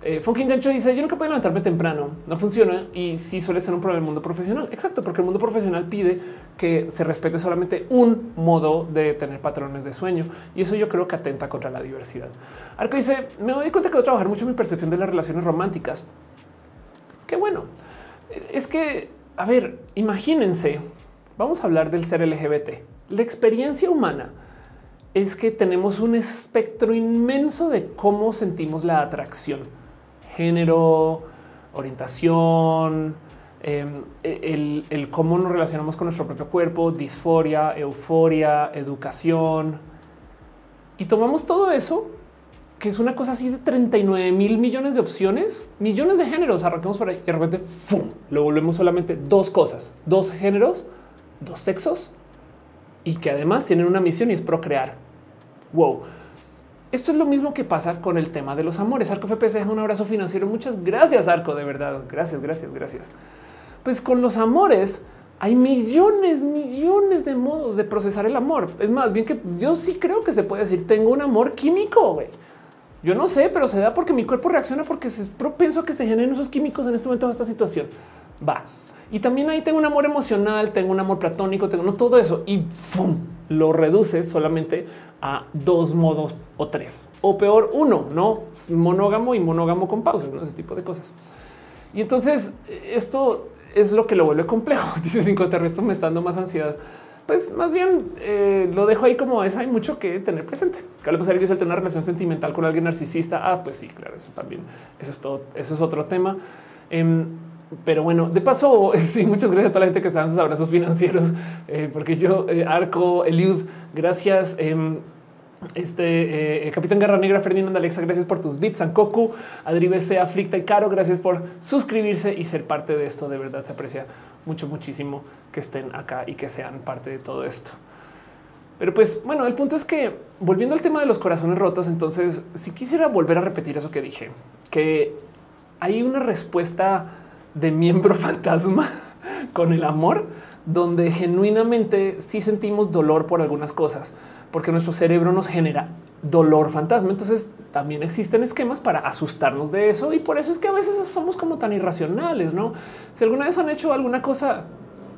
Eh, Funkin Jancho dice, yo nunca puedo levantarme temprano, no funciona y sí suele ser un problema en el mundo profesional. Exacto, porque el mundo profesional pide que se respete solamente un modo de tener patrones de sueño y eso yo creo que atenta contra la diversidad. Arco dice, me doy cuenta que voy a trabajar mucho mi percepción de las relaciones románticas. Qué bueno. Es que a ver, imagínense, vamos a hablar del ser LGBT. La experiencia humana es que tenemos un espectro inmenso de cómo sentimos la atracción, género, orientación, em, el, el, cómo nos relacionamos con nuestro propio cuerpo, disforia, euforia, educación. Y tomamos todo eso que es una cosa así de 39 mil millones de opciones, millones de géneros. Arranquemos por ahí y de repente lo volvemos solamente dos cosas, dos géneros, dos sexos y que además tienen una misión y es procrear. Wow. Esto es lo mismo que pasa con el tema de los amores. Arco FPS es un abrazo financiero. Muchas gracias, Arco. De verdad. Gracias, gracias, gracias. Pues con los amores hay millones, millones de modos de procesar el amor. Es más bien que yo sí creo que se puede decir tengo un amor químico. Yo no sé, pero se da porque mi cuerpo reacciona porque es propenso a que se generen esos químicos en este momento de esta situación. Va. Y también ahí tengo un amor emocional, tengo un amor platónico, tengo todo eso y ¡fum! lo reduces solamente a dos modos o tres o peor uno, no monógamo y monógamo con pausa, ¿no? ese tipo de cosas. Y entonces esto es lo que lo vuelve complejo. [LAUGHS] Dice cinco terrestres me está dando más ansiedad pues más bien eh, lo dejo ahí como es. Hay mucho que tener presente. ¿Qué le pasaría si tener una relación sentimental con alguien narcisista? Ah, pues sí, claro, eso también. Eso es todo. Eso es otro tema. Em, pero bueno, de paso, [LAUGHS] sí, muchas gracias a toda la gente que está en sus abrazos financieros, eh, porque yo, eh, Arco, Eliud, gracias. Este eh, eh, Capitán Garra Negra, Ferdinand Alexa, gracias por tus bits. Sankoku, Adri BC, Aflicta y Caro, gracias por suscribirse y ser parte de esto. De verdad se aprecia mucho, muchísimo que estén acá y que sean parte de todo esto. Pero pues bueno, el punto es que volviendo al tema de los corazones rotos, entonces si quisiera volver a repetir eso que dije, que hay una respuesta de miembro [LAUGHS] fantasma con el amor, donde genuinamente sí sentimos dolor por algunas cosas, porque nuestro cerebro nos genera dolor fantasma. Entonces también existen esquemas para asustarnos de eso y por eso es que a veces somos como tan irracionales, ¿no? Si alguna vez han hecho alguna cosa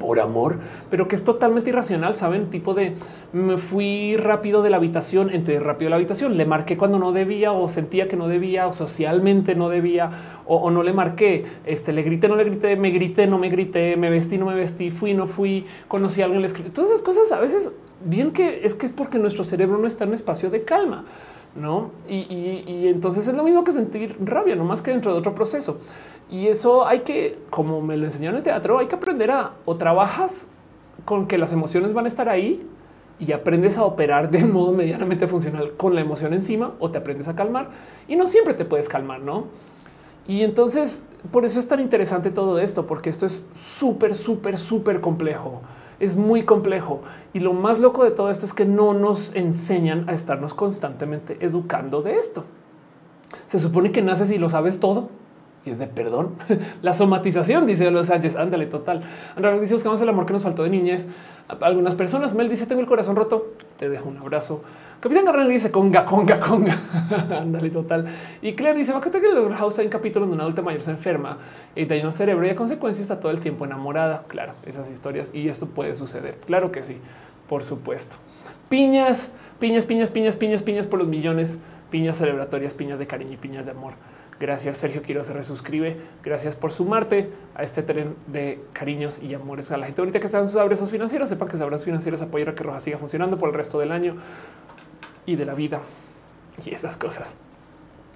por amor, pero que es totalmente irracional. Saben, tipo de me fui rápido de la habitación, entré rápido de la habitación, le marqué cuando no debía o sentía que no debía o socialmente no debía o, no le marqué. Este le grité, no le grité, me grité, no me grité, me vestí, no me vestí, fui, no fui, conocí a alguien, le escribí. Todas esas cosas a veces bien que es que es porque nuestro cerebro no está en espacio de calma. No, y, y entonces es lo mismo que sentir rabia, no más que dentro de otro proceso. Y eso hay que, como me lo enseñaron en teatro, hay que aprender a o trabajas con que las emociones van a estar ahí y aprendes a operar de [LAUGHS] modo medianamente funcional con la emoción encima o te aprendes a calmar y no siempre te puedes calmar, no? Y entonces por eso es tan interesante todo esto, porque esto es súper, súper, súper complejo. Es muy complejo. Y lo más loco de todo esto es que no nos enseñan a estarnos constantemente educando de esto. Se supone que naces y lo sabes todo y es de perdón. [LAUGHS] La somatización, dice Los Sánchez. Ándale, total. Andrés dice: Buscamos el amor que nos faltó de niñez. Algunas personas, Mel dice: Tengo el corazón roto. Te dejo un abrazo. Capitán Garrel dice conga, conga, conga. [LAUGHS] Ándale, total. Y Claire dice: Va que el house hay un capítulo donde una adulta mayor se enferma y te un cerebro y a consecuencia está todo el tiempo enamorada. Claro, esas historias y esto puede suceder. Claro que sí, por supuesto. Piñas, piñas, piñas, piñas, piñas, piñas por los millones, piñas celebratorias, piñas de cariño y piñas de amor. Gracias, Sergio Quiero se resuscribe. Gracias por sumarte a este tren de cariños y amores a la gente ahorita que están sus abrazos financieros. Sepan que sus abrazos financieros apoyan a que Roja siga funcionando por el resto del año y de la vida y esas cosas.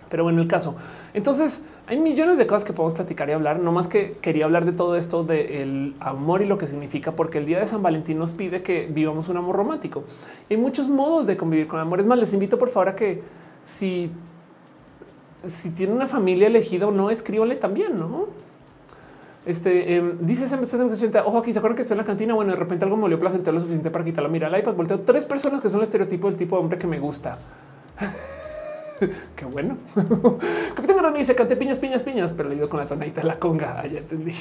Pero bueno, el caso. Entonces, hay millones de cosas que podemos platicar y hablar. No más que quería hablar de todo esto del amor y lo que significa, porque el día de San Valentín nos pide que vivamos un amor romántico. hay muchos modos de convivir con amor. Es más, les invito por favor a que si si tiene una familia elegida o no, escríbanle también, ¿no? Este eh, dice ojo aquí, ¿se acuerdan que estoy en la cantina? Bueno, de repente algo me volvió placentero lo suficiente para quitarla. Mira, el iPad volteo tres personas que son el estereotipo del tipo de hombre que me gusta. [LAUGHS] Qué bueno. [LAUGHS] Capitán Garrani dice cante piñas, piñas, piñas, pero leído con la tonadita de la conga. [LAUGHS] Ah, ya entendí.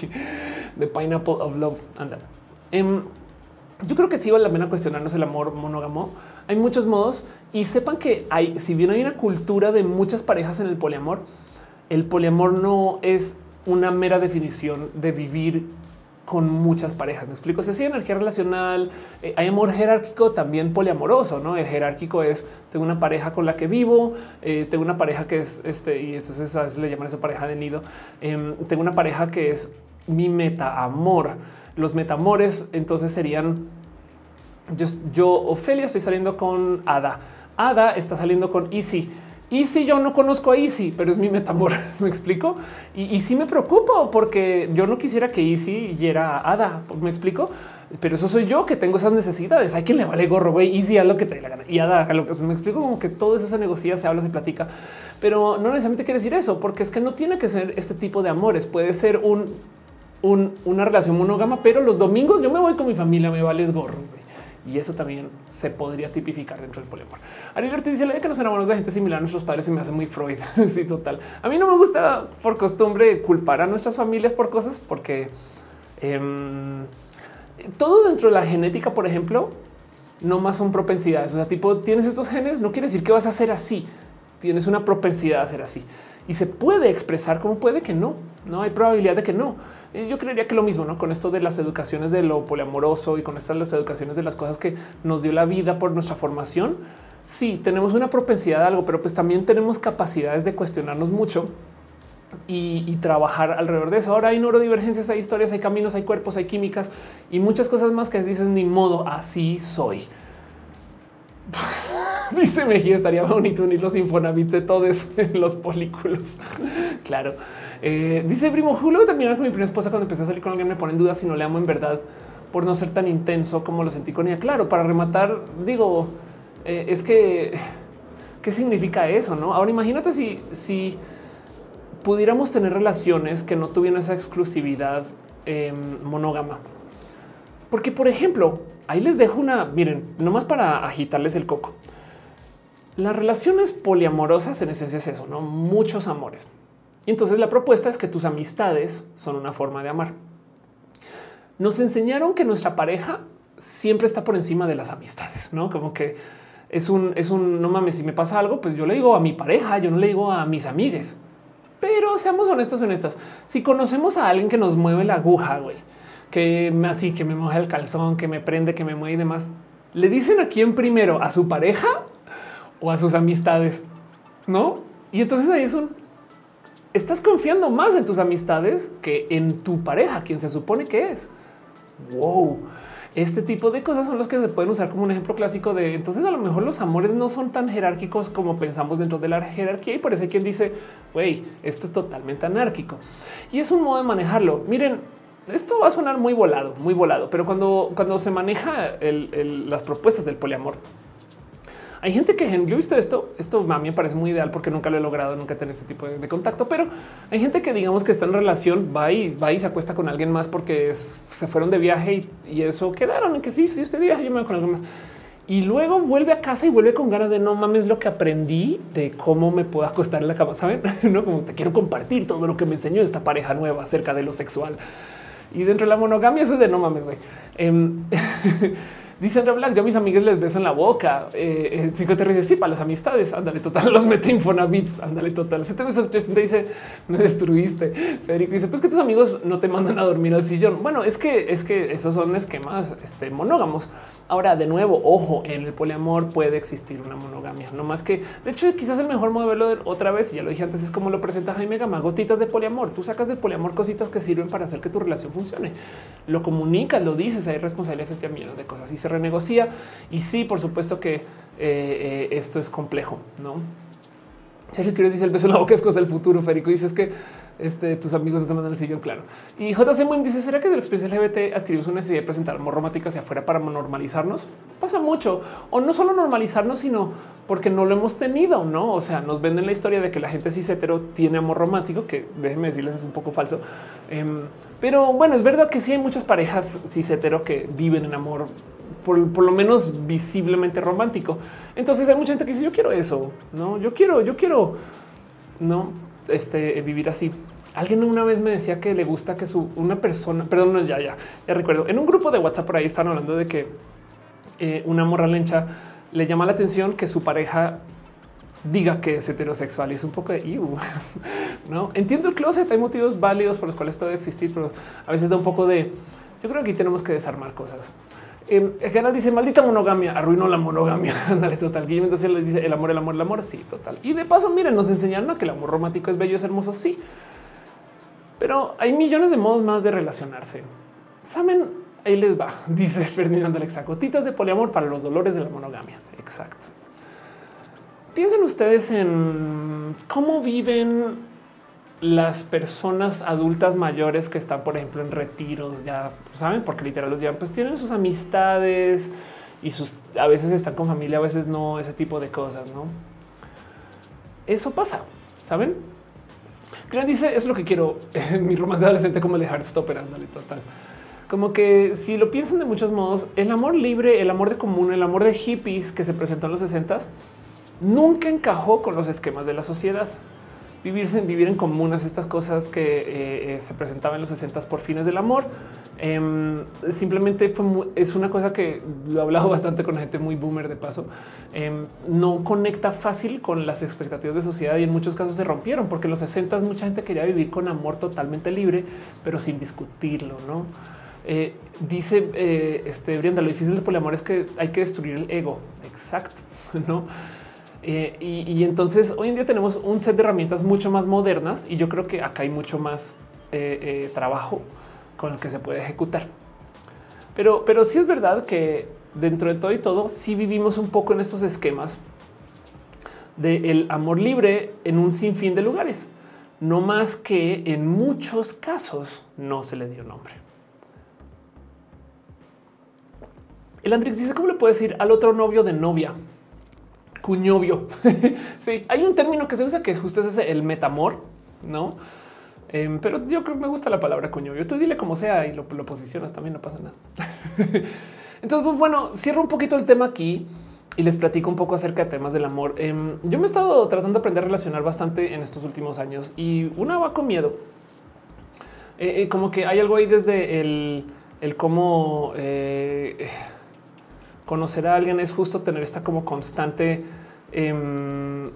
The Pineapple of Love. Anda. Em, yo creo que sí vale la pena cuestionarnos el amor monógamo. Hay muchos modos y sepan que hay, si bien hay una cultura de muchas parejas en el poliamor, el poliamor no es una mera definición de vivir con muchas parejas. Me explico. Si sí, energía relacional, eh, hay amor jerárquico también poliamoroso. No el jerárquico es tengo una pareja con la que vivo, eh, tengo una pareja que es este, y entonces a veces le llaman eso pareja de nido. Em, tengo una pareja que es mi meta amor. Los metamores entonces serían yo, yo, Ofelia, estoy saliendo con Ada. Ada está saliendo con Easy. Easy yo no conozco a Easy, pero es mi metamor. [LAUGHS] Me explico. Y, sí me preocupo porque yo no quisiera que Easy hiera a Ada. Me explico. Pero eso soy yo que tengo esas necesidades. Hay quien le vale gorro, güey. Easy a lo que te dé la gana y Ada lo que se me explico. Como que todo eso se negocia, se habla, se platica, pero no necesariamente quiere decir eso, porque es que no tiene que ser este tipo de amores. Puede ser un, una relación monógama, pero los domingos yo me voy con mi familia, me vales gorro. Y eso también se podría tipificar dentro del poliamor. Ariel te dice la idea que nos enamoramos de gente similar a nuestros padres se me hace muy Freud. [LAUGHS] sí, total. A mí no me gusta por costumbre culpar a nuestras familias por cosas porque em, todo dentro de la genética, por ejemplo, no más son propensidades. O sea, tipo tienes estos genes, no quiere decir que vas a ser así. Tienes una propensidad a ser así y se puede expresar como puede que no. No hay probabilidad de que no yo creería que lo mismo, ¿no? Con esto de las educaciones de lo poliamoroso y con estas las educaciones de las cosas que nos dio la vida por nuestra formación. Sí, tenemos una propensidad a algo, pero pues también tenemos capacidades de cuestionarnos mucho y, trabajar alrededor de eso. Ahora hay neurodivergencias, hay historias, hay caminos, hay cuerpos, hay químicas y muchas cosas más que dicen ni modo, así soy. [LAUGHS] Dice Mejía, estaría bonito unir los infonavits de todos [LAUGHS] en los polículos. [LAUGHS] claro. Eh, dice Primo Julio también con mi primera esposa cuando empecé a salir con alguien me pone en duda si no le amo en verdad por no ser tan intenso como lo sentí con ella. Claro, para rematar, digo, eh, es que qué significa eso, no? Ahora imagínate si, si pudiéramos tener relaciones que no tuvieran esa exclusividad em, monógama. Porque, por ejemplo, ahí les dejo una, miren, nomás para agitarles el coco. Las relaciones poliamorosas en esencia es eso, no muchos amores. Y entonces la propuesta es que tus amistades son una forma de amar. Nos enseñaron que nuestra pareja siempre está por encima de las amistades, no como que es un, es un no mames. Si me pasa algo, pues yo le digo a mi pareja, yo no le digo a mis amigues. Pero seamos honestos, honestas. Si conocemos a alguien que nos mueve la aguja, güey, que así, que me moja el calzón, que me prende, que me mueve y demás, le dicen a quién primero, a su pareja o a sus amistades, no? Y entonces ahí es un estás confiando más en tus amistades que en tu pareja, quien se supone que es. Wow. Este tipo de cosas son los que se pueden usar como un ejemplo clásico de entonces a lo mejor los amores no son tan jerárquicos como pensamos dentro de la jerarquía y por eso hay quien dice, güey, esto es totalmente anárquico. Y es un modo de manejarlo. Miren, esto va a sonar muy volado, muy volado, pero cuando, cuando se maneja las propuestas del poliamor, hay gente que yo he visto esto. Esto a mí me parece muy ideal porque nunca lo he logrado, nunca tener ese tipo de, contacto, pero hay gente que digamos que está en relación, va y va y se acuesta con alguien más porque se fueron de viaje y, eso quedaron en que sí, estoy de viaje, yo me voy con alguien más. Y luego vuelve a casa y vuelve con ganas de no mames lo que aprendí de cómo me puedo acostar en la cama. Saben, [LAUGHS] no como te quiero compartir todo lo que me enseñó esta pareja nueva acerca de lo sexual y dentro de la monogamia. Eso es de no mames, güey. Em, [LAUGHS] Dice Andrea Black, yo a mis amigos les beso en la boca. Eh, eh te dice, sí, para las amistades. Ándale, total, [LAUGHS] los mete Infonavits. Ándale, total. Se te dice, me destruiste. Federico dice, pues que tus amigos no te mandan a dormir al sillón. Bueno, es que es que esos son esquemas este, monógamos. Ahora, de nuevo, ojo, en el poliamor puede existir una monogamia, no más que de hecho, quizás el mejor modelo otra vez, ya lo dije antes, es como lo presenta Jaime Gama, gotitas de poliamor. Tú sacas del poliamor cositas que sirven para hacer que tu relación funcione. Lo comunicas, lo dices, hay responsabilidad frente a millones de cosas y se renegocia. Y sí, por supuesto que eh, eh, esto es complejo, no? Sergio Quiroz dice el beso en la es cosa del futuro. Férico dices que este, tus amigos no te mandan el sillón, claro. Y JC Moon dice, ¿será que de la experiencia LGBT adquirimos una necesidad de presentar amor romántico hacia afuera para normalizarnos? Pasa mucho. O no solo normalizarnos, sino porque no lo hemos tenido, ¿no? O sea, nos venden la historia de que la gente cis hetero tiene amor romántico, que déjenme decirles es un poco falso. Em, pero bueno, es verdad que sí hay muchas parejas cis hetero que viven en amor por, por, lo menos visiblemente romántico. Entonces hay mucha gente que dice yo quiero eso, no, yo quiero, yo quiero, no este, vivir así. Alguien una vez me decía que le gusta que su una persona, perdón, ya, ya, ya recuerdo. En un grupo de WhatsApp por ahí están hablando de que eh, una morra lencha le llama la atención que su pareja diga que es heterosexual y es un poco de [LAUGHS] no entiendo el closet. Hay motivos válidos por los cuales esto debe existir, pero a veces da un poco de yo creo que aquí tenemos que desarmar cosas. Eh, el canal dice maldita monogamia, arruinó la monogamia. [LAUGHS] Ándale, total. Y entonces le dice el amor, el amor, el amor. Sí, total. Y de paso, miren, nos enseñaron que el amor romántico es bello, es hermoso. Sí, pero hay millones de modos más de relacionarse. Saben, ahí les va, [LAUGHS] dice Ferdinando Alexa, gotitas de poliamor para los dolores de la monogamia. Exacto. Piensen ustedes en cómo viven las personas adultas mayores que están, por ejemplo, en retiros, ya saben, porque literal los llevan, pues tienen sus amistades y sus a veces están con familia, a veces no, ese tipo de cosas, no? Eso pasa, saben? Gran dice es lo que quiero en [LAUGHS] mi romance adolescente, como el de Heartstopper, ándale total. Como que si lo piensan de muchos modos, el amor libre, el amor de común, el amor de hippies que se presentó en los 60 nunca encajó con los esquemas de la sociedad vivirse, vivir en comunas, estas cosas que eh, eh, se presentaban en los 60 por fines del amor. Em, simplemente fue es una cosa que lo he hablado [LAUGHS] bastante con gente muy boomer de paso. Em, no conecta fácil con las expectativas de sociedad y en muchos casos se rompieron porque en los 60 mucha gente quería vivir con amor totalmente libre, pero sin discutirlo, no? Eh, dice este Brianda, lo difícil del poliamor es que hay que destruir el ego. Exacto, [LAUGHS] no? Eh, y, entonces hoy en día tenemos un set de herramientas mucho más modernas y yo creo que acá hay mucho más eh, eh, trabajo con el que se puede ejecutar. Pero, pero sí es verdad que dentro de todo y todo, sí vivimos un poco en estos esquemas del amor libre en un sinfín de lugares, no más que en muchos casos no se le dio nombre. El Andrix dice cómo le puede decir al otro novio de novia cuñovio. [LAUGHS] sí, hay un término que se usa que justo es el metamor, no? Em, pero yo creo que me gusta la palabra cuñovio. Tú dile como sea y lo, posicionas también, no pasa nada. [LAUGHS] Entonces, pues, bueno, cierro un poquito el tema aquí y les platico un poco acerca de temas del amor. Em, yo me he estado tratando de aprender a relacionar bastante en estos últimos años y una va con miedo. Eh, eh, como que hay algo ahí desde el, el cómo eh, conocer a alguien es justo tener esta como constante, em,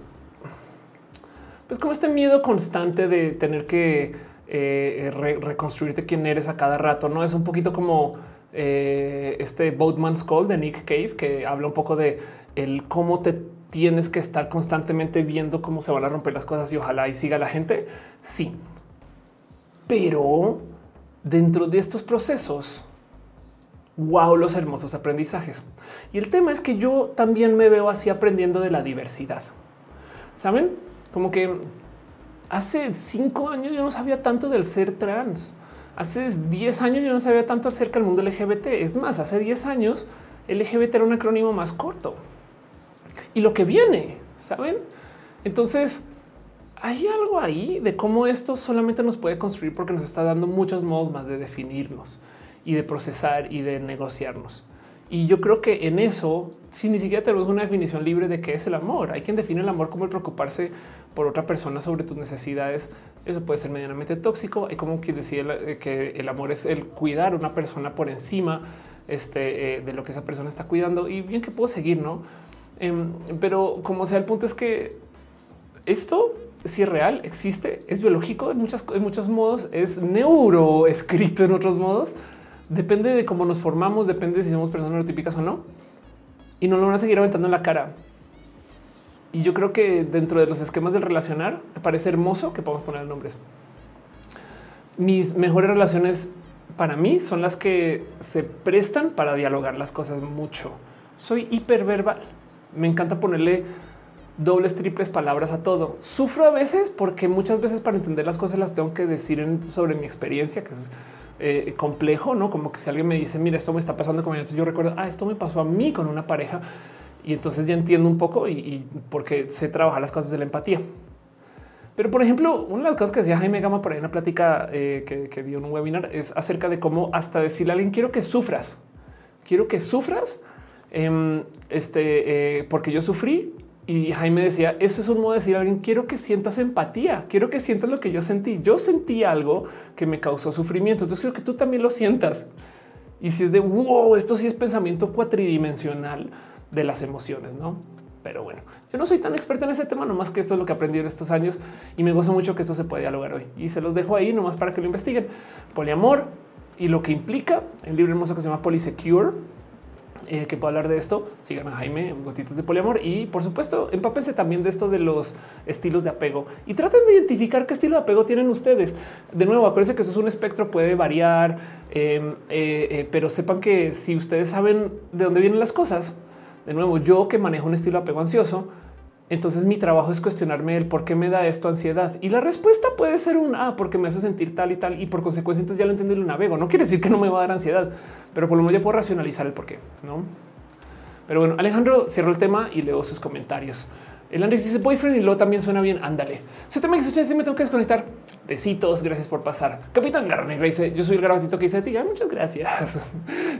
pues como este miedo constante de tener que reconstruirte quién eres a cada rato. No es un poquito como eh, este Boatman's Call de Nick Cave, que habla un poco de el cómo te tienes que estar constantemente viendo cómo se van a romper las cosas y ojalá y siga la gente. Sí, pero dentro de estos procesos, wow, los hermosos aprendizajes. Y el tema es que yo también me veo así aprendiendo de la diversidad. Saben, como que hace cinco años yo no sabía tanto del ser trans. Hace 10 años yo no sabía tanto acerca del mundo LGBT. Es más, hace 10 años LGBT era un acrónimo más corto. Y lo que viene, ¿saben? Entonces, hay algo ahí de cómo esto solamente nos puede construir porque nos está dando muchos modos más de definirnos y de procesar y de negociarnos. Y yo creo que en eso, si ni siquiera tenemos una definición libre de qué es el amor, hay quien define el amor como el preocuparse por otra persona sobre tus necesidades. Eso puede ser medianamente tóxico. Hay como que decir que el amor es el cuidar a una persona por encima este, eh, de lo que esa persona está cuidando. Y bien que puedo seguir, no? Em, pero como sea, el punto es que esto si es real, existe, es biológico en, muchas, en muchos modos, es neuro escrito en otros modos depende de cómo nos formamos, depende si somos personas neurotípicas o no. Y no lo van a seguir aventando en la cara. Y yo creo que dentro de los esquemas del relacionar, me parece hermoso que podamos poner nombres. Mis mejores relaciones para mí son las que se prestan para dialogar las cosas mucho. Soy hiperverbal. Me encanta ponerle dobles, triples palabras a todo. Sufro a veces porque muchas veces para entender las cosas las tengo que decir sobre mi experiencia, que es eh, complejo, no como que si alguien me dice, mira, esto me está pasando con yo recuerdo, ah, esto me pasó a mí con una pareja y entonces ya entiendo un poco y, porque se trabaja las cosas de la empatía. Pero, por ejemplo, una de las cosas que decía Jaime Gama por ahí en una plática eh, que, dio en un webinar es acerca de cómo hasta decirle a alguien quiero que sufras, quiero que sufras, em, este, eh, porque yo sufrí y Jaime decía, eso es un modo de decir a alguien, quiero que sientas empatía, quiero que sientas lo que yo sentí. Yo sentí algo que me causó sufrimiento, entonces quiero que tú también lo sientas. Y si es de, wow, esto sí es pensamiento cuatridimensional de las emociones, ¿no? Pero bueno, yo no soy tan experta en ese tema, nomás que esto es lo que aprendí en estos años y me gozo mucho que esto se puede dialogar hoy. Y se los dejo ahí nomás para que lo investiguen. Poliamor y lo que implica, el libro hermoso que se llama Polysecure, eh, que puedo hablar de esto, sigan a Jaime Gotitas de Poliamor y por supuesto empápense también de esto de los estilos de apego y traten de identificar qué estilo de apego tienen ustedes. De nuevo, acuérdense que eso es un espectro, puede variar, em, eh, eh, pero sepan que si ustedes saben de dónde vienen las cosas, de nuevo, yo que manejo un estilo de apego ansioso, entonces mi trabajo es cuestionarme el por qué me da esto ansiedad. Y la respuesta puede ser un ah, porque me hace sentir tal y tal. Y por consecuencia, entonces ya lo entiendo y lo navego. No quiere decir que no me va a dar ansiedad, pero por lo menos ya puedo racionalizar el por qué. No, pero bueno, Alejandro cierro el tema y leo sus comentarios. El Andrés dice boyfriend y luego también suena bien. Ándale. Se tema que se me tengo que desconectar. Besitos. Gracias por pasar. Capitán Garra dice yo soy el garabatito que dice ti. Muchas gracias. [LAUGHS]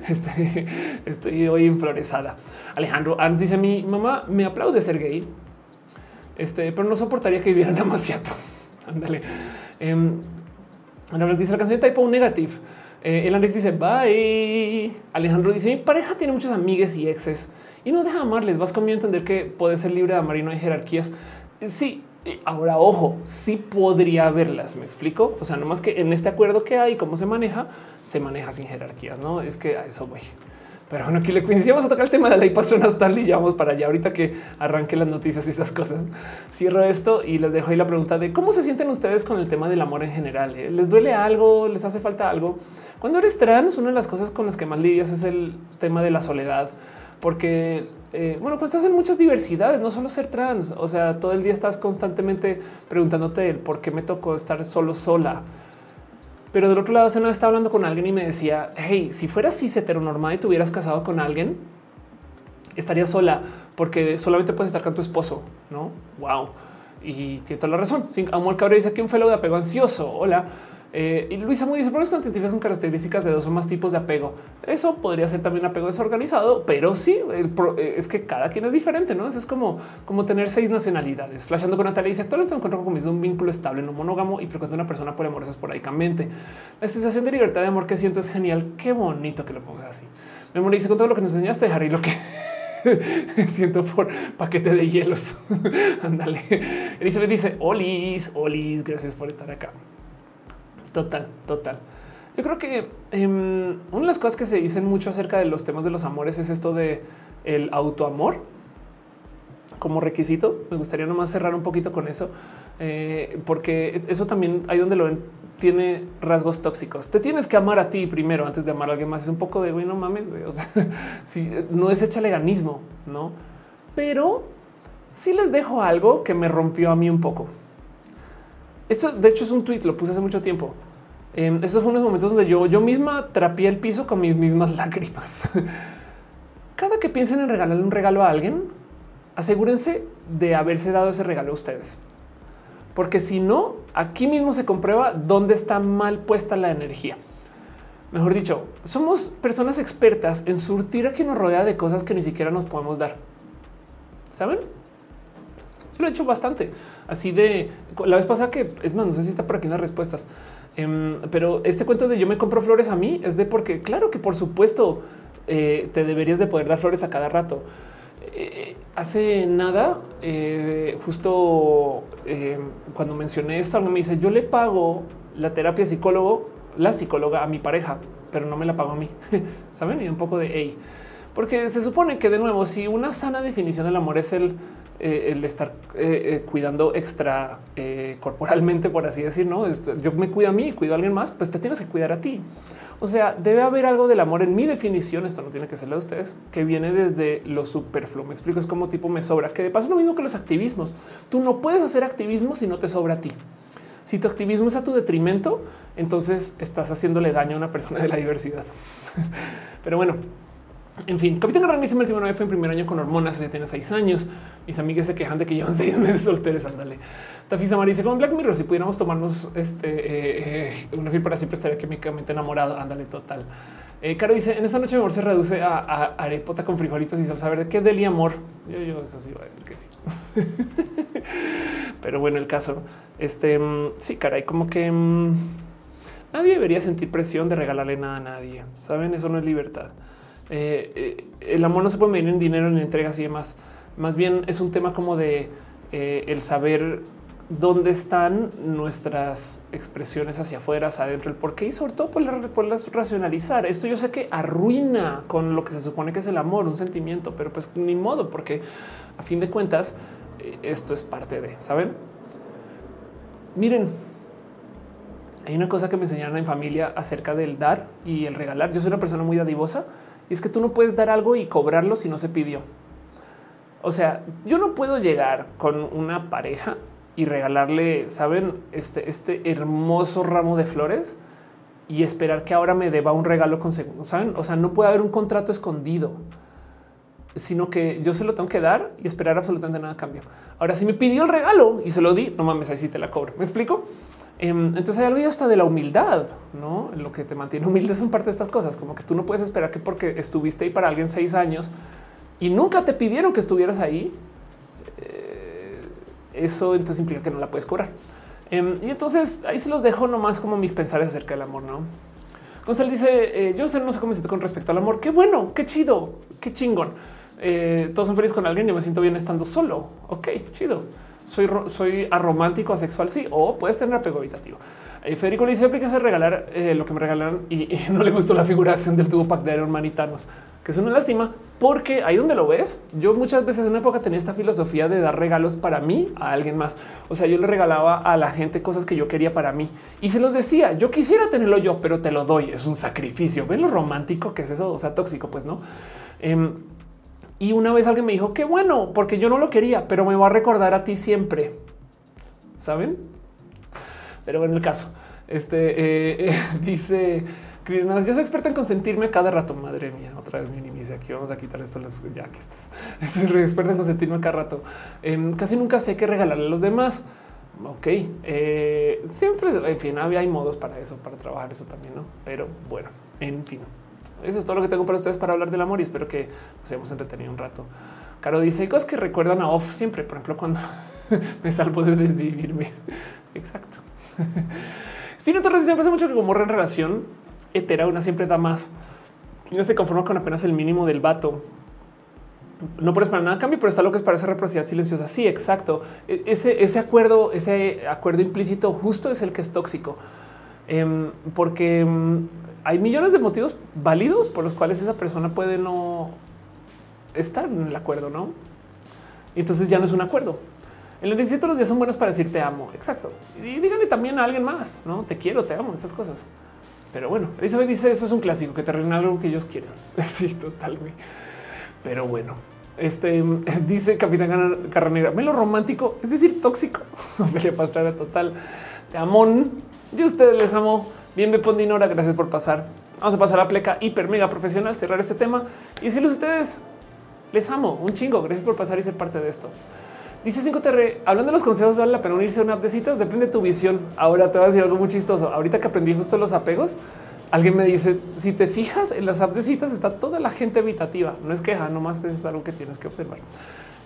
Este, estoy hoy enfloresada. Alejandro Ans dice mi mamá me aplaude ser gay este, pero no soportaría que vivieran [LAUGHS] demasiado. Ándale. Eh, dice la canción de Typo Negative. Eh, el Alex dice bye. Alejandro dice mi pareja tiene muchos amigues y exes y no deja amarles. Vas conmigo a entender que puede ser libre de amar y no hay jerarquías. Sí, ahora ojo, sí podría haberlas. Me explico. O sea, no más que en este acuerdo que hay, cómo se maneja, se maneja sin jerarquías. No es que a eso voy. Pero bueno, aquí le coincidimos a tocar el tema de la hipazonas tal y ya vamos para allá. Ahorita que arranque las noticias y esas cosas. Cierro esto y les dejo ahí la pregunta de cómo se sienten ustedes con el tema del amor en general. Eh? ¿Les duele algo? ¿Les hace falta algo? Cuando eres trans, una de las cosas con las que más lidias es el tema de la soledad, porque eh, bueno, pues estás en muchas diversidades, no solo ser trans. O sea, todo el día estás constantemente preguntándote el por qué me tocó estar solo sola pero del otro lado, se estaba hablando con alguien y me decía, hey, si fueras cis heteronormada y te hubieras casado con alguien, estarías sola porque solamente puedes estar con tu esposo, ¿no? Wow. Y tiene toda la razón. Amor Cabrera dice que un fellow de apego ansioso. Hola. Eh, y Luisa muy dice, problemas con son características de dos o más tipos de apego. Eso podría ser también apego desorganizado, pero sí, eh, es que cada quien es diferente, ¿no? Eso es como, tener seis nacionalidades. Flashando con Natalia dice, actualmente me encuentro con un vínculo estable, no monógamo y frecuento una persona por amor esporádicamente. La sensación de libertad de amor que siento es genial. Qué bonito que lo pongas así. Me dice con todo lo que nos enseñaste, Harry, lo que [LAUGHS] siento por paquete de hielos. [LAUGHS] Ándale. Elizabeth dice, Olis, Olis, gracias por estar acá. Total, total. Yo creo que em, una de las cosas que se dicen mucho acerca de los temas de los amores es esto de el autoamor como requisito. Me gustaría nomás cerrar un poquito con eso, eh, porque eso también hay donde lo ven, tiene rasgos tóxicos. Te tienes que amar a ti primero antes de amar a alguien más. Es un poco de güey, no mames, güey. O sea, [LAUGHS] si no es echaleganismo, no, pero sí les dejo algo que me rompió a mí un poco. Esto de hecho es un tweet, lo puse hace mucho tiempo. Eh, estos fueron unos momentos donde yo, yo misma trapié el piso con mis mismas [LAUGHS] lágrimas. Cada que piensen en regalarle un regalo a alguien, asegúrense de haberse dado ese regalo a ustedes. Porque si no, aquí mismo se comprueba dónde está mal puesta la energía. Mejor dicho, somos personas expertas en surtir a quien nos rodea de cosas que ni siquiera nos podemos dar. ¿Saben? Lo he hecho bastante. Así de la vez pasada que es más, no sé si está por aquí las respuestas, em, pero este cuento de yo me compro flores a mí es de porque claro que por supuesto eh, te deberías de poder dar flores a cada rato. Eh, hace nada, eh, justo cuando mencioné esto, alguien me dice yo le pago la terapia psicólogo, la psicóloga a mi pareja, pero no me la pago a mí. [LAUGHS] Saben? Y un poco de hey, porque se supone que de nuevo, si una sana definición del amor es el eh, el estar eh, eh, cuidando extra corporalmente, por así decir, no yo me cuido a mí, cuido a alguien más, pues te tienes que cuidar a ti. O sea, debe haber algo del amor en mi definición. Esto no tiene que ser de ustedes, que viene desde lo superfluo. Me explico, es como tipo me sobra, que de paso lo mismo que los activismos. Tú no puedes hacer activismo si no te sobra a ti. Si tu activismo es a tu detrimento, entonces estás haciéndole daño a una persona de la diversidad. [LAUGHS] Pero bueno, en fin, Capitán Garrani se metió fue en primer año con hormonas, ya tiene seis años. Mis amigas se quejan de que llevan [LAUGHS] seis meses solteros. Ándale. Tafisa María dice con Black Mirror, si pudiéramos tomarnos este eh, eh, una film para siempre estaría químicamente enamorado. Ándale, total. Eh, Caro dice en esta noche mi amor se reduce a, arepota con frijolitos y salsa verde. ¿Qué del amor? Yo, yo eso sí iba a decir que sí. [LAUGHS] Pero bueno, el caso, este mm, sí, caray, como que mm, nadie debería sentir presión de regalarle nada a nadie. Saben, eso no es libertad. Eh, eh, el amor no se puede medir en dinero, en entregas y demás. Más bien es un tema como de eh, el saber dónde están nuestras expresiones hacia afuera, hacia adentro, el por qué y sobre todo por, racionalizar. Esto yo sé que arruina con lo que se supone que es el amor, un sentimiento, pero pues ni modo, porque a fin de cuentas esto es parte de, ¿saben? Miren, hay una cosa que me enseñaron en familia acerca del dar y el regalar. Yo soy una persona muy dadivosa y es que tú no puedes dar algo y cobrarlo si no se pidió. O sea, yo no puedo llegar con una pareja y regalarle, saben, este, este hermoso ramo de flores y esperar que ahora me deba un regalo con saben. O sea, no puede haber un contrato escondido, sino que yo se lo tengo que dar y esperar absolutamente nada a cambio. Ahora, si me pidió el regalo y se lo di, no mames, ahí sí te la cobro. Me explico? Em, entonces hay algo hasta de la humildad, no lo que te mantiene humilde son parte de estas cosas, como que tú no puedes esperar que porque estuviste ahí para alguien seis años y nunca te pidieron que estuvieras ahí. Eh, eso entonces implica que no la puedes cobrar. Em, y entonces ahí se los dejo nomás como mis pensares acerca del amor, no? Gonzalo dice: eh, Yo no sé cómo me siento con respecto al amor. Qué bueno, qué chido, qué chingón. Eh, todos son felices con alguien. Yo me siento bien estando solo. Ok, chido soy, soy aromántico, asexual, sí, o puedes tener apego habitativo. Eh, Federico le dice, aplica a regalar eh, lo que me regalan y, [LAUGHS] no le gustó la figura de acción del tubo pack de Iron Manitanos, que es una lástima porque ahí donde lo ves, yo muchas veces en una época tenía esta filosofía de dar regalos para mí a alguien más. O sea, yo le regalaba a la gente cosas que yo quería para mí y se los decía, yo quisiera tenerlo yo, pero te lo doy, es un sacrificio. Ven lo romántico que es eso, o sea, tóxico, pues no. Em, y una vez alguien me dijo qué bueno, porque yo no lo quería, pero me va a recordar a ti siempre. Saben? Pero bueno, el caso, este eh, eh, [LAUGHS] dice yo soy experta en consentirme cada rato. Madre mía, otra vez mi inicia aquí. Vamos a quitar esto. Ya que estás, [LAUGHS] soy experta en consentirme cada rato. Em, casi nunca sé qué regalarle a los demás. ok, eh, siempre, en fin, hay modos para eso, para trabajar eso también, ¿no? Pero bueno, en fin, eso es todo lo que tengo para ustedes para hablar del amor y espero que nos hayamos entretenido un rato. Caro dice cosas que recuerdan a off siempre, por ejemplo, cuando [LAUGHS] me salvo de desvivirme. Exacto. [LAUGHS] Si no te siempre hace mucho que como en relación hetera, una siempre da más. Y no se conforma con apenas el mínimo del vato. No puedes para nada cambio, pero está lo que es para esa reciprocidad silenciosa. Sí, exacto. E, ese, ese acuerdo, ese acuerdo implícito justo es el que es tóxico. Em, porque em, hay millones de motivos válidos por los cuales esa persona puede no estar en el acuerdo, ¿no? Entonces ya no es un acuerdo. El 17 los días son buenos para decir te amo. Exacto. Y díganle también a alguien más, no te quiero, te amo, esas cosas. Pero bueno, Elizabeth dice eso es un clásico que te arreglan algo que ellos quieren. [LAUGHS] Sí, total. Pero bueno, este [LAUGHS] dice Capitán Carranera, lo romántico, es decir, tóxico. [LAUGHS] Ophelia Pastrana total. Te amón. Yo a ustedes les amo. Bien, Dinora, gracias por pasar. Vamos a pasar a pleca hiper mega profesional, cerrar este tema y a ustedes, les amo un chingo. Gracias por pasar y ser parte de esto. Dice 5TR, hablando de los consejos, vale la pena unirse a una app de citas, depende de tu visión. Ahora te voy a decir algo muy chistoso. Ahorita que aprendí justo los apegos, alguien me dice, si te fijas en las apps de citas está toda la gente evitativa. No es queja, nomás es algo que tienes que observar.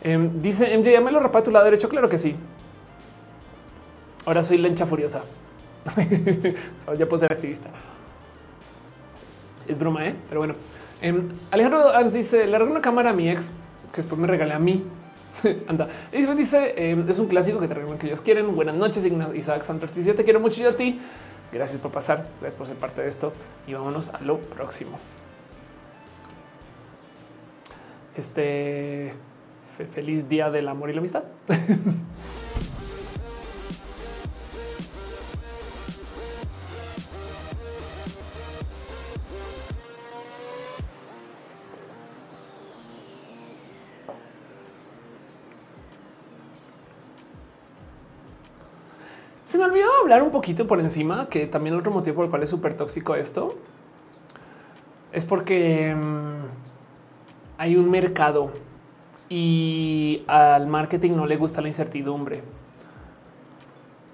Em, dice MJ, ya me lo rapa a tu lado derecho. Claro que sí. Ahora soy lencha furiosa. [LAUGHS] ya puedo ser activista. Es broma, ¿eh? Pero bueno. Em, Alejandro dice, le regalé una cámara a mi ex, que después me regalé a mí. [LAUGHS] Anda. Isabel dice em, es un clásico que te recuerdan que ellos quieren. Buenas noches, Isaac Santos. Dice te quiero mucho yo a ti. Gracias por pasar. Gracias por ser parte de esto y vámonos a lo próximo. Este feliz día del amor y la amistad. [LAUGHS] Se me olvidó hablar un poquito por encima, que también otro motivo por el cual es súper tóxico esto es porque mm, hay un mercado y al marketing no le gusta la incertidumbre.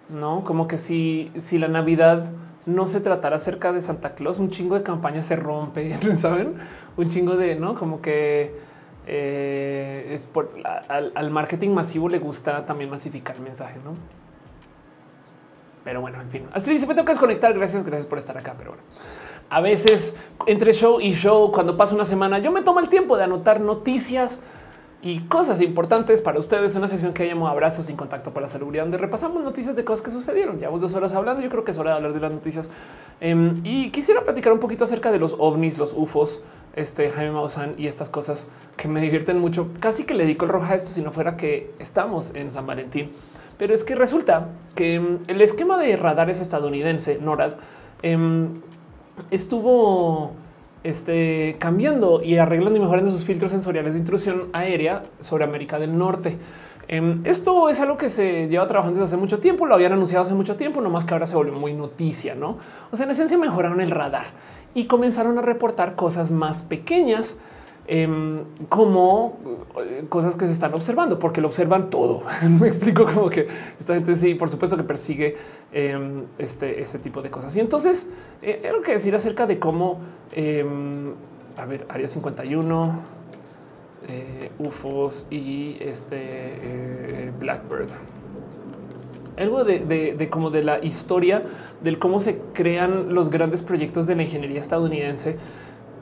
No, como que si, si la Navidad no se tratara acerca de Santa Claus, un chingo de campaña se rompe, [LAUGHS] saben? Un chingo de no, como que eh, al, al marketing masivo le gusta también masificar el mensaje, no? Pero bueno, en fin, así dice, me que desconectar. Gracias, gracias por estar acá. Pero bueno, a veces entre show y show, cuando pasa una semana, yo me tomo el tiempo de anotar noticias y cosas importantes para ustedes. Una sección que llamo Abrazos sin contacto para la seguridad, donde repasamos noticias de cosas que sucedieron. Llevamos dos horas hablando. Yo creo que es hora de hablar de las noticias. Em, y quisiera platicar un poquito acerca de los ovnis, los UFOs, este Jaime Maussan y estas cosas que me divierten mucho. Casi que le dedico el rojo a esto si no fuera que estamos en San Valentín. Pero es que resulta que mm, el esquema de radares estadounidense, NORAD, em, estuvo este, cambiando y arreglando y mejorando sus filtros sensoriales de intrusión aérea sobre América del Norte. Em, esto es algo que se lleva trabajando desde hace mucho tiempo, lo habían anunciado hace mucho tiempo, no más que ahora se volvió muy noticia, ¿no? O sea, en esencia mejoraron el radar y comenzaron a reportar cosas más pequeñas Em, como eh, cosas que se están observando, porque lo observan todo. [LAUGHS] Me explico como que esta gente sí, por supuesto que persigue em, este, este tipo de cosas. Y entonces, eh, que decir acerca de cómo, em, a ver, Área 51, eh, UFOs y este eh, Blackbird. Algo de, de, como de la historia del cómo se crean los grandes proyectos de la ingeniería estadounidense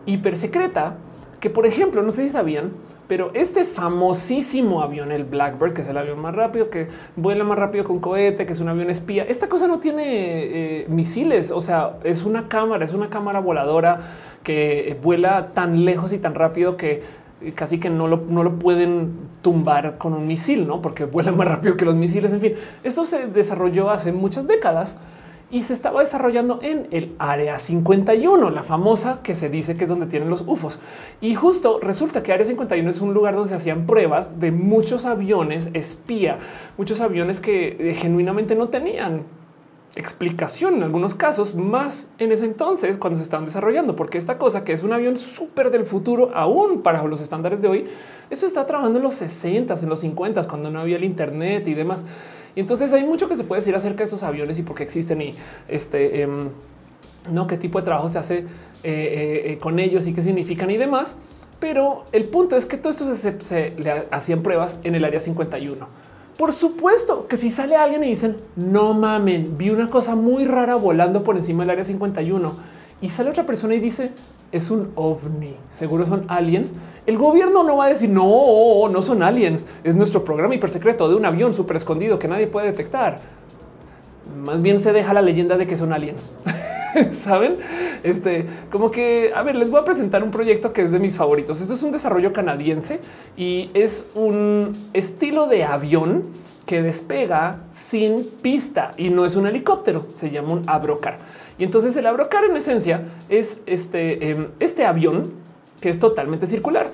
hiper secreta que, por ejemplo, no sé si sabían, pero este famosísimo avión, el Blackbird, que es el avión más rápido, que vuela más rápido con cohete, que es un avión espía, esta cosa no tiene eh, misiles, o sea, es una cámara, es una cámara voladora que vuela tan lejos y tan rápido que casi que no lo, no lo pueden tumbar con un misil, ¿no? Porque vuela más rápido que los misiles. En fin, esto se desarrolló hace muchas décadas y se estaba desarrollando en el área 51, la famosa que se dice que es donde tienen los UFOs. Y justo resulta que área 51 es un lugar donde se hacían pruebas de muchos aviones espía, muchos aviones que eh, genuinamente no tenían explicación en algunos casos, más en ese entonces cuando se estaban desarrollando, porque esta cosa que es un avión súper del futuro, aún para los estándares de hoy, eso está trabajando en los 60, en los 50, cuando no había el Internet y demás. Entonces hay mucho que se puede decir acerca de estos aviones y por qué existen y este, em, no qué tipo de trabajo se hace eh, con ellos y qué significan y demás. Pero el punto es que todo esto se, le hacían pruebas en el área 51. Por supuesto que si sale alguien y dicen no mamen, vi una cosa muy rara volando por encima del área 51 y sale otra persona y dice es un ovni, seguro son aliens. El gobierno no va a decir no, no son aliens, es nuestro programa hipersecreto de un avión súper escondido que nadie puede detectar. Más bien se deja la leyenda de que son aliens. [LAUGHS] Saben? Este, como que, a ver, les voy a presentar un proyecto que es de mis favoritos. Esto es un desarrollo canadiense y es un estilo de avión que despega sin pista y no es un helicóptero, se llama un abrocar. Y entonces el abrocar en esencia es este, em, este avión que es totalmente circular.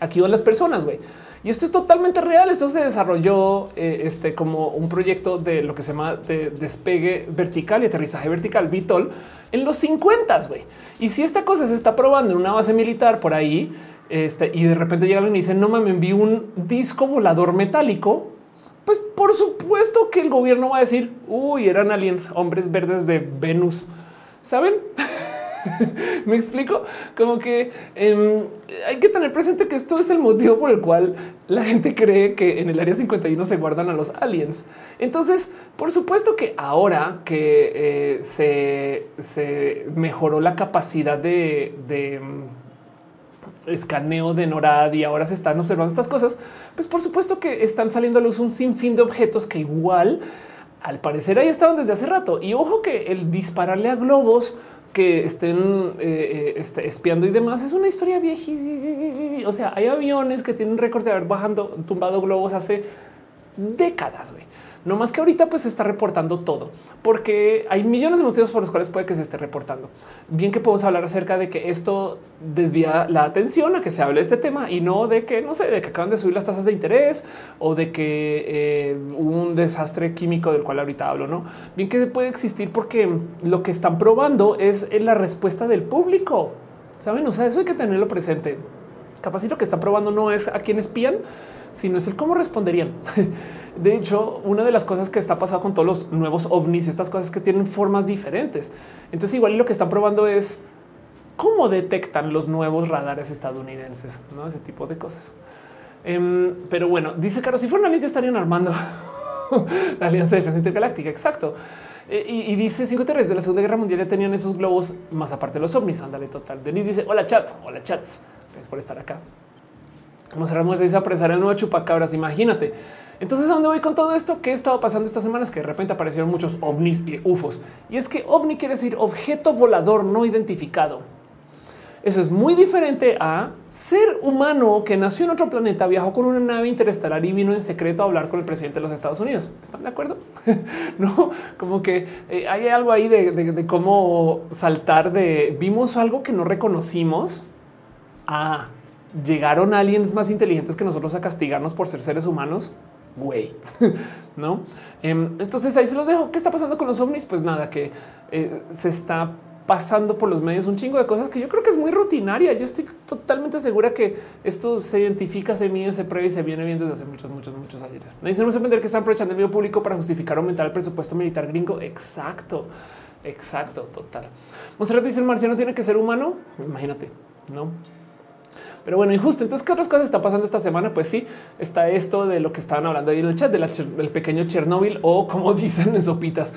Aquí van las personas, güey. Y esto es totalmente real. Esto se desarrolló eh, este, como un proyecto de lo que se llama de despegue vertical y aterrizaje vertical, VTOL, en los 50, güey. Y si esta cosa se está probando en una base militar por ahí, este, y de repente llega alguien y dice, no me envío un disco volador metálico, pues por supuesto que el gobierno va a decir, uy, eran aliens, hombres verdes de Venus. ¿Saben? [LAUGHS] Me explico como que em, hay que tener presente que esto es el motivo por el cual la gente cree que en el área 51 se guardan a los aliens. Entonces, por supuesto que ahora que eh, se, mejoró la capacidad de, em, escaneo de NORAD y ahora se están observando estas cosas, pues por supuesto que están saliendo a luz un sinfín de objetos que igual al parecer ahí estaban desde hace rato. Y ojo que el dispararle a globos que estén eh, eh, este, espiando y demás. Es una historia viejísima. O sea, hay aviones que tienen récord de haber bajando, tumbado globos hace décadas. Güey. No más que ahorita pues se está reportando todo, porque hay millones de motivos por los cuales puede que se esté reportando. Bien que podemos hablar acerca de que esto desvía la atención a que se hable de este tema y no de que, no sé, de que acaban de subir las tasas de interés o de que eh, un desastre químico del cual ahorita hablo, ¿no? Bien que puede existir porque lo que están probando es la respuesta del público. Saben, o sea, eso hay que tenerlo presente. Capaz y lo que están probando no es a quién espían, sino es el cómo responderían. [LAUGHS] De hecho, una de las cosas que está pasando con todos los nuevos ovnis, estas cosas que tienen formas diferentes. Entonces, igual lo que están probando es cómo detectan los nuevos radares estadounidenses, no ese tipo de cosas. Em, pero bueno, dice Caro, si fueran aliens estarían armando [LAUGHS] la Alianza de Defensa Intergaláctica. Exacto. E, y, dice cinco terrestres de la Segunda Guerra Mundial ya tenían esos globos más aparte de los ovnis. Ándale, total. Denise dice: Hola, chat. Hola, chats. Gracias por estar acá. Vamos a dice apresar el nuevo chupacabras. Imagínate. Entonces, ¿a dónde voy con todo esto? ¿Qué estado pasando estas semanas? Que de repente aparecieron muchos ovnis y ufos. Y es que ovni quiere decir objeto volador no identificado. Eso es muy diferente a ser humano que nació en otro planeta, viajó con una nave interestelar y vino en secreto a hablar con el presidente de los Estados Unidos. ¿Están de acuerdo? [LAUGHS] no, como que eh, hay algo ahí de, cómo saltar de vimos algo que no reconocimos. Ah, llegaron aliens más inteligentes que nosotros a castigarnos por ser seres humanos güey, [LAUGHS] no? Em, entonces ahí se los dejo. ¿Qué está pasando con los ovnis? Pues nada, que eh, se está pasando por los medios un chingo de cosas que yo creo que es muy rutinaria. Yo estoy totalmente segura que esto se identifica, se mide, se prueba y se viene viendo desde hace muchos, muchos, muchos años. Me dicen no entender que están aprovechando el medio público para justificar aumentar el presupuesto militar gringo. Exacto, exacto, total. Monserrat dice el marciano tiene que ser humano. Imagínate, no? Pero bueno, y justo entonces, ¿qué otras cosas está pasando esta semana? Pues sí, está esto de lo que estaban hablando ahí en el chat del pequeño Chernóbil o como [LAUGHS] dicen en sopitas,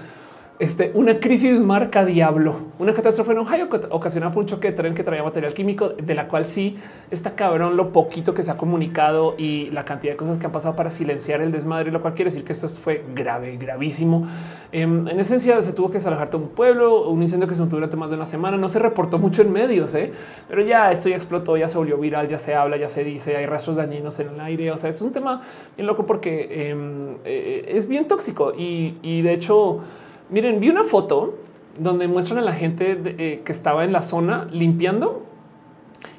este, una crisis marca diablo, una catástrofe en Ohio ocasionada por un choque de tren que traía material químico, de la cual sí está cabrón lo poquito que se ha comunicado y la cantidad de cosas que han pasado para silenciar el desmadre, lo cual quiere decir que esto fue grave, gravísimo. Em, en esencia, se tuvo que desalojar todo un pueblo, un incendio que se mantuvo durante más de una semana. No se reportó mucho en medios, ¿eh? pero ya esto ya explotó, ya se volvió viral, ya se habla, ya se dice, hay rastros dañinos en el aire. O sea, es un tema bien loco porque em, eh, es bien tóxico y de hecho, Miren, vi una foto donde muestran a la gente eh, que estaba en la zona limpiando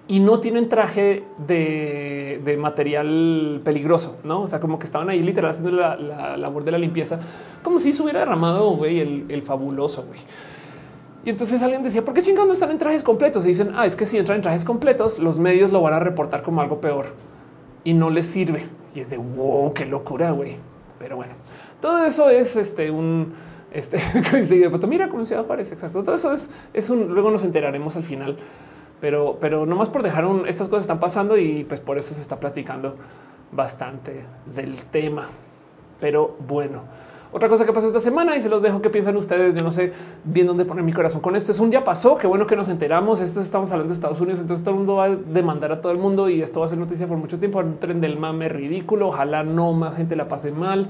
y no tienen traje de, material peligroso, no? O sea, como que estaban ahí literal haciendo la, labor de la limpieza, como si se hubiera derramado el, fabuloso. Güey. Y entonces alguien decía, ¿por qué chingados no están en trajes completos? Y dicen, ah, es que si entran en trajes completos, los medios lo van a reportar como algo peor y no les sirve. Y es de wow, qué locura, güey. Pero bueno, Todo eso es este un este [LAUGHS] mira como Ciudad Juárez. Exacto. Todo eso es, es un luego nos enteraremos al final, pero, pero nomás por dejar un estas cosas están pasando y pues por eso se está platicando bastante del tema. Pero bueno, otra cosa que pasó esta semana y se los dejo que piensan ustedes. Yo no sé bien dónde poner mi corazón con esto. Es un día pasó. Qué bueno que nos enteramos. Esto estamos hablando de Estados Unidos. Entonces todo el mundo va a demandar a todo el mundo y esto va a ser noticia por mucho tiempo. Un tren del mame ridículo. Ojalá no más gente la pase mal.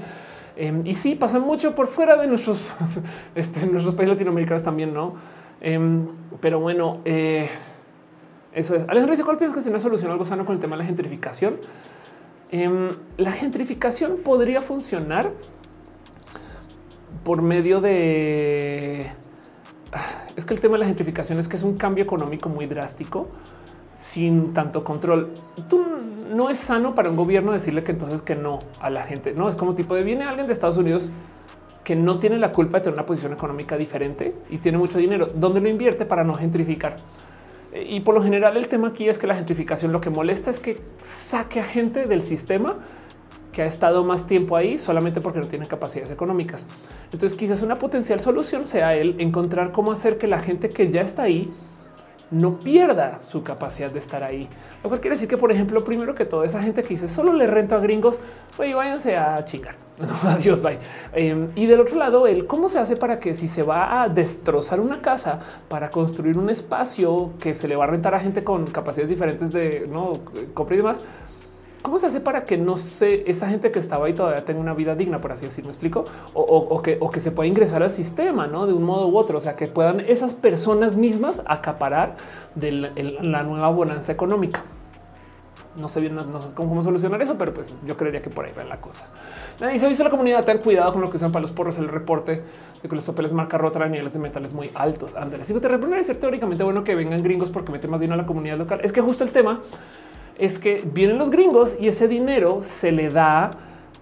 Em, y sí, pasa mucho por fuera de nuestros, [LAUGHS] este, nuestros países latinoamericanos también, no? Em, pero bueno, eh, eso es. Alejandro dice: ¿Cuál piensas que se una solución algo sano con el tema de la gentrificación? Em, la gentrificación podría funcionar por medio de... [SIGHS] Es que el tema de la gentrificación es que es un cambio económico muy drástico sin tanto control. Tú no es sano para un gobierno decirle que entonces que no a la gente. No es como tipo de viene alguien de Estados Unidos que no tiene la culpa de tener una posición económica diferente y tiene mucho dinero. ¿Dónde lo invierte para no gentrificar? Y por lo general el tema aquí es que la gentrificación lo que molesta es que saque a gente del sistema que ha estado más tiempo ahí solamente porque no tiene capacidades económicas. Entonces quizás una potencial solución sea el encontrar cómo hacer que la gente que ya está ahí no pierda su capacidad de estar ahí. Lo cual quiere decir que, por ejemplo, primero que toda esa gente que dice solo le rento a gringos, oye, váyanse a chingar. [LAUGHS] adiós, bye. Em, y del otro lado, el cómo se hace para que si se va a destrozar una casa para construir un espacio que se le va a rentar a gente con capacidades diferentes de no compra y demás, ¿Cómo se hace para que no sé esa gente que estaba ahí todavía tenga una vida digna, por así decirlo? ¿Me explico? O, que, se pueda ingresar al sistema, ¿no? De un modo u otro. O sea, que puedan esas personas mismas acaparar de la, nueva bonanza económica. No sé bien no sé cómo, solucionar eso, pero pues yo creería que por ahí va la cosa. Nadie se visto la comunidad. Ten cuidado con lo que usan para los porros. El reporte de que los papeles marca rota a niveles de metales muy altos. Ándale. Si te es teóricamente bueno que vengan gringos porque meten más dinero a la comunidad local. Es que justo el tema es que vienen los gringos y ese dinero se le da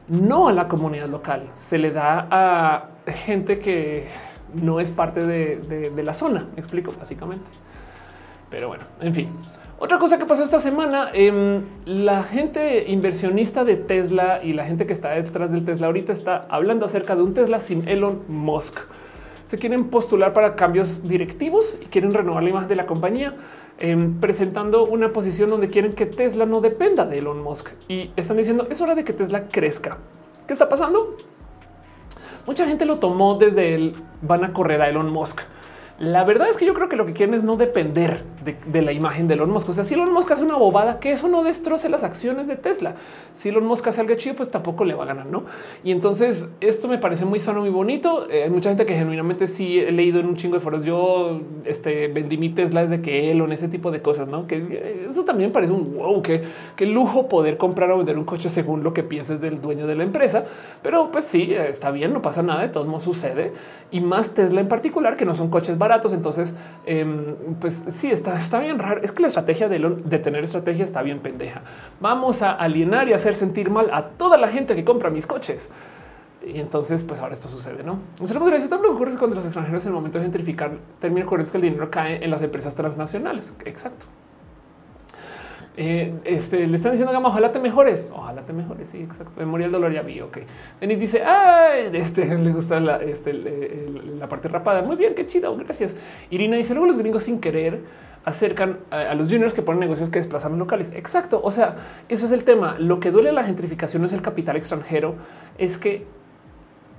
no a la comunidad local, se le da a gente que no es parte de, la zona. Me explico básicamente. Pero bueno, en fin. Otra cosa que pasó esta semana, em, la gente inversionista de Tesla y la gente que está detrás del Tesla ahorita está hablando acerca de un Tesla sin Elon Musk. Se quieren postular para cambios directivos y quieren renovar la imagen de la compañía. Em, presentando una posición donde quieren que Tesla no dependa de Elon Musk y están diciendo es hora de que Tesla crezca. ¿Qué está pasando? Mucha gente lo tomó desde el van a correr a Elon Musk la verdad es que yo creo que lo que quieren es no depender de, la imagen de Elon Musk. O sea, si Elon Musk hace una bobada, que eso no destroce las acciones de Tesla. Si Elon Musk hace algo chido, pues tampoco le va a ganar, ¿no? Y entonces esto me parece muy sano, muy bonito. Eh, hay mucha gente que genuinamente sí he leído en un chingo de foros. Yo este, vendí mi Tesla desde que Elon, ese tipo de cosas, ¿no? Que eh, eso también parece un wow, que, lujo poder comprar o vender un coche según lo que pienses del dueño de la empresa. Pero pues sí, está bien, no pasa nada, de todos modos sucede. Y más Tesla en particular, que no son coches baratos entonces, em, pues sí, está, está bien raro. Es que la estrategia de, tener estrategia está bien pendeja. Vamos a alienar y hacer sentir mal a toda la gente que compra mis coches. Y entonces, pues ahora esto sucede, ¿no? Seremos gracias. También ocurre cuando los extranjeros en el momento de gentrificar termina ocurriendo que el dinero cae en las empresas transnacionales. Exacto. Eh, este, le están diciendo gama, ojalá te mejores, ojalá te mejores. Sí, exacto. Memoria del dolor ya vi. Ok. Denis dice, ay, este, [LAUGHS] le gusta la, este, la parte rapada. Muy bien, qué chido. Gracias. Irina dice, luego los gringos sin querer acercan a, los juniors que ponen negocios que desplazan locales. Exacto. O sea, eso es el tema. Lo que duele la gentrificación es el capital extranjero, es que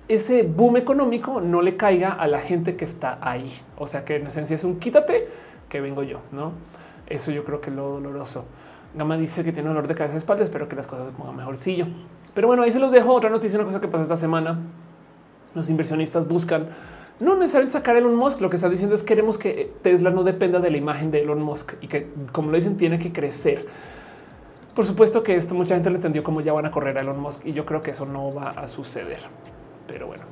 ese boom económico no le caiga a la gente que está ahí. O sea que en esencia es un quítate que vengo yo, no? Eso yo creo que es lo doloroso. Gama dice que tiene dolor de cabeza y espalda. Espero que las cosas se pongan mejorcillo. Pero bueno, ahí se los dejo. Otra noticia, una cosa que pasó esta semana. Los inversionistas buscan no necesariamente sacar Elon Musk. Lo que está diciendo es queremos que Tesla no dependa de la imagen de Elon Musk y que, como lo dicen, tiene que crecer. Por supuesto que esto mucha gente lo entendió como ya van a correr a Elon Musk y yo creo que eso no va a suceder. Pero bueno,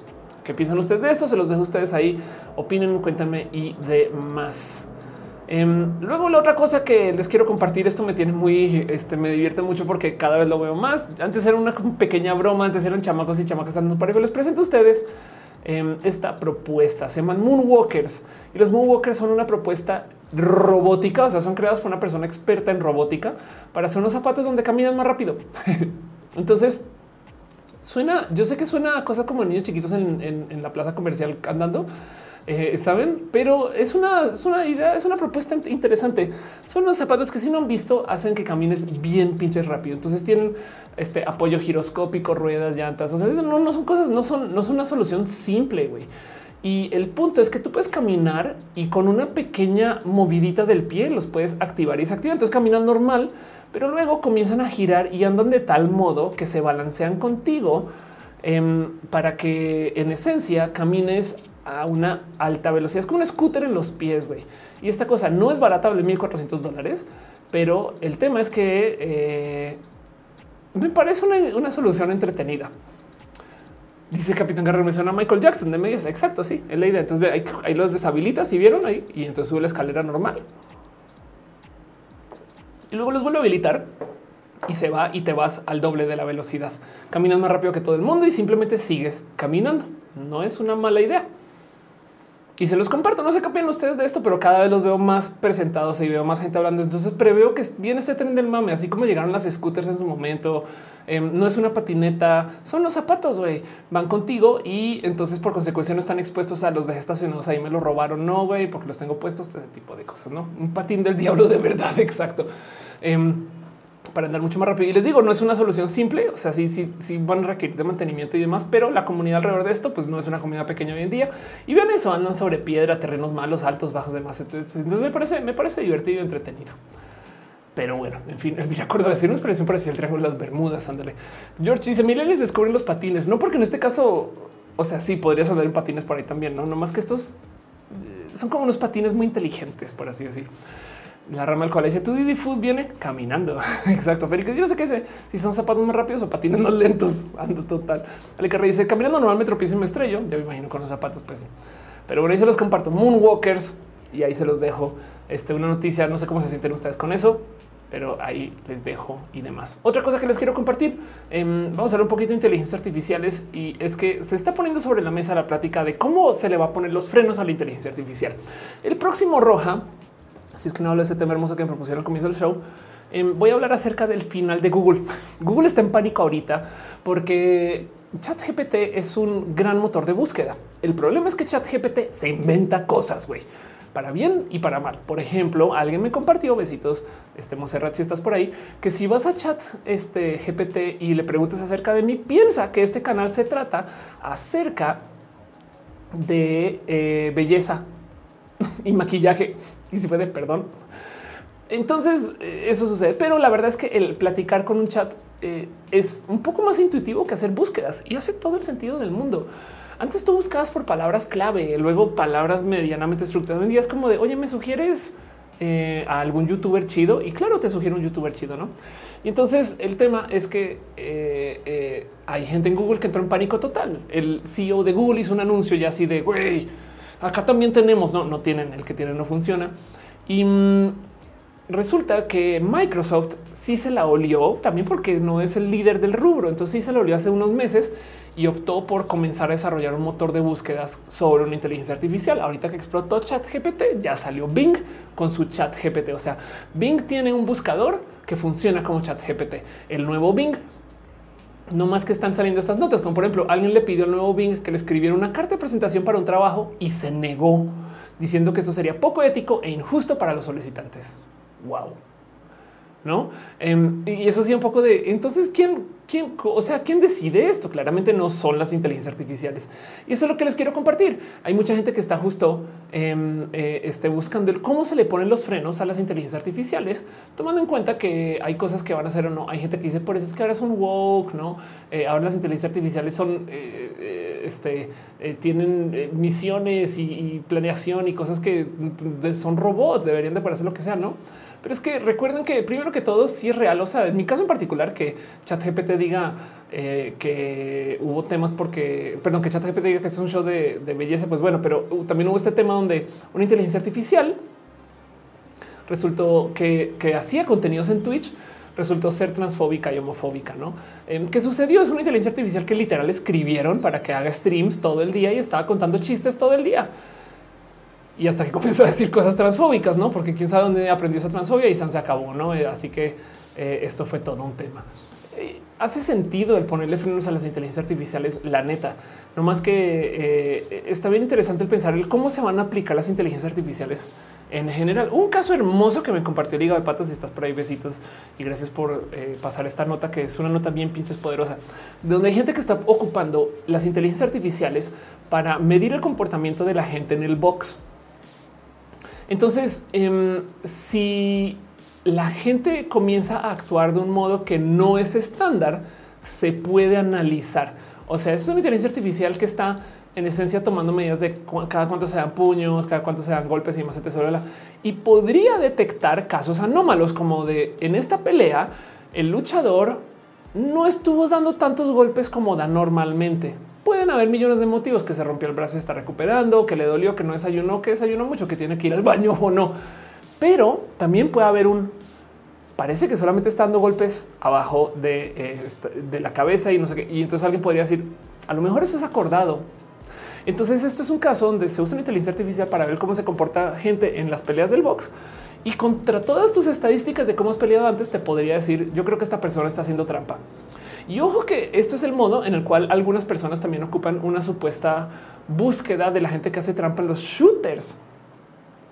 ¿qué piensan ustedes de esto? Se los dejo a ustedes ahí. Opinen, cuéntenme y demás. Em, luego la otra cosa que les quiero compartir, esto me tiene muy, este, me divierte mucho porque cada vez lo veo más. Antes era una pequeña broma, antes eran chamacos y chamacas andando para Les presento a ustedes em, esta propuesta. Se llaman Moonwalkers y los Moonwalkers son una propuesta robótica, o sea, son creados por una persona experta en robótica para hacer unos zapatos donde caminan más rápido. [LAUGHS] Entonces, suena, yo sé que suena a cosas como niños chiquitos en, la plaza comercial andando, eh, saben, pero es una, es una idea, es una propuesta interesante. Son unos zapatos que si no han visto hacen que camines bien pinches rápido. Entonces tienen este apoyo giroscópico, ruedas, llantas. O sea, no, no son cosas, no son, no son una solución simple. Y el punto es que tú puedes caminar y con una pequeña movidita del pie los puedes activar y desactivar. Entonces caminan normal, pero luego comienzan a girar y andan de tal modo que se balancean contigo em, para que en esencia camines a una alta velocidad. Es como un scooter en los pies, güey. Y esta cosa no es barata, vale 1400 dólares, pero el tema es que eh, me parece una, solución entretenida. Dice Capitán Guerrero, me suena a Michael Jackson de medias. Exacto, sí, es la idea. Entonces ahí, ahí los deshabilitas y vieron ahí y entonces sube la escalera normal y luego los vuelve a habilitar y se va y te vas al doble de la velocidad. Caminas más rápido que todo el mundo y simplemente sigues caminando. No es una mala idea. Y se los comparto. No sé qué opinan ustedes de esto, pero cada vez los veo más presentados y veo más gente hablando. Entonces preveo que viene este tren del mame, así como llegaron las scooters en su momento. Em, no es una patineta, son los zapatos, güey. Van contigo y entonces por consecuencia no están expuestos a los de estacionados. Ahí me lo robaron, no, güey, porque los tengo puestos, ese tipo de cosas, no? Un patín del diablo de verdad, [LAUGHS] exacto. Em, para andar mucho más rápido. Y les digo, no es una solución simple. O sea, sí, sí, sí van a requerir de mantenimiento y demás, pero la comunidad alrededor de esto, pues no es una comunidad pequeña hoy en día. Y vean eso, andan sobre piedra, terrenos malos, altos, bajos, demás. Entonces me parece, me parece divertido y entretenido. Pero bueno, en fin, me acuerdo de decir una expresión parecida el triángulo de las Bermudas. Ándale. George dice: Milenios descubren los patines, no porque en este caso, o sea, sí podrías andar en patines por ahí también, no, no más que estos eh, son como unos patines muy inteligentes, por así decir la rama al cual dice tu Didi Food viene caminando. [LAUGHS] Exacto. Félix, yo no sé qué sé si son zapatos más rápidos o patines más lentos. [LAUGHS] Ando total. que dice caminando normalmente tropiezo y me estrello. Ya me imagino con los zapatos, pues. Pero bueno, ahí se los comparto. Moonwalkers y ahí se los dejo. Este, una noticia. No sé cómo se sienten ustedes con eso, pero ahí les dejo y demás. Otra cosa que les quiero compartir. Em, vamos a hablar un poquito de inteligencia artificiales y es que se está poniendo sobre la mesa la plática de cómo se le va a poner los frenos a la inteligencia artificial. El próximo Roja si es que no hablo de ese tema hermoso que me propusieron al comienzo del show, em, voy a hablar acerca del final de Google. [LAUGHS] Google está en pánico ahorita porque ChatGPT es un gran motor de búsqueda. El problema es que ChatGPT se inventa cosas, güey, para bien y para mal. Por ejemplo, alguien me compartió besitos, este Monserrat, si estás por ahí, que si vas a chat este GPT y le preguntas acerca de mí, piensa que este canal se trata acerca de eh, belleza [LAUGHS] y maquillaje [LAUGHS] y si puede, perdón. Entonces eh, eso sucede, pero la verdad es que el platicar con un chat eh, es un poco más intuitivo que hacer búsquedas y hace todo el sentido del mundo. Antes tú buscabas por palabras clave, luego palabras medianamente estructuradas. Día es como de oye, me sugieres eh, a algún youtuber chido y claro, te sugiero un youtuber chido, no? Y entonces el tema es que hay gente en Google que entró en pánico total. El CEO de Google hizo un anuncio ya así de güey Acá también tenemos, no, no tienen, el que tienen no funciona. Y mm, resulta que Microsoft sí se la olió también porque no es el líder del rubro. Entonces sí se la olió hace unos meses y optó por comenzar a desarrollar un motor de búsquedas sobre una inteligencia artificial. Ahorita que explotó Chat GPT, ya salió Bing con su Chat GPT. O sea, Bing tiene un buscador que funciona como Chat GPT. El nuevo Bing no más que están saliendo estas notas, como por ejemplo, alguien le pidió al nuevo Bing que le escribiera una carta de presentación para un trabajo y se negó diciendo que esto sería poco ético e injusto para los solicitantes. Wow no? Em, y eso sí, un poco de entonces, quién, quién, o sea, quién decide esto? Claramente no son las inteligencias artificiales. Y eso es lo que les quiero compartir. Hay mucha gente que está justo em, eh, este, buscando el cómo se le ponen los frenos a las inteligencias artificiales, tomando en cuenta que hay cosas que van a hacer o no. Hay gente que dice por eso es que ahora son woke, no? Eh, ahora las inteligencias artificiales son, eh, este, tienen misiones y, y, planeación y cosas que son robots, deberían de parecer lo que sea, no? Pero es que recuerden que primero que todo, si es real. O sea, en mi caso en particular, que ChatGPT diga eh, que hubo temas porque, perdón, que ChatGPT diga que es un show de, belleza, pues bueno, pero también hubo este tema donde una inteligencia artificial resultó que, hacía contenidos en Twitch resultó ser transfóbica y homofóbica, ¿no? Em, ¿Qué sucedió? Es una inteligencia artificial que literal escribieron para que haga streams todo el día y estaba contando chistes todo el día y hasta que [LAUGHS] comenzó a decir cosas transfóbicas, no? Porque quién sabe dónde aprendió esa transfobia y se acabó, no? Eh, así que eh, esto fue todo un tema. eh, hace sentido el ponerle frenos a las inteligencias artificiales, la neta. No más que está bien interesante el pensar el cómo se van a aplicar las inteligencias artificiales en general. Un caso hermoso que me compartió Liga de Patos, si estás por ahí, besitos y gracias por pasar esta nota, que es una nota bien pinches poderosa, donde hay gente que está ocupando las inteligencias artificiales para medir el comportamiento de la gente en el box. Entonces, em, si la gente comienza a actuar de un modo que no es estándar, se puede analizar. O sea, es una inteligencia artificial que está en esencia tomando medidas de cada cuánto se dan puños, cada cuánto se dan golpes y más etc. Y podría detectar casos anómalos como de en esta pelea el luchador no estuvo dando tantos golpes como da normalmente. Pueden haber millones de motivos que se rompió el brazo y está recuperando, que le dolió, que no desayunó, que desayunó mucho, que tiene que ir al baño o no. Pero también puede haber un parece que solamente está dando golpes abajo de, eh, de la cabeza y no sé qué. Y entonces alguien podría decir, a lo mejor eso es acordado, entonces, esto es un caso donde se usa la inteligencia artificial para ver cómo se comporta gente en las peleas del box. Y contra todas tus estadísticas de cómo has peleado antes, te podría decir, yo creo que esta persona está haciendo trampa. Y ojo que esto es el modo en el cual algunas personas también ocupan una supuesta búsqueda de la gente que hace trampa en los shooters.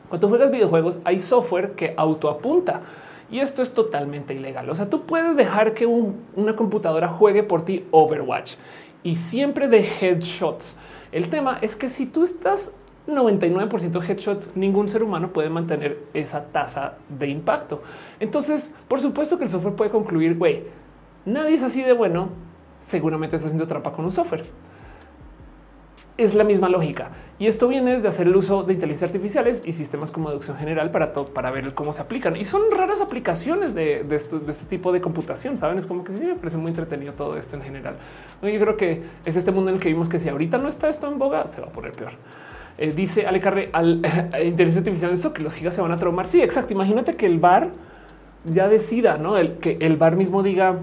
Cuando juegas videojuegos hay software que autoapunta y esto es totalmente ilegal. O sea, tú puedes dejar que una computadora juegue por ti Overwatch y siempre de headshots. El tema es que si tú estás 99% headshots, ningún ser humano puede mantener esa tasa de impacto. Entonces, por supuesto que el software puede concluir, güey, nadie es así de bueno, seguramente está haciendo trampa con un software es la misma lógica. Y esto viene de hacer el uso de inteligencia artificiales y sistemas como deducción general para, para ver cómo se aplican. Y son raras aplicaciones de, este tipo de computación. Saben, es como que sí me parece muy entretenido todo esto en general. Yo creo que es este mundo en el que vimos que si ahorita no está esto en boga, se va a poner peor. Eh, dice Ale Carre al [LAUGHS] inteligencia artificial eso que los gigas se van a traumar. Sí, exacto. Imagínate que el bar ya decida, no el que el bar mismo diga,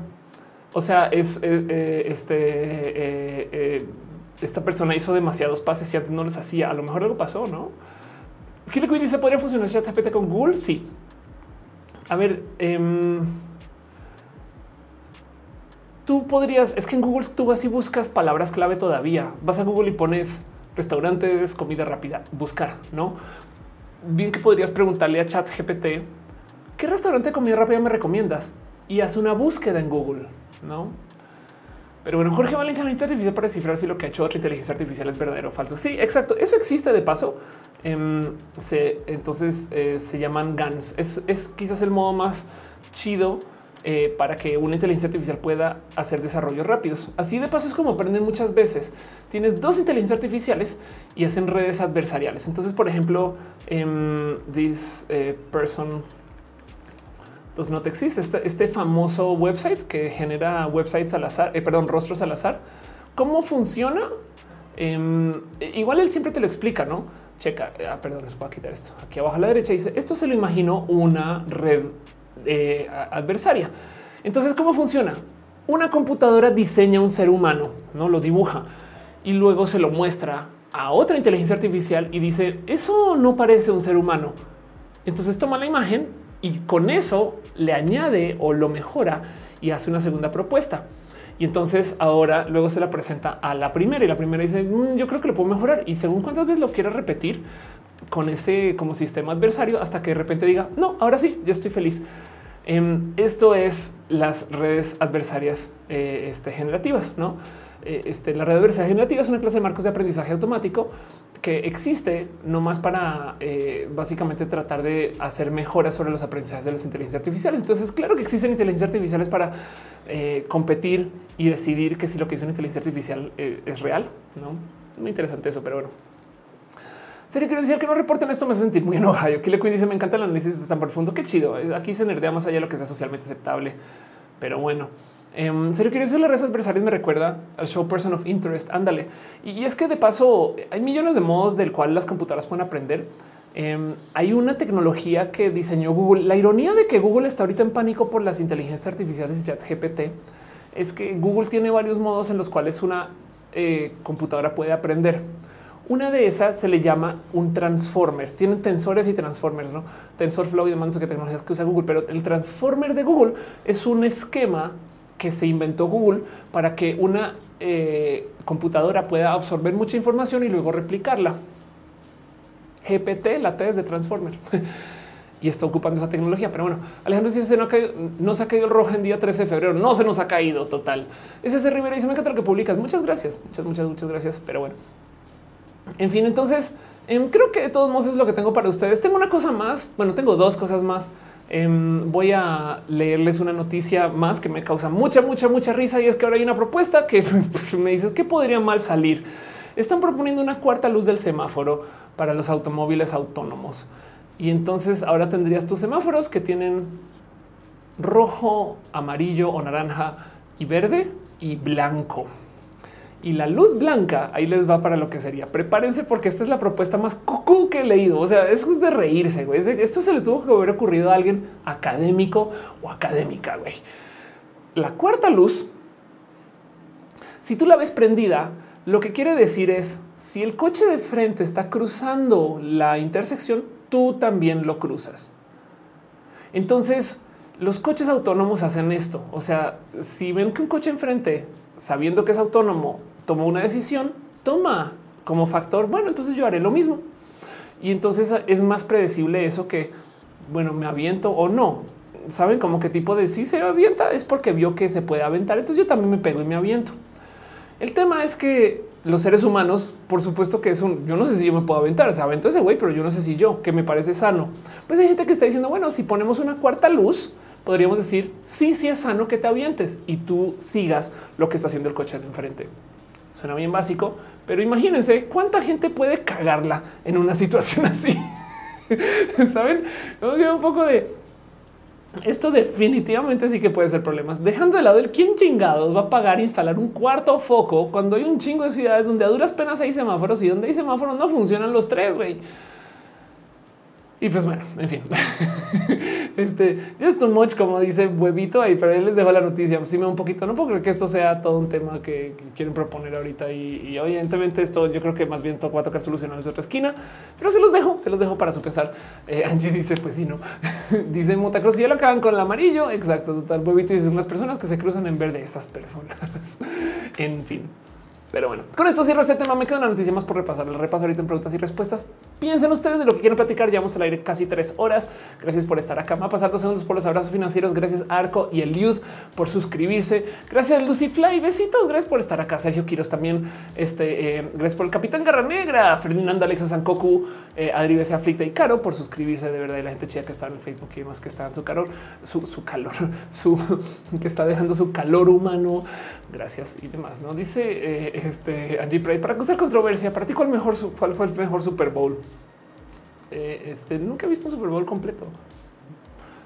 o sea, es eh, eh, este esta persona hizo demasiados pases y antes no los hacía. A lo mejor algo pasó, ¿no? ¿Qué le dice? ¿Podría funcionar ChatGPT con Google? Sí. A ver, em, tú podrías, es que en Google tú vas y buscas palabras clave todavía. Vas a Google y pones restaurantes, comida rápida, buscar, ¿no? Bien que podrías preguntarle a ChatGPT, ¿qué restaurante de comida rápida me recomiendas? Y haz una búsqueda en Google, ¿no? Pero bueno, Jorge Valencia, la inteligencia artificial para descifrar si lo que ha hecho otra inteligencia artificial es verdadero o falso. Sí, exacto. Eso existe de paso. Em, entonces eh, se llaman GANs. Es, quizás el modo más chido eh, para que una inteligencia artificial pueda hacer desarrollos rápidos. Así de paso es como aprenden muchas veces. Tienes dos inteligencias artificiales y hacen redes adversariales. Entonces, por ejemplo, um, this eh, person entonces no te existe este, este, famoso website que genera websites al azar, eh, perdón, rostros al azar. ¿Cómo funciona? Em, igual él siempre te lo explica, no? Checa, eh, ah, perdón, les voy a quitar esto. Aquí abajo a la derecha dice esto se lo imaginó una red eh, adversaria. Entonces, ¿cómo funciona? Una computadora diseña un ser humano, no lo dibuja y luego se lo muestra a otra inteligencia artificial y dice eso no parece un ser humano. Entonces toma la imagen y con eso le añade o lo mejora y hace una segunda propuesta. Y entonces ahora luego se la presenta a la primera y la primera dice mm, yo creo que lo puedo mejorar y según cuántas veces lo quiera repetir con ese como sistema adversario hasta que de repente diga no, ahora sí, ya estoy feliz. Em, esto es las redes adversarias eh, este, generativas, no? Eh, este, la red adversaria generativa es una clase de marcos de aprendizaje automático que existe no más para eh, básicamente tratar de hacer mejoras sobre los aprendizajes de las inteligencias artificiales. Entonces, claro que existen inteligencias artificiales para eh, competir y decidir que si lo que hizo una inteligencia artificial eh, es real. No muy interesante eso, pero bueno. Serio, quiero decir que no reporten esto, me hace sentir muy enojado. Aquí le dice: Me encanta el análisis tan profundo. Qué chido. Aquí se nerdea más allá de lo que sea socialmente aceptable, pero bueno. Em, serio, quiero decir, las redes adversarias me recuerda al show Person of Interest. Ándale. Y, es que de paso hay millones de modos del cual las computadoras pueden aprender. Em, hay una tecnología que diseñó Google. La ironía de que Google está ahorita en pánico por las inteligencias artificiales y chat GPT es que Google tiene varios modos en los cuales una eh, computadora puede aprender. Una de esas se le llama un transformer. Tienen tensores y transformers, no TensorFlow y demás, no sé qué tecnologías que usa Google, pero el transformer de Google es un esquema que se inventó Google para que una eh, computadora pueda absorber mucha información y luego replicarla. GPT, la T es de Transformer. [LAUGHS] y está ocupando esa tecnología. Pero bueno, Alejandro dice se no, ha caído, no se ha caído el rojo en día 13 de febrero. No se nos ha caído total. Ese es Rivera dice me encanta lo que publicas. Muchas gracias. Muchas, muchas, muchas gracias. Pero bueno, en fin, entonces em, creo que de todos modos es lo que tengo para ustedes. Tengo una cosa más. Bueno, tengo dos cosas más. Em, voy a leerles una noticia más que me causa mucha, mucha, mucha risa y es que ahora hay una propuesta que [LAUGHS] pues, me dice que podría mal salir. Están proponiendo una cuarta luz del semáforo para los automóviles autónomos. Y entonces ahora tendrías tus semáforos que tienen rojo, amarillo o naranja y verde y blanco. Y la luz blanca ahí les va para lo que sería. Prepárense porque esta es la propuesta más cucú que he leído. O sea, eso es de reírse. Güey. Esto se le tuvo que haber ocurrido a alguien académico o académica. Güey. La cuarta luz, si tú la ves prendida, lo que quiere decir es si el coche de frente está cruzando la intersección, tú también lo cruzas. Entonces, los coches autónomos hacen esto. O sea, si ven que un coche enfrente, sabiendo que es autónomo, tomó una decisión, toma como factor, bueno, entonces yo haré lo mismo. Y entonces es más predecible eso que, bueno, me aviento o no. Saben como qué tipo de si se avienta es porque vio que se puede aventar. Entonces yo también me pego y me aviento. El tema es que los seres humanos, por supuesto que es un, yo no sé si yo me puedo aventar, se aventó ese güey, pero yo no sé si yo, que me parece sano. Pues hay gente que está diciendo, bueno, si ponemos una cuarta luz, podríamos decir, sí, sí es sano que te avientes y tú sigas lo que está haciendo el coche de enfrente. Suena bien básico, pero imagínense cuánta gente puede cagarla en una situación [LAUGHS] así. Saben, un poco de esto definitivamente sí que puede ser problemas. Dejando de lado el quién chingados va a pagar instalar un cuarto foco cuando hay un chingo de ciudades donde a duras penas hay semáforos y donde hay semáforos no funcionan los tres, güey. Y pues bueno, en fin, [LAUGHS] este es too much, como dice huevito ahí, pero él les dejo la noticia. Sí, me un poquito. No puedo creer que esto sea todo un tema que, quieren proponer ahorita. Y, evidentemente, esto yo creo que más bien va a tocar solucionar en otra esquina, pero se los dejo, se los dejo para su pesar. Eh, Angie dice: Pues sí, no [LAUGHS] dice Motacross. Y ya lo acaban con el amarillo. Exacto, total. Huevito dice: Unas personas que se cruzan en verde, esas personas. [LAUGHS] en fin. Pero bueno, con esto cierro este tema. Me queda una noticia más por repasar. El repaso ahorita en preguntas y respuestas. Piensen ustedes de lo que quieren platicar. Llevamos al aire casi tres horas. Gracias por estar acá. Va a pasar dos segundos por los abrazos financieros. Gracias Arco y Eliud por suscribirse. Gracias Lucy Fly. Besitos. Gracias por estar acá. Sergio Quiros también. Este, eh, gracias por el Capitán Garra Negra. Ferdinand Alexa Sankoku. Eh, Adri Bese Aflicta y Caro por suscribirse de verdad. Y la gente chida que está en el Facebook y demás que está en su calor, su, su calor, [LAUGHS] su que está dejando su calor humano gracias y demás. No dice eh, este Angie Pride para causar controversia. Para ti, ¿cuál mejor fue el mejor Super Bowl? Eh, este nunca he visto un Super Bowl completo,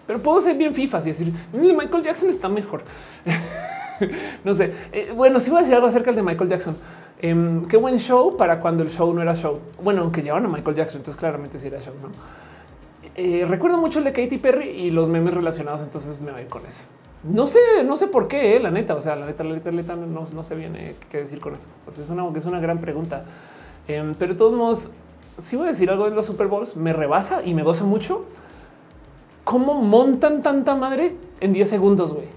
pero puedo ser bien FIFA y decir Michael Jackson está mejor. [LAUGHS] no sé. Eh, bueno, si voy a decir algo acerca de Michael Jackson. Em, qué buen show para cuando el show no era show. Bueno, aunque llevaban a Michael Jackson, entonces claramente sí era show. No recuerdo mucho el de Katy Perry y los memes relacionados. Entonces me voy con ese. No sé, no sé por qué, eh, la neta. O sea, la neta, la neta, la neta no, no sé bien qué decir con eso. Es una, es una gran pregunta. Em, pero de todos modos, si voy a decir algo de los Super Bowls, me rebasa y me gozo mucho. ¿Cómo montan tanta madre en 10 segundos, güey?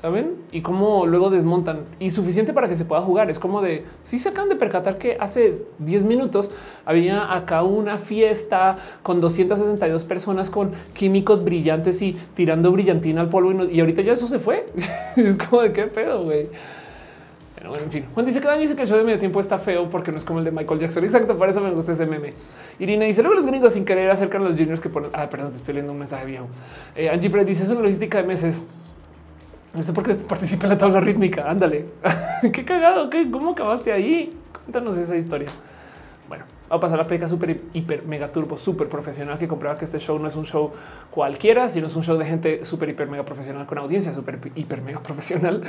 Saben? Y cómo luego desmontan y suficiente para que se pueda jugar. Es como de si se acaban de percatar que hace 10 minutos había acá una fiesta con 262 personas con químicos brillantes y tirando brillantina al polvo y, ahorita ya eso se fue. [LAUGHS] es como de qué pedo, güey. Pero bueno, en fin, Juan dice que dice que el show de medio tiempo está feo porque no es como el de Michael Jackson. Exacto, por eso me gusta ese meme. Irina dice luego los gringos sin querer acercan a los juniors que ponen. Ah, perdón, te estoy leyendo un mensaje viejo. Eh, Angie Brett dice es una logística de meses. No sé por qué participa en la tabla rítmica. Ándale. [LAUGHS] qué cagado. ¿Qué? ¿Cómo acabaste ahí? Cuéntanos esa historia. Bueno, va a pasar la peca súper, hiper, mega turbo, súper profesional que comprueba que este show no es un show cualquiera, sino es un show de gente súper, hiper, mega profesional con audiencia súper, hiper, mega profesional.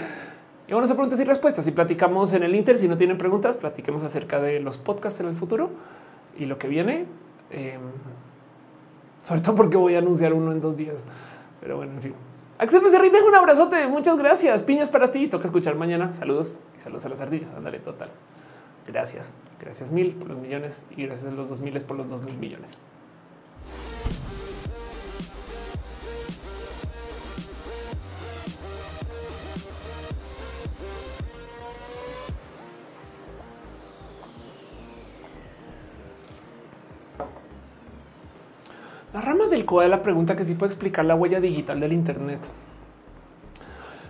Y vamos a preguntas y respuestas. Si platicamos en el Inter, si no tienen preguntas, platiquemos acerca de los podcasts en el futuro y lo que viene. Em, sobre todo porque voy a anunciar uno en dos días. Pero bueno, en fin. Axel Becerrita, un abrazote. Muchas gracias. Piñas para ti. Toca escuchar mañana. Saludos y saludos a las ardillas. Ándale, total. Gracias. Gracias mil por los millones y gracias a los dos miles por los dos mil millones. La rama del la pregunta que si puede explicar la huella digital del Internet.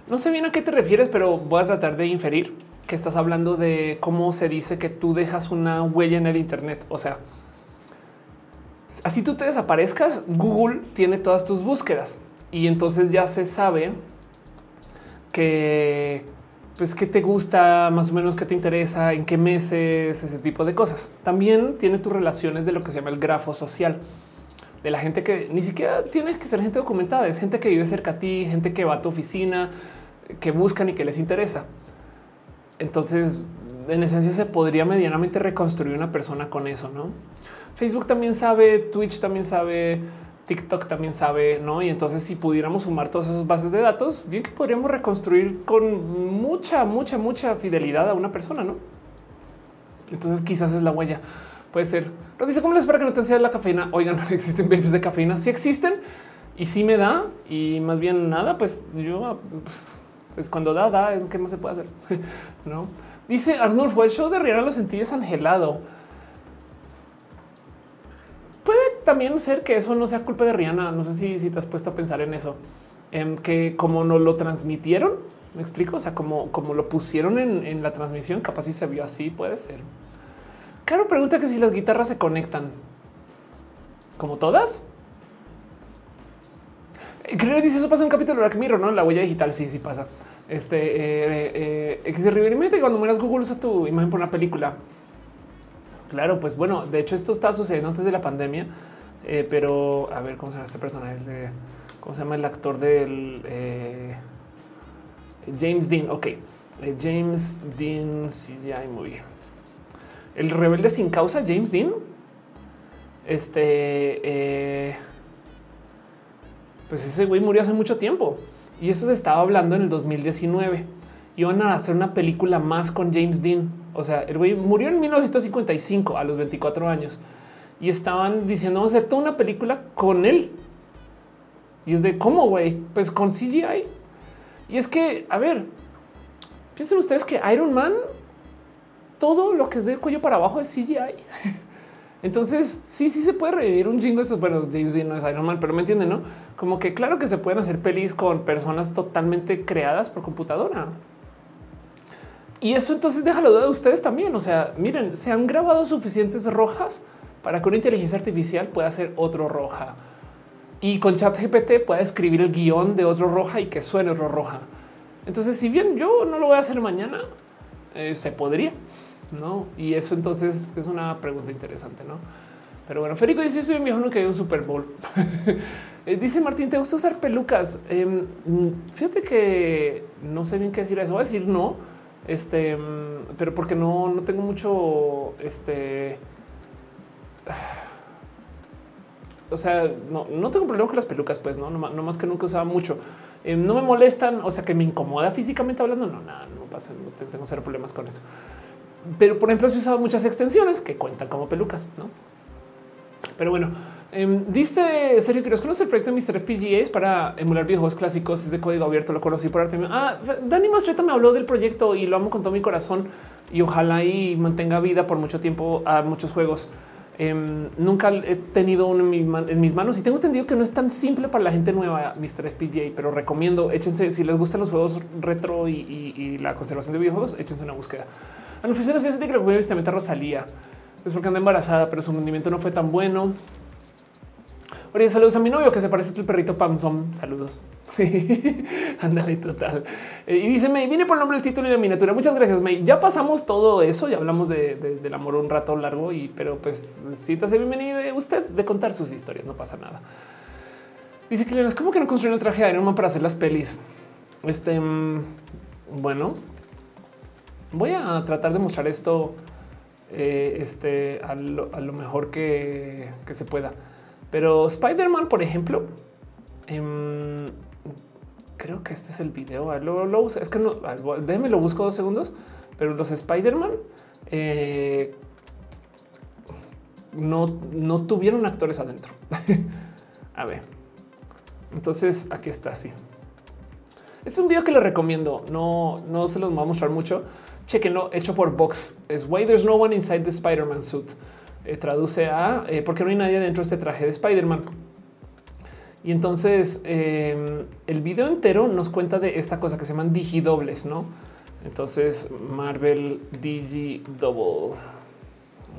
No sé bien a qué te refieres, pero voy a tratar de inferir que estás hablando de cómo se dice que tú dejas una huella en el Internet. O sea, así tú te desaparezcas, Google tiene todas tus búsquedas y entonces ya se sabe que pues qué te gusta, más o menos qué te interesa, en qué meses, ese tipo de cosas. También tiene tus relaciones de lo que se llama el grafo social de la gente que ni siquiera tienes que ser gente documentada, es gente que vive cerca a ti, gente que va a tu oficina, que buscan y que les interesa. Entonces, en esencia se podría medianamente reconstruir una persona con eso, ¿no? Facebook también sabe, Twitch también sabe, TikTok también sabe, ¿no? Y entonces si pudiéramos sumar todas esas bases de datos, bien que podríamos reconstruir con mucha, mucha, mucha fidelidad a una persona, ¿no? Entonces quizás es la huella. Puede ser. Lo dice, ¿cómo les para que no te enseñe la cafeína? Oigan, [LAUGHS] no existen babies de cafeína. Si existen y si me da y más bien nada, pues yo, pues cuando da, da, ¿qué más se puede hacer? [LAUGHS] no dice Arnulfo, el show de Rihanna lo sentí desangelado puede también ser que eso no sea culpa de Rihanna. No sé si, si te has puesto a pensar en eso, en que como no lo transmitieron, me explico. O sea, como, como lo pusieron en, la transmisión, capaz si se vio así, puede ser. Claro, pregunta que si las guitarras se conectan como todas. Eh, creo que dice eso pasa en un capítulo de Black Mirror, no? La huella digital. Sí, sí pasa. Este eh, eh, X de cuando mueras Google usa tu imagen por una película. Claro, pues bueno, de hecho esto está sucediendo antes de la pandemia, eh, pero a ver cómo se llama este personaje, cómo se llama el actor del eh, James Dean. Ok, eh, James Dean, muy bien. El rebelde sin causa, James Dean. Este, pues ese güey murió hace mucho tiempo y eso se estaba hablando en el 2019. Iban a hacer una película más con James Dean o sea, el güey murió en 1955 a los 24 años y estaban diciendo vamos a hacer toda una película con él. Y es de cómo, güey, pues con CGI. Y es que, a ver, piensen ustedes que Iron Man, todo lo que es de cuello para abajo es CGI. [LAUGHS] Entonces, sí, sí se puede revivir un jingo. Eso, bueno, James no es Iron Man, pero me entienden, no? Como que claro que se pueden hacer pelis con personas totalmente creadas por computadora. Y eso entonces déjalo de ustedes también. O sea, miren, se han grabado suficientes rojas para que una inteligencia artificial pueda hacer otro roja. Y con chat GPT pueda escribir el guion de otro roja y que suene otro roja. Entonces, si bien yo no lo voy a hacer mañana, eh, se podría, ¿no? Y eso entonces es una pregunta interesante, ¿no? Pero bueno, Federico dice, soy un viejo que hay un Super Bowl. [LAUGHS] Eh, dice Martín, ¿te gusta usar pelucas? Em, fíjate que no sé bien qué decir eso. Voy a decir no este, mm, pero porque no, no tengo mucho, este, [SIGHS] o sea, no, no tengo problema con las pelucas, pues no, no, más que nunca usaba mucho. Eh, no me molestan, o sea, que me incomoda físicamente hablando. No, nada, no pasa, no tengo cero problemas con eso. Pero por ejemplo, he usado muchas extensiones que cuentan como pelucas, no? Pero bueno, eh, diste Sergio Quiroz, ¿conoce el proyecto de Mr. FPGAs para emular videojuegos clásicos? Es de código abierto, lo conocí por arte. Ah, Dani Mastreta me habló del proyecto y lo amo con todo mi corazón y ojalá y mantenga vida por mucho tiempo a muchos juegos. Em, nunca he tenido uno en, mis manos y tengo entendido que no es tan simple para la gente nueva, Mr. FPGA, pero recomiendo, échense, si les gustan los juegos retro y, la conservación de videojuegos, échense una búsqueda. Anunciaciones, ya se que lo a Rosalía. Es porque anda embarazada, pero su rendimiento no fue tan bueno. Oye, saludos a mi novio que se parece al perrito Pamson. Saludos. [LAUGHS] Ándale, total. Eh, y dice, me viene por el nombre del título y la miniatura. Muchas gracias, May. Ya pasamos todo eso, ya hablamos del amor un rato largo, y pero pues hace bienvenido usted de contar sus historias, no pasa nada. Dice que es como que no construyeron el traje de Iron Man para hacer las pelis. Este, mm, bueno, voy a tratar de mostrar esto eh, este, a lo, mejor que se pueda. Pero Spider-Man, por ejemplo, em, creo que este es el video. Lo, Es que no, déjeme lo busco dos segundos, pero los Spider-Man eh, no, no tuvieron actores adentro. [LAUGHS] a ver, entonces aquí está así. Es un video que les recomiendo. No, no se los va a mostrar mucho. Chequenlo, hecho por Vox. Es Why There's No One Inside the Spider-Man Suit. eh, traduce a eh, ¿por qué no hay nadie dentro de este traje de Spider-Man? Y entonces em, el video entero nos cuenta de esta cosa que se llaman digidobles, ¿no? Entonces Marvel Digi Double.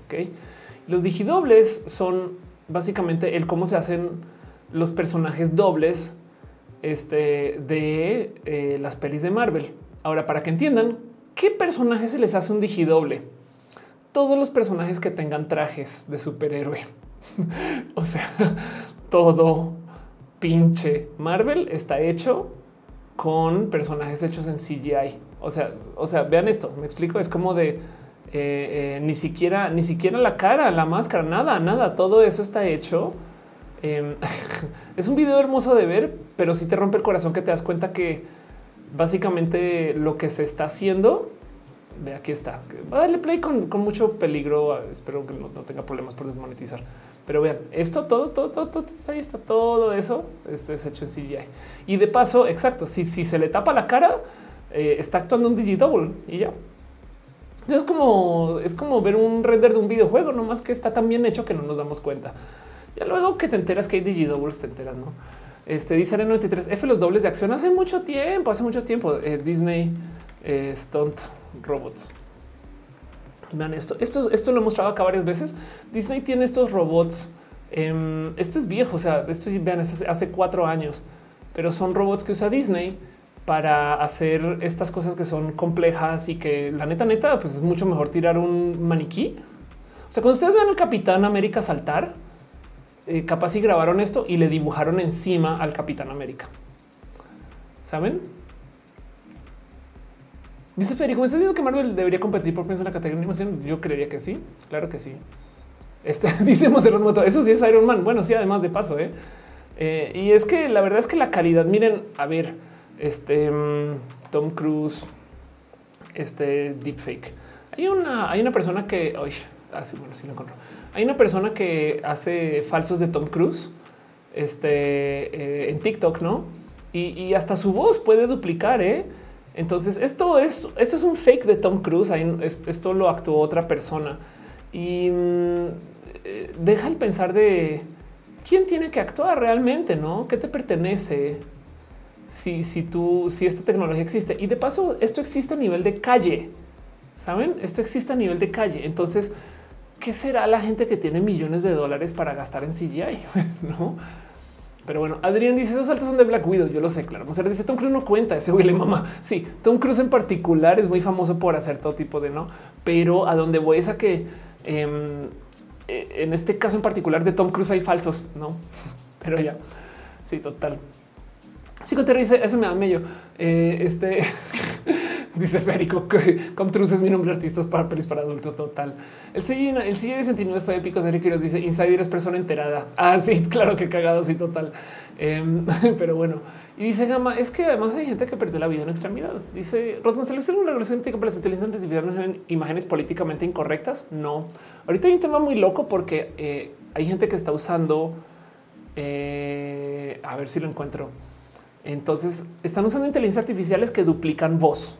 Ok. Los digidobles son básicamente el cómo se hacen los personajes dobles este, de eh, las pelis de Marvel. Ahora, para que entiendan qué personaje se les hace un digidoble, todos los personajes que tengan trajes de superhéroe. [LAUGHS] o sea, todo pinche Marvel está hecho con personajes hechos en CGI. O sea, o sea, vean esto. Me explico. Es como de eh, eh, ni siquiera, ni siquiera la cara, la máscara, nada, nada. Todo eso está hecho. Em, [LAUGHS] es un video hermoso de ver, pero si te rompe el corazón que te das cuenta que básicamente lo que se está haciendo Ve aquí está. Va a darle play con, mucho peligro. Espero que no, tenga problemas por desmonetizar. Pero vean, esto todo, todo, todo, todo ahí está todo eso. Este es hecho en CGI. Y de paso, exacto. Si, si se le tapa la cara, eh, está actuando un digidouble y ya. Entonces, como es como ver un render de un videojuego, no más que está tan bien hecho que no nos damos cuenta. Ya luego que te enteras que hay digidoubles, te enteras, no? Este dice en 93 F los dobles de acción hace mucho tiempo, hace mucho tiempo. Eh, Disney eh, Stunt Robots. Vean esto. Esto, esto lo he mostrado acá varias veces. Disney tiene estos robots. Em, esto es viejo. O sea, esto vean, hace, cuatro años, pero son robots que usa Disney para hacer estas cosas que son complejas y que la neta, neta, pues es mucho mejor tirar un maniquí. O sea, cuando ustedes vean al Capitán América saltar, eh, capaz y grabaron esto y le dibujaron encima al Capitán América. ¿Saben? Dice Federico, ¿me estás diciendo que Marvel debería competir por en la categoría de animación? Yo creería que sí, claro que sí. Este, [LAUGHS] dice Monserrat Moto, eso sí es Iron Man. Bueno, sí, además de paso, ¿eh? ¿eh? y es que la verdad es que la calidad, miren, a ver, este mm, Tom Cruise, este deepfake. Hay una, hay una persona que, hoy, así, ah, bueno, sí lo encontró. Hay una persona que hace falsos de Tom Cruise, este, eh, en TikTok, ¿no? Y, hasta su voz puede duplicar, ¿eh? Entonces, esto es, esto es un fake de Tom Cruise. Esto lo actuó otra persona y mm, deja el pensar de quién tiene que actuar realmente, no? ¿Qué te pertenece? Si, si tú, si esta tecnología existe y de paso, esto existe a nivel de calle. Saben, esto existe a nivel de calle. Entonces, ¿qué será la gente que tiene millones de dólares para gastar en CGI? [LAUGHS] no? Pero bueno, Adrián dice esos saltos son de Black Widow. Yo lo sé, claro. Monserrat dice Tom Cruise no cuenta ese güey mamá. [LAUGHS] Sí, Tom Cruise en particular es muy famoso por hacer todo tipo de no, pero a donde voy es a que em, e, en este caso en particular de Tom Cruise hay falsos, no? [LAUGHS] Pero ya, sí, total. Te dice ese me da medio. Eh, este [LAUGHS] dice Férico que Tom Cruise es mi nombre de artistas para pelis para adultos. Total. El siguiente, el de 69 fue épico. Sergio Quiroz dice Insider es persona enterada. Ah, sí, [LAUGHS] claro que cagado. Sí, total. Em, [LAUGHS] pero bueno, y dice Gama es que además hay gente que perdió la vida en extremidad. Dice Rod González, ¿es una relación para las inteligencias artificiales en imágenes políticamente incorrectas? No. Ahorita hay un tema muy loco porque eh, hay gente que está usando. Eh, a ver si lo encuentro entonces están usando inteligencias artificiales que duplican voz.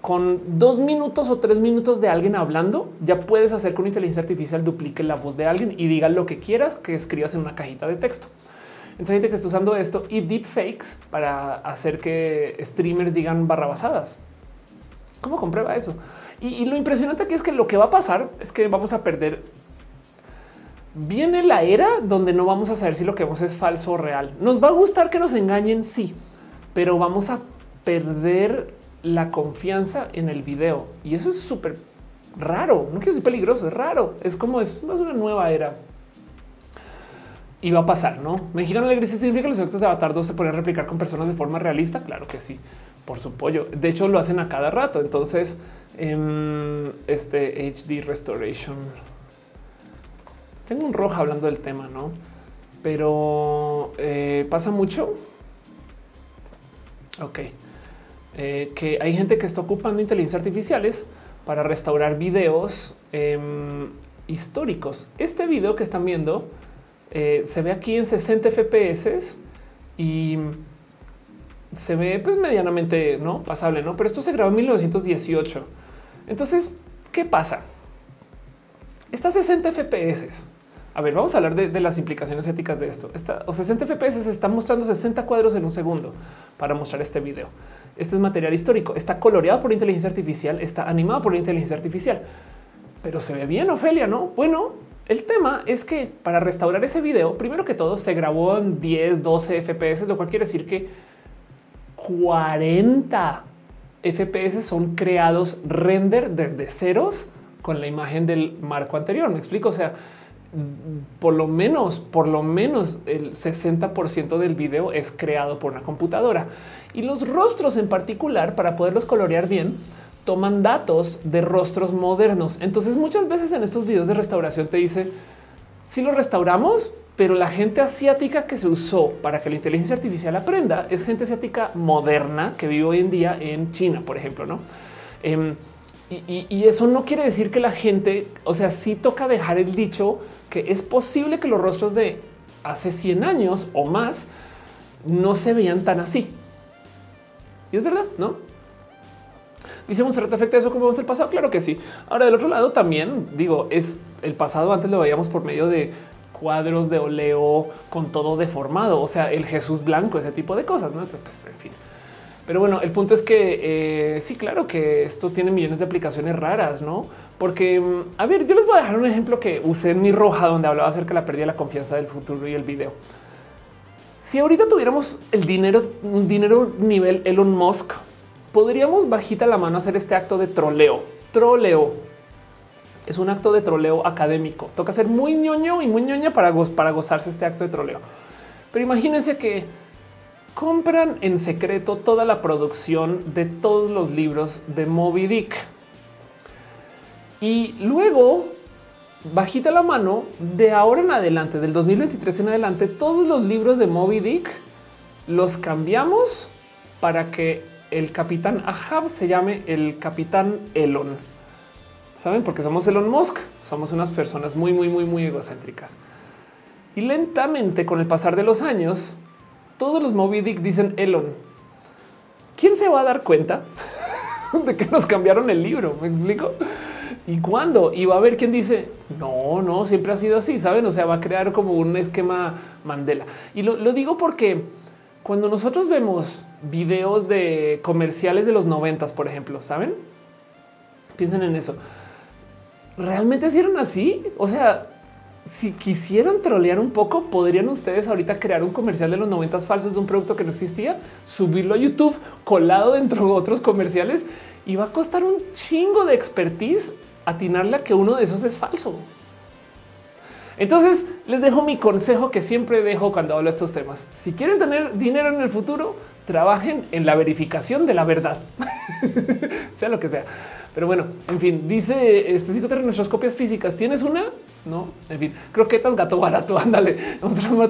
Con dos minutos o tres minutos de alguien hablando, ya puedes hacer que una inteligencia artificial duplique la voz de alguien y diga lo que quieras que escribas en una cajita de texto. Entonces, gente que está usando esto y deepfakes para hacer que streamers digan barrabasadas. ¿Cómo comprueba eso? Y, y, lo impresionante aquí es que lo que va a pasar es que vamos a perder. Viene la era donde no vamos a saber si lo que vemos es falso o real. Nos va a gustar que nos engañen, sí, pero vamos a perder la confianza en el video. Y eso es súper raro. No quiero decir peligroso, es raro. Es como es más una nueva era. Y va a pasar, ¿no? Mexicano Alegre significa que los efectos de Avatar 2 se pueden replicar con personas de forma realista. Claro que sí, por su pollo. De hecho, lo hacen a cada rato. Entonces, em, este HD Restoration. Tengo un rojo hablando del tema, no? Pero eh, pasa mucho. Ok. Eh, que hay gente que está ocupando inteligencia artificiales para restaurar videos em, históricos. Este video que están viendo eh, se ve aquí en 60 FPS y se ve pues medianamente no pasable, no? Pero esto se grabó en 1918. Entonces, ¿qué pasa? Está 60 FPS. A ver, vamos a hablar de, las implicaciones éticas de esto. O 60 FPS se está mostrando 60 cuadros en un segundo para mostrar este video. Este es material histórico. Está coloreado por inteligencia artificial, está animado por inteligencia artificial, pero se ve bien, Ofelia, ¿no? Bueno, el tema es que para restaurar ese video, primero que todo, se grabó en 10, 12 FPS, lo cual quiere decir que 40 FPS son creados render desde ceros con la imagen del marco anterior. Me explico. O sea, por lo menos, por lo menos el 60% del video es creado por una computadora y los rostros en particular para poderlos colorear bien toman datos de rostros modernos. Entonces muchas veces en estos videos de restauración te dice si lo restauramos, pero la gente asiática que se usó para que la inteligencia artificial aprenda es gente asiática moderna que vive hoy en día en China, por ejemplo, no? Em, y, eso no quiere decir que la gente, o sea, sí toca dejar el dicho que es posible que los rostros de hace 100 años o más no se veían tan así. Y es verdad, ¿no? Dice cierto efecto eso como vemos el pasado. Claro que sí. Ahora del otro lado también digo es el pasado. Antes lo veíamos por medio de cuadros de oleo con todo deformado, o sea, el Jesús blanco, ese tipo de cosas, ¿no? Pues, en fin. Pero bueno, el punto es que eh, sí, claro que esto tiene millones de aplicaciones raras, ¿no? Porque, mm, a ver, yo les voy a dejar un ejemplo que usé en mi roja donde hablaba acerca de la pérdida de la confianza del futuro y el video. Si ahorita tuviéramos el dinero, un dinero nivel Elon Musk, podríamos bajita la mano hacer este acto de troleo, troleo, es un acto de troleo académico. Toca ser muy ñoño y muy ñoña para, para gozarse este acto de troleo. Pero imagínense que compran en secreto toda la producción de todos los libros de Moby Dick. Y luego, bajita la mano, de ahora en adelante, del 2023 en adelante, todos los libros de Moby Dick los cambiamos para que el capitán Ahab se llame el capitán Elon. Saben, porque somos Elon Musk, somos unas personas muy, muy, muy, muy egocéntricas. Y lentamente, con el pasar de los años, todos los Moby Dick dicen Elon. ¿Quién se va a dar cuenta [LAUGHS] de que nos cambiaron el libro? ¿Me explico? ¿Y cuándo? Y va a haber quien dice, no, no, siempre ha sido así, ¿saben? O sea, va a crear como un esquema Mandela. Y lo, lo digo porque cuando nosotros vemos videos de comerciales de los noventas, por ejemplo, ¿saben? Piensen en eso realmente hicieron así. O sea, si quisieran trolear un poco, podrían ustedes ahorita crear un comercial de los noventas falsos de un producto que no existía, subirlo a YouTube colado dentro de otros comerciales y va a costar un chingo de expertise atinarle a que uno de esos es falso. Entonces les dejo mi consejo que siempre dejo cuando hablo de estos temas. Si quieren tener dinero en el futuro, trabajen en la verificación de la verdad, [LAUGHS] sea lo que sea. Pero bueno, en fin, dice este psicoterapia nuestras copias físicas. ¿Tienes una? No, en fin, croquetas, gato barato. [LAUGHS] Ándale.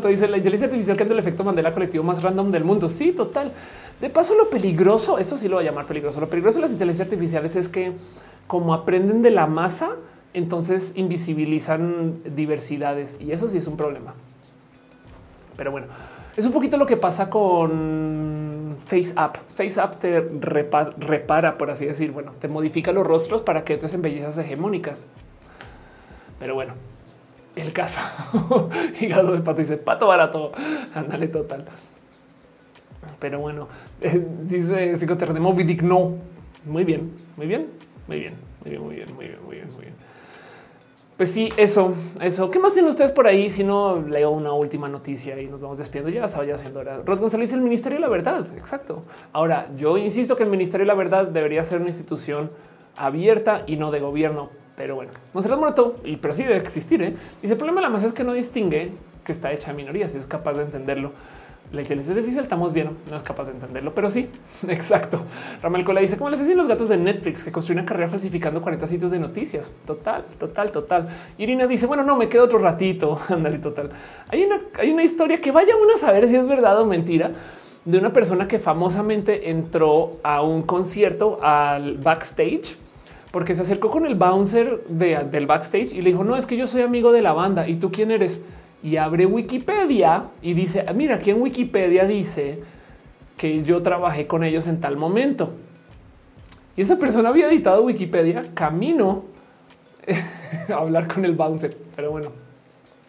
Dice la inteligencia artificial que es el efecto Mandela colectivo más random del mundo. Sí, total. De paso, lo peligroso, esto sí lo voy a llamar peligroso. Lo peligroso de las inteligencias artificiales es que, como aprenden de la masa, entonces invisibilizan diversidades y eso sí es un problema. Pero bueno, es un poquito lo que pasa con FaceApp. FaceApp te repara, por así decir. Bueno, te modifica los rostros para que entres en bellezas hegemónicas. Pero bueno, el caso. [LAUGHS] Hígado de pato dice pato barato. Ándale total. Pero bueno, eh, dice psicoterra de Moby Dick. No, muy bien, muy bien, muy bien, muy bien, muy bien, muy bien, muy bien, muy bien. Pues sí, eso, eso. ¿Qué más tienen ustedes por ahí? Si no leo una última noticia y nos vamos despidiendo, ya estaba ya haciendo hora. Rod González, el Ministerio de la Verdad. Exacto. Ahora, yo insisto que el Ministerio de la Verdad debería ser una institución abierta y no de gobierno. Pero bueno, no se lo muerto, y pero sí debe existir. ¿eh? Dice el problema la más es que no distingue que está hecha a minorías si es capaz de entenderlo la inteligencia artificial estamos bien, no es capaz de entenderlo, pero sí, [LAUGHS] exacto. Ramel Cola dice cómo les hacen los gatos de Netflix que construyen una carrera falsificando 40 sitios de noticias. Total, total, total. Irina dice bueno, no me quedo otro ratito. [LAUGHS] Ándale, total. Hay una, hay una historia que vaya uno a saber si es verdad o mentira de una persona que famosamente entró a un concierto al backstage porque se acercó con el bouncer del backstage y le dijo no es que yo soy amigo de la banda y tú quién eres y abre Wikipedia y dice, mira, aquí en Wikipedia dice que yo trabajé con ellos en tal momento. Y esa persona había editado Wikipedia camino [LAUGHS] hablar con el bouncer, pero bueno,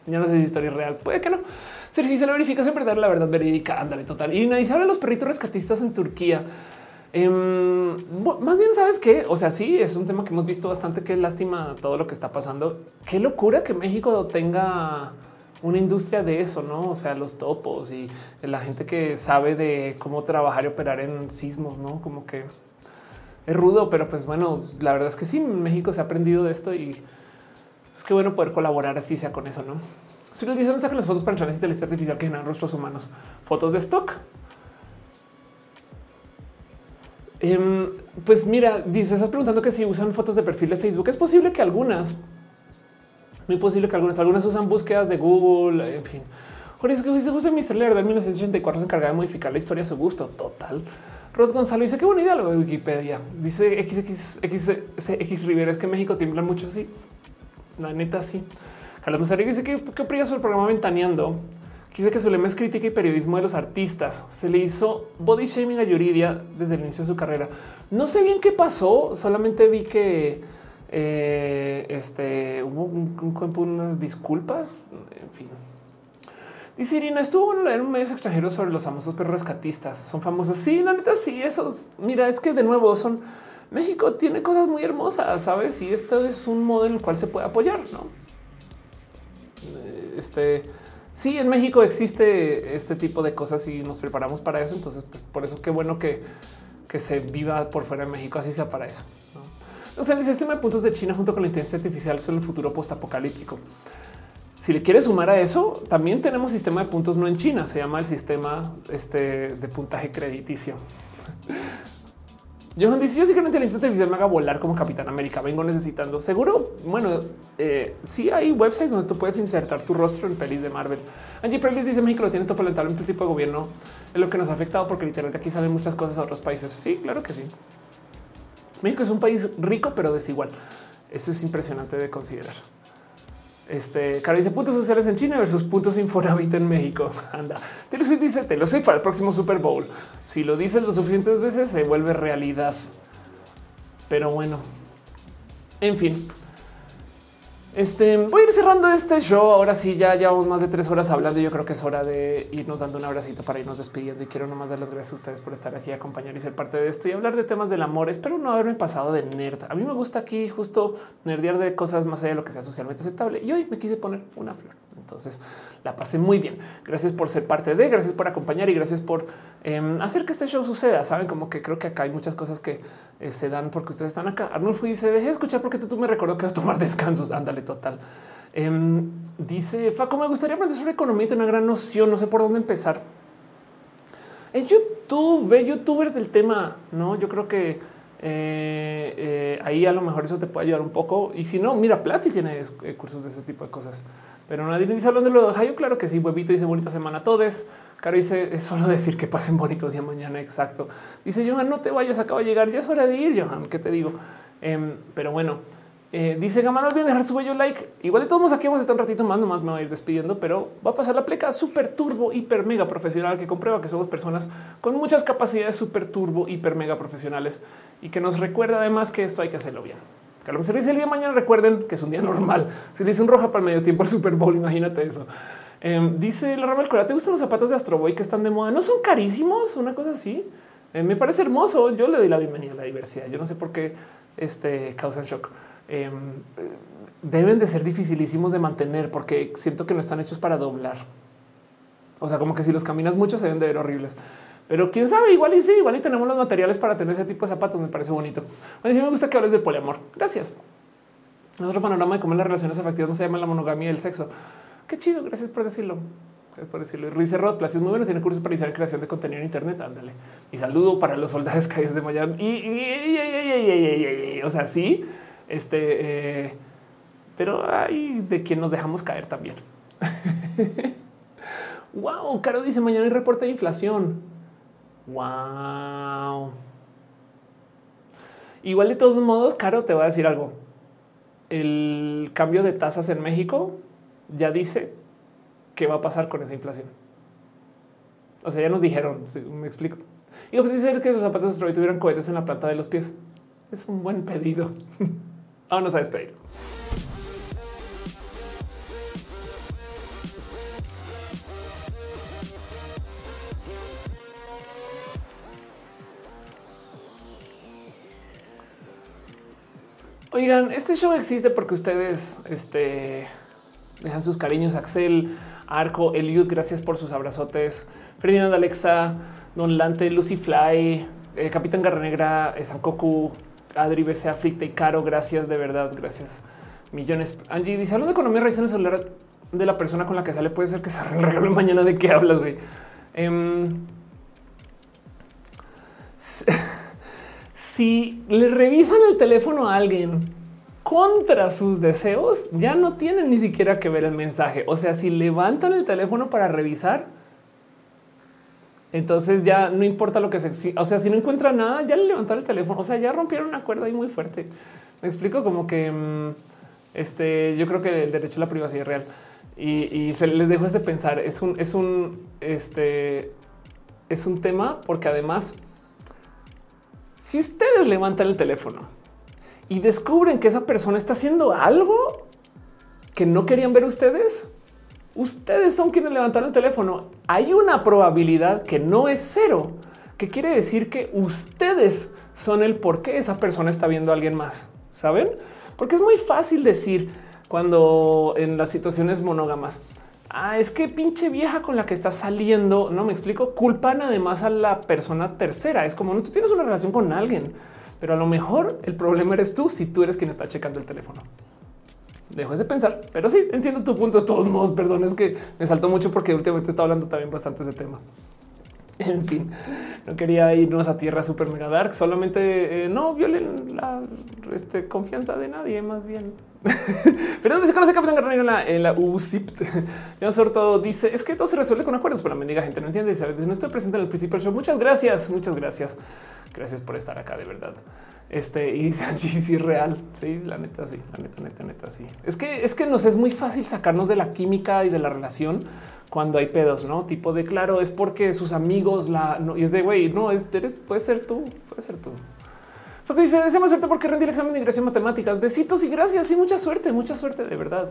ya no sé si es historia real, puede que no. Sergio dice la verificación verdad, la verdad verídica. Ándale, total. Y nadie de los perritos rescatistas en Turquía. Em, más bien, sabes que, o sea, sí es un tema que hemos visto bastante. Qué lástima todo lo que está pasando. Qué locura que México tenga una industria de eso, no? O sea, los topos y la gente que sabe de cómo trabajar y operar en sismos, no como que es rudo, pero pues bueno, la verdad es que sí, México se ha aprendido de esto y es que bueno poder colaborar así sea con eso, no? Si les dicen sacan las fotos para entrar en inteligencia artificial que generan rostros humanos, fotos de stock. Em, pues mira, dice, estás preguntando que si usan fotos de perfil de Facebook. Es posible que algunas, muy posible que algunas, algunas usan búsquedas de Google, en fin. Jorge es que se usa Mr. Lear del 1984 se encarga de modificar la historia a su gusto. Total. Rod Gonzalo dice qué buena idea lo de Wikipedia. Dice XX Rivera es que México tiembla mucho así. La neta sí. Carlos Mazario dice que qué opinas sobre el programa Ventaneando. Dice que su lema es crítica y periodismo de los artistas. Se le hizo body shaming a Yuridia desde el inicio de su carrera. No sé bien qué pasó, solamente vi que eh, este hubo un, unas disculpas. En fin, Dice Irina, estuvo en medios extranjeros sobre los famosos perros rescatistas. Son famosos. Sí, la neta, sí, esos. Mira, es que de nuevo son México tiene cosas muy hermosas, sabes? Y esto es un modo en el cual se puede apoyar, no? Este sí, en México existe este tipo de cosas y nos preparamos para eso. Entonces, pues por eso qué bueno que, que se viva por fuera de México, así sea para eso. O sea, el sistema de puntos de China junto con la inteligencia artificial son el futuro postapocalíptico. Si le quieres sumar a eso, también tenemos sistema de puntos no en China, se llama el sistema este, de puntaje crediticio. Johan dice: Yo sí que la inteligencia artificial me haga volar como Capitán América. Vengo necesitando seguro. Bueno, eh, sí hay websites donde tú puedes insertar tu rostro en pelis de Marvel. Angie Prelis dice: México lo tiene todo lamentablemente tipo de gobierno es lo que nos ha afectado porque literalmente aquí saben muchas cosas a otros países. Sí, claro que sí. México es un país rico, pero desigual. Eso es impresionante de considerar. Este Caro dice puntos sociales en China versus puntos Infonavit en México. [LAUGHS] Anda, Taylor Swift dice te lo sé para el próximo Super Bowl. Si lo dices lo suficientes veces se vuelve realidad. Pero bueno, en fin, este voy a ir cerrando este show. Ahora sí, ya llevamos más de tres horas hablando. Yo creo que es hora de irnos dando un abracito para irnos despidiendo. Y quiero nomás dar las gracias a ustedes por estar aquí, acompañar y ser parte de esto y hablar de temas del amor. Espero no haberme pasado de nerd. A mí me gusta aquí justo nerdear de cosas más allá de lo que sea socialmente aceptable. Y hoy me quise poner una flor. Entonces la pasé muy bien. Gracias por ser parte de, gracias por acompañar y gracias por em, hacer que este show suceda. Saben como que creo que acá hay muchas cosas que eh, se dan porque ustedes están acá. Arnulfo dice dejé de escuchar porque tú, me recordó que a tomar descansos. Ándale, total. Em, dice Faco, me gustaría aprender sobre economía una gran noción. No sé por dónde empezar. En YouTube, ve youtubers del tema. No, yo creo que eh, eh, ahí a lo mejor eso te puede ayudar un poco. Y si no, mira, Platzi tiene cursos de ese tipo de cosas. Pero nadie dice hablando de lo de Yo Claro que sí, huevito dice bonita semana a todos. Caro dice es solo decir que pasen bonito día mañana. Exacto. Dice Johan, no te vayas, acaba de llegar. Ya es hora de ir, Johan. ¿Qué te digo? Em, pero bueno, eh, dice Gama, no olviden dejar su bello like. Igual de todos aquí vamos a estar un ratito más, nomás me voy a ir despidiendo, pero va a pasar la pleca super turbo, hiper mega profesional que comprueba que somos personas con muchas capacidades super turbo, hiper mega profesionales y que nos recuerda además que esto hay que hacerlo bien. Que a el día de mañana recuerden que es un día normal. Si le dice un roja para el medio tiempo al Super Bowl, imagínate eso. Em, dice la Rama Cora, ¿te gustan los zapatos de Astroboy que están de moda? No son carísimos, una cosa así. Eh, me parece hermoso. Yo le doy la bienvenida a la diversidad. Yo no sé por qué este causan shock. Em, deben de ser dificilísimos de mantener porque siento que no están hechos para doblar. O sea, como que si los caminas mucho se deben de ver horribles. Pero quién sabe, igual y sí, igual y tenemos los materiales para tener ese tipo de zapatos. Me parece bonito. Sí me gusta que hables de poliamor. Gracias. Otro panorama de cómo las relaciones afectivas no se llama la monogamia y el sexo. Qué chido. Gracias por decirlo. Gracias por decirlo. Rice Rod, es muy bueno. Tiene cursos para iniciar creación de contenido en Internet. Ándale. Y saludo para los soldados calles de Miami. Y, o sea, sí, este, eh, pero hay de quien nos dejamos caer también. [LAUGHS] wow, Caro dice mañana hay reporte de inflación. Wow. Igual de todos modos, Caro, te voy a decir algo. El cambio de tasas en México ya dice qué va a pasar con esa inflación. O sea, ya nos dijeron, me explico. Y pues dice que los zapatos de tuvieran cohetes en la planta de los pies. Es un buen pedido. [LAUGHS] Vámonos a despedir. Oigan, este show existe porque ustedes este, dejan sus cariños. Axel, Arco, Eliud, gracias por sus abrazotes. Ferdinand, Alexa, Don Lante, Lucy Fly, eh, Capitán Garra Negra, eh, Sankoku, Adri, BC, Aflicta y Caro. Gracias de verdad. Gracias. Millones. Angie dice hablando de economía, revisen el celular de la persona con la que sale. Puede ser que se regale mañana. ¿De qué hablas, güey? Em, [LAUGHS] si le revisan el teléfono a alguien contra sus deseos, ya no tienen ni siquiera que ver el mensaje. O sea, si levantan el teléfono para revisar, entonces ya no importa lo que se O sea, si no encuentra nada, ya le levantaron el teléfono. O sea, ya rompieron una cuerda ahí muy fuerte. Me explico como que mm, este, yo creo que el derecho a la privacidad es real y, se les dejo ese pensar. Es un, es un, este, es un tema porque además si ustedes levantan el teléfono y descubren que esa persona está haciendo algo que no querían ver ustedes, ustedes son quienes levantaron el teléfono. Hay una probabilidad que no es cero, que quiere decir que ustedes son el por qué esa persona está viendo a alguien más. Saben? Porque es muy fácil decir cuando en las situaciones monógamas, Ah, es que pinche vieja con la que estás saliendo, no me explico, culpan además a la persona tercera. Es como no tú tienes una relación con alguien, pero a lo mejor el problema eres tú si tú eres quien está checando el teléfono. Dejo de pensar, pero sí entiendo tu punto. De todos modos, perdón, es que me saltó mucho porque últimamente está hablando también bastante de tema. [LAUGHS] En fin, no quería irnos a tierra super mega dark, solamente eh, no violen la este, confianza de nadie, más bien. [LAUGHS] Pero no se conoce Capitán Garranero en la, en la UCIP. [LAUGHS] sobre todo dice es que todo se resuelve con acuerdos, pero la mendiga gente no entiende. Dice no estoy presente en el principio show. Muchas gracias, muchas gracias. Gracias por estar acá de verdad. Este y sí, real. Sí, la neta, sí, la neta, neta, neta, sí. Es que es que nos es muy fácil sacarnos de la química y de la relación cuando hay pedos, no tipo de claro, es porque sus amigos la no, y es de güey, no es, eres, puede ser tú, puede ser tú. Porque dice, deseamos suerte porque rendí el examen de ingreso en matemáticas. Besitos y gracias y mucha suerte, mucha suerte de verdad.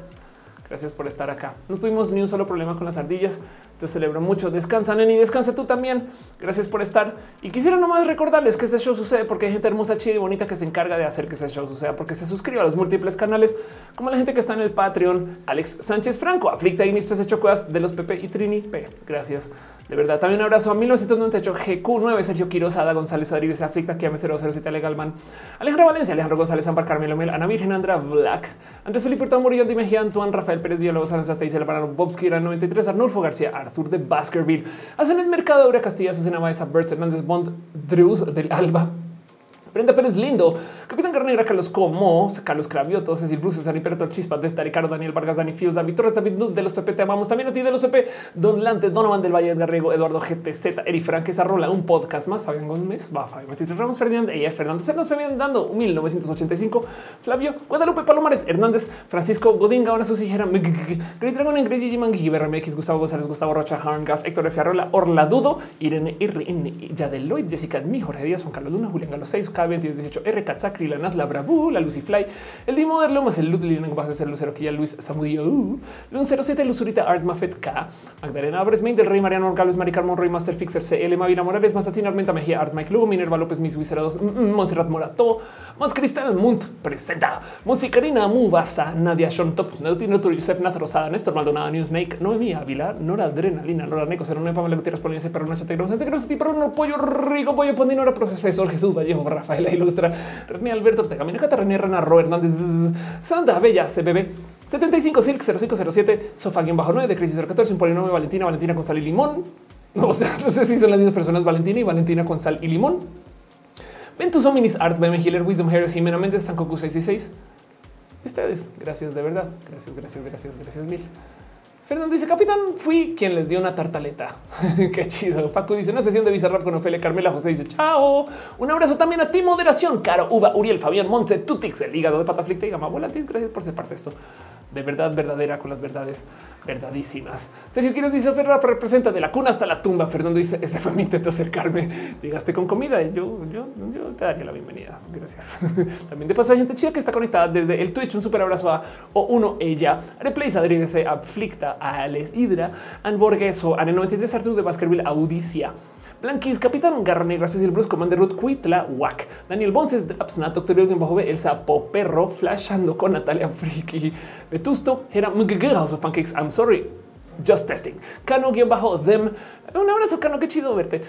Gracias por estar acá. No tuvimos ni un solo problema con las ardillas. Te celebro mucho. Descansa, y descansa tú también. Gracias por estar. Y quisiera nomás recordarles que este show sucede porque hay gente hermosa, chida y bonita que se encarga de hacer que ese show suceda, porque se suscribe a los múltiples canales, como la gente que está en el Patreon, Alex Sánchez Franco, Aflicta y Nistres Hecho de los Pepe y Trini P. Gracias. De verdad, también un abrazo a 1998 GQ9, Sergio Quiroz, Ada González, Adribe Aflicta, Kiame 007, Legalman, Alejandro Valencia, Alejandro González, Ampar Carmelo Mel, Ana Virgen, Andra Black, Andrés Felipe Hurtado Murillo, de Mejía, Antoine, Rafael Pérez Villalobos, Aranza, Isela Barano, Bobski, 93, Arnulfo García, Arthur de Baskerville, Hacen el Mercado, Aura Castilla, Susana Baeza, Bert Hernández Bond, Drews del Alba, Brenda Pérez Lindo, Capitán Carnera, Carlos Como, Carlos Cravioto, Cecil Bruce, San Imperator Chispas, de Ricardo, Daniel Vargas, Dani Fields, David Torres, David de los PP, te amamos también a ti de los PP, Don Lante, Donovan del Valle, Edgar Riego, Eduardo GTZ, Eri Frank, esa rola, un podcast más, Fabián Gómez, va, Fabián Ramos, Ferdinand, ella, Fernando Cernas, Dando, 1985, Flavio, Guadalupe Palomares, Hernández, Francisco Godinga, ahora su hijera, Great Dragon, Ingrid Jiman, RMX, Gustavo González, Gustavo Rocha, Harngaf, Héctor F. Arrola, Orla Dudo, Irene Irene, Yadeloid, Jessica Mi, Jorge Díaz, Juan Carlos Luna, Julián Galo 6, K2018, R Katsakri, la Nat, la Bravu, la Lucifly, el Dimo de más el Ludlin, va a ser Lucero, que Luis Samudio, uh, Lun 07, Luzurita, Art Mafet K, Magdalena Abres, Main Rey, Mariano Orgalos, Mari Carmon, Roy Master Fixer, CL, Mavina Morales, Mazatina, Armenta Mejía, Art Mike Lugo, Minerva López, Miss Wizard 2, Monserrat Morato, Más Cristal Munt, presenta, Musicarina, Mubasa, Nadia Sean Top, Neutino Josep Nat Rosada, Néstor Maldonado, Newsmake, Noemí Ávila, Nora Adrenalina, Nora Neco, Serona Pamela Gutiérrez, Polinesia, Perro Nacha Tegro, Santa Cruz, Tipo, No Pollo Rico, Pollo Pondino, Profesor Jesús Vallejo, Rafaela Ilustra, René Alberto Ortega, Mina Catarrina, Rana, Ro Hernández, Sanda, Bella, CBB, 75 Silk 0507, Sofá bajo 9 de Crisis 014, un polinomio Valentina, Valentina con sal y limón. O sea, [LAUGHS] no sé si son las mismas personas, Valentina y Valentina con sal y limón. Ventus Hominis Art, BM Healer, Wisdom Harris, Jimena Méndez, Sankoku 666. Ustedes, gracias de verdad. Gracias, gracias, gracias, gracias mil. Fernando dice capitán, fui quien les dio una tartaleta. [LAUGHS] Qué chido. Facu dice una sesión de Bizarrap con Ofelia Carmela. José dice chao. Un abrazo también a ti, moderación. Caro, Uva, Uriel, Fabián, Monte, Tutix, el hígado de Pataflicta y Gama Volantis. Gracias por ser parte de esto de verdad verdadera con las verdades verdadísimas. Sergio Quiroz dice Ferra representa de la cuna hasta la tumba. Fernando dice ese fue mi intento acercarme. Llegaste con comida y yo, yo, yo te daría la bienvenida. Gracias. [LAUGHS] También de paso hay gente chida que está conectada desde el Twitch. Un super abrazo a O1 ella, Replays, Adrívese, Aflicta, Alex Hidra, Anborgueso, a 93 Artur de Baskerville, Audicia. Blanquis, Capitán Garra Negra, Cecil Bruce, Commander Ruth, Cuitla, Wack, Daniel Bonces, Drapsnat, Doctor Jürgen Bajo Elsa Perro, Flashando con Natalia Friki, Vetusto, Era House of Pancakes, I'm sorry, just testing. Cano guion bajo them un abrazo, Cano. Qué chido verte.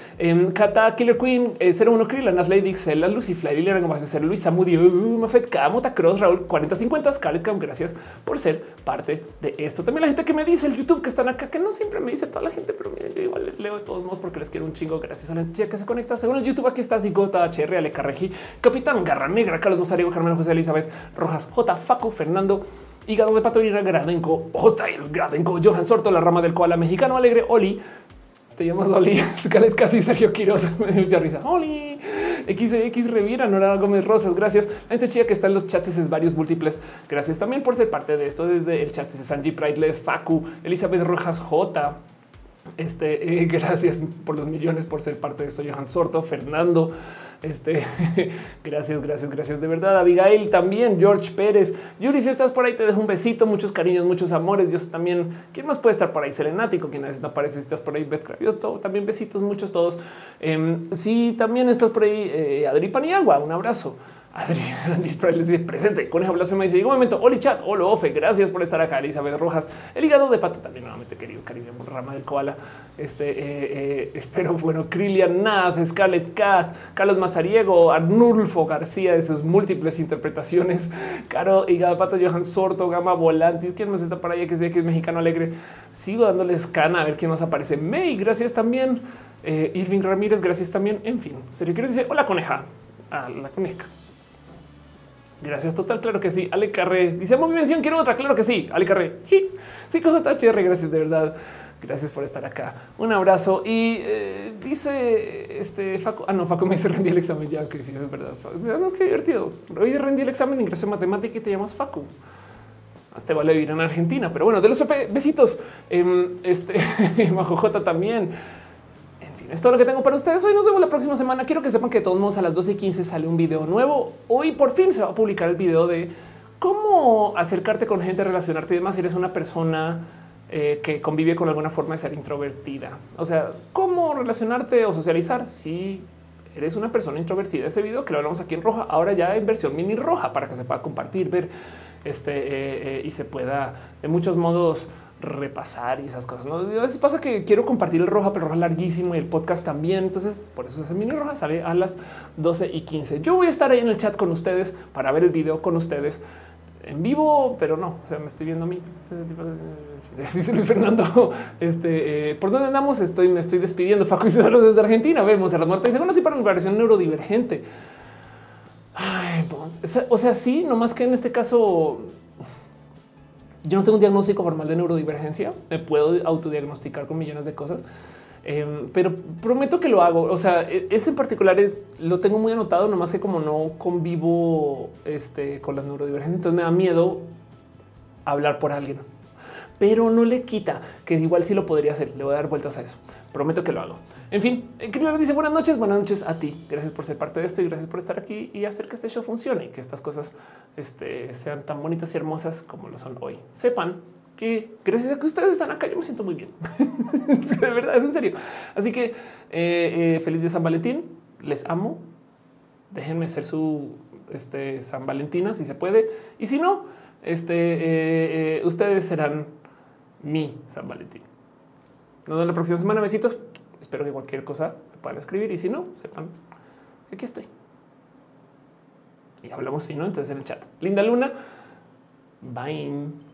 Kata, Killer Queen, eh, 01 Krill, Nas Lady, Xela, Lucifly, Lilian, como ser Luis Samudi, uh, Mafet, Kamota Cross, Raúl 4050, Scarlett Cam. Gracias por ser parte de esto. También la gente que me dice el YouTube que están acá, que no siempre me dice toda la gente, pero miren, yo igual les leo de todos modos porque les quiero un chingo. Gracias a la gente que se conecta. Según el YouTube, aquí está Zigota, HR, Ale Carreji, Capitán Garra Negra, Carlos Mozariego, Carmen José Elizabeth Rojas, J. Facu, Fernando. Hígado de Pato Gradenco, Hostile, Gradenco, Johan Sorto, la rama del koala mexicano alegre, Oli, te llamas Oli, [LAUGHS] Scarlett casi Sergio Quiroz, [LAUGHS] me dio mucha risa. Oli, XX Revira, Nora Gómez Rosas, gracias. La gente chida que está en los chats es varios múltiples. Gracias también por ser parte de esto desde el chat de Sanji Prideless, Facu, Elizabeth Rojas J. Este, eh, [LAUGHS] gracias por los millones por ser parte de esto. Johan Sorto, Fernando. Este, [LAUGHS] gracias, gracias, gracias de verdad. Abigail también, George Pérez. Yuri, si estás por ahí, te dejo un besito, muchos cariños, muchos amores. Yo también, ¿quién más puede estar por ahí? Selenático, quien a veces no aparece, si estás por ahí, Beth Cravioto, también besitos, muchos todos. Eh, si también estás por ahí, eh, Adri Paniagua, un abrazo. Adrián les dice presente. Conejo Blasfema dice: un momento. Oli chat, hola Ofe. Gracias por estar acá. Elizabeth Rojas, el hígado de pata también nuevamente querido cariño, rama del koala. Este, eh, eh, pero bueno, Krilian Nath, Scarlett Cat, Carlos Mazariego, Arnulfo García de sus múltiples interpretaciones. Caro, hígado de pata, Johan Sorto, Gama Volantis. ¿Quién más está para allá que sea que es mexicano alegre? Sigo dándoles cana a ver quién más aparece. May, gracias también. Eh, Irving Ramírez, gracias también. En fin, serio, quiero decir hola coneja. A la coneja. Gracias, total. Claro que sí. Ale Carré dice: Mi mención, quiero otra. Claro que sí. Ale Carré. Sí, HR. Gracias de verdad. Gracias por estar acá. Un abrazo. Y eh, dice este Faco. Ah, no, Faco me dice rendí el examen. Ya que sí, es verdad. Además, qué divertido. Hoy rendí el examen de ingreso en matemática y te llamas Facu. Hasta vale vivir en Argentina, pero bueno, de los besitos. Em, este [LAUGHS] Majo J también es todo lo que tengo para ustedes. Hoy nos vemos la próxima semana. Quiero que sepan que de todos modos a las 12 y 15 sale un video nuevo. Hoy por fin se va a publicar el video de cómo acercarte con gente, relacionarte y demás. Si eres una persona eh, que convive con alguna forma de ser introvertida, o sea, cómo relacionarte o socializar si eres una persona introvertida. Ese video que lo hablamos aquí en roja, ahora ya en versión mini roja para que se pueda compartir, ver este eh, eh, y se pueda de muchos modos repasar y esas cosas. ¿no? A veces pasa que quiero compartir el roja, pero roja larguísimo y el podcast también. Entonces, por eso ese mini roja sale a las 12 y 15. Yo voy a estar ahí en el chat con ustedes para ver el video con ustedes en vivo, pero no, o sea, me estoy viendo a mí. [LAUGHS] Dice Luis Fernando, este, eh, ¿por dónde andamos? Estoy, me estoy despidiendo. Facu y saludos desde Argentina. Vemos a las muertes. Dice, bueno, sí, para una versión neurodivergente. O sea, sí, nomás que en este caso yo no tengo un diagnóstico formal de neurodivergencia, me puedo autodiagnosticar con millones de cosas, em, pero prometo que lo hago. O sea, e, ese en particular es lo tengo muy anotado, nomás que como no convivo este, con las neurodivergencias, entonces me da miedo hablar por alguien, pero no le quita que igual sí lo podría hacer. Le voy a dar vueltas a eso. Prometo que lo hago. En fin, claro, dice buenas noches, buenas noches a ti. Gracias por ser parte de esto y gracias por estar aquí y hacer que este show funcione y que estas cosas este, sean tan bonitas y hermosas como lo son hoy. Sepan que gracias a que ustedes están acá, yo me siento muy bien. [LAUGHS] de verdad, es en serio. Así que eh, eh, feliz de San Valentín. Les amo. Déjenme ser su este, San Valentina si se puede. Y si no, este, eh, ustedes serán mi San Valentín. Nos vemos la próxima semana. Besitos. Espero que cualquier cosa me puedan escribir y si no, sepan que aquí estoy. Y hablamos si no, entonces en el chat. Linda Luna. Bye.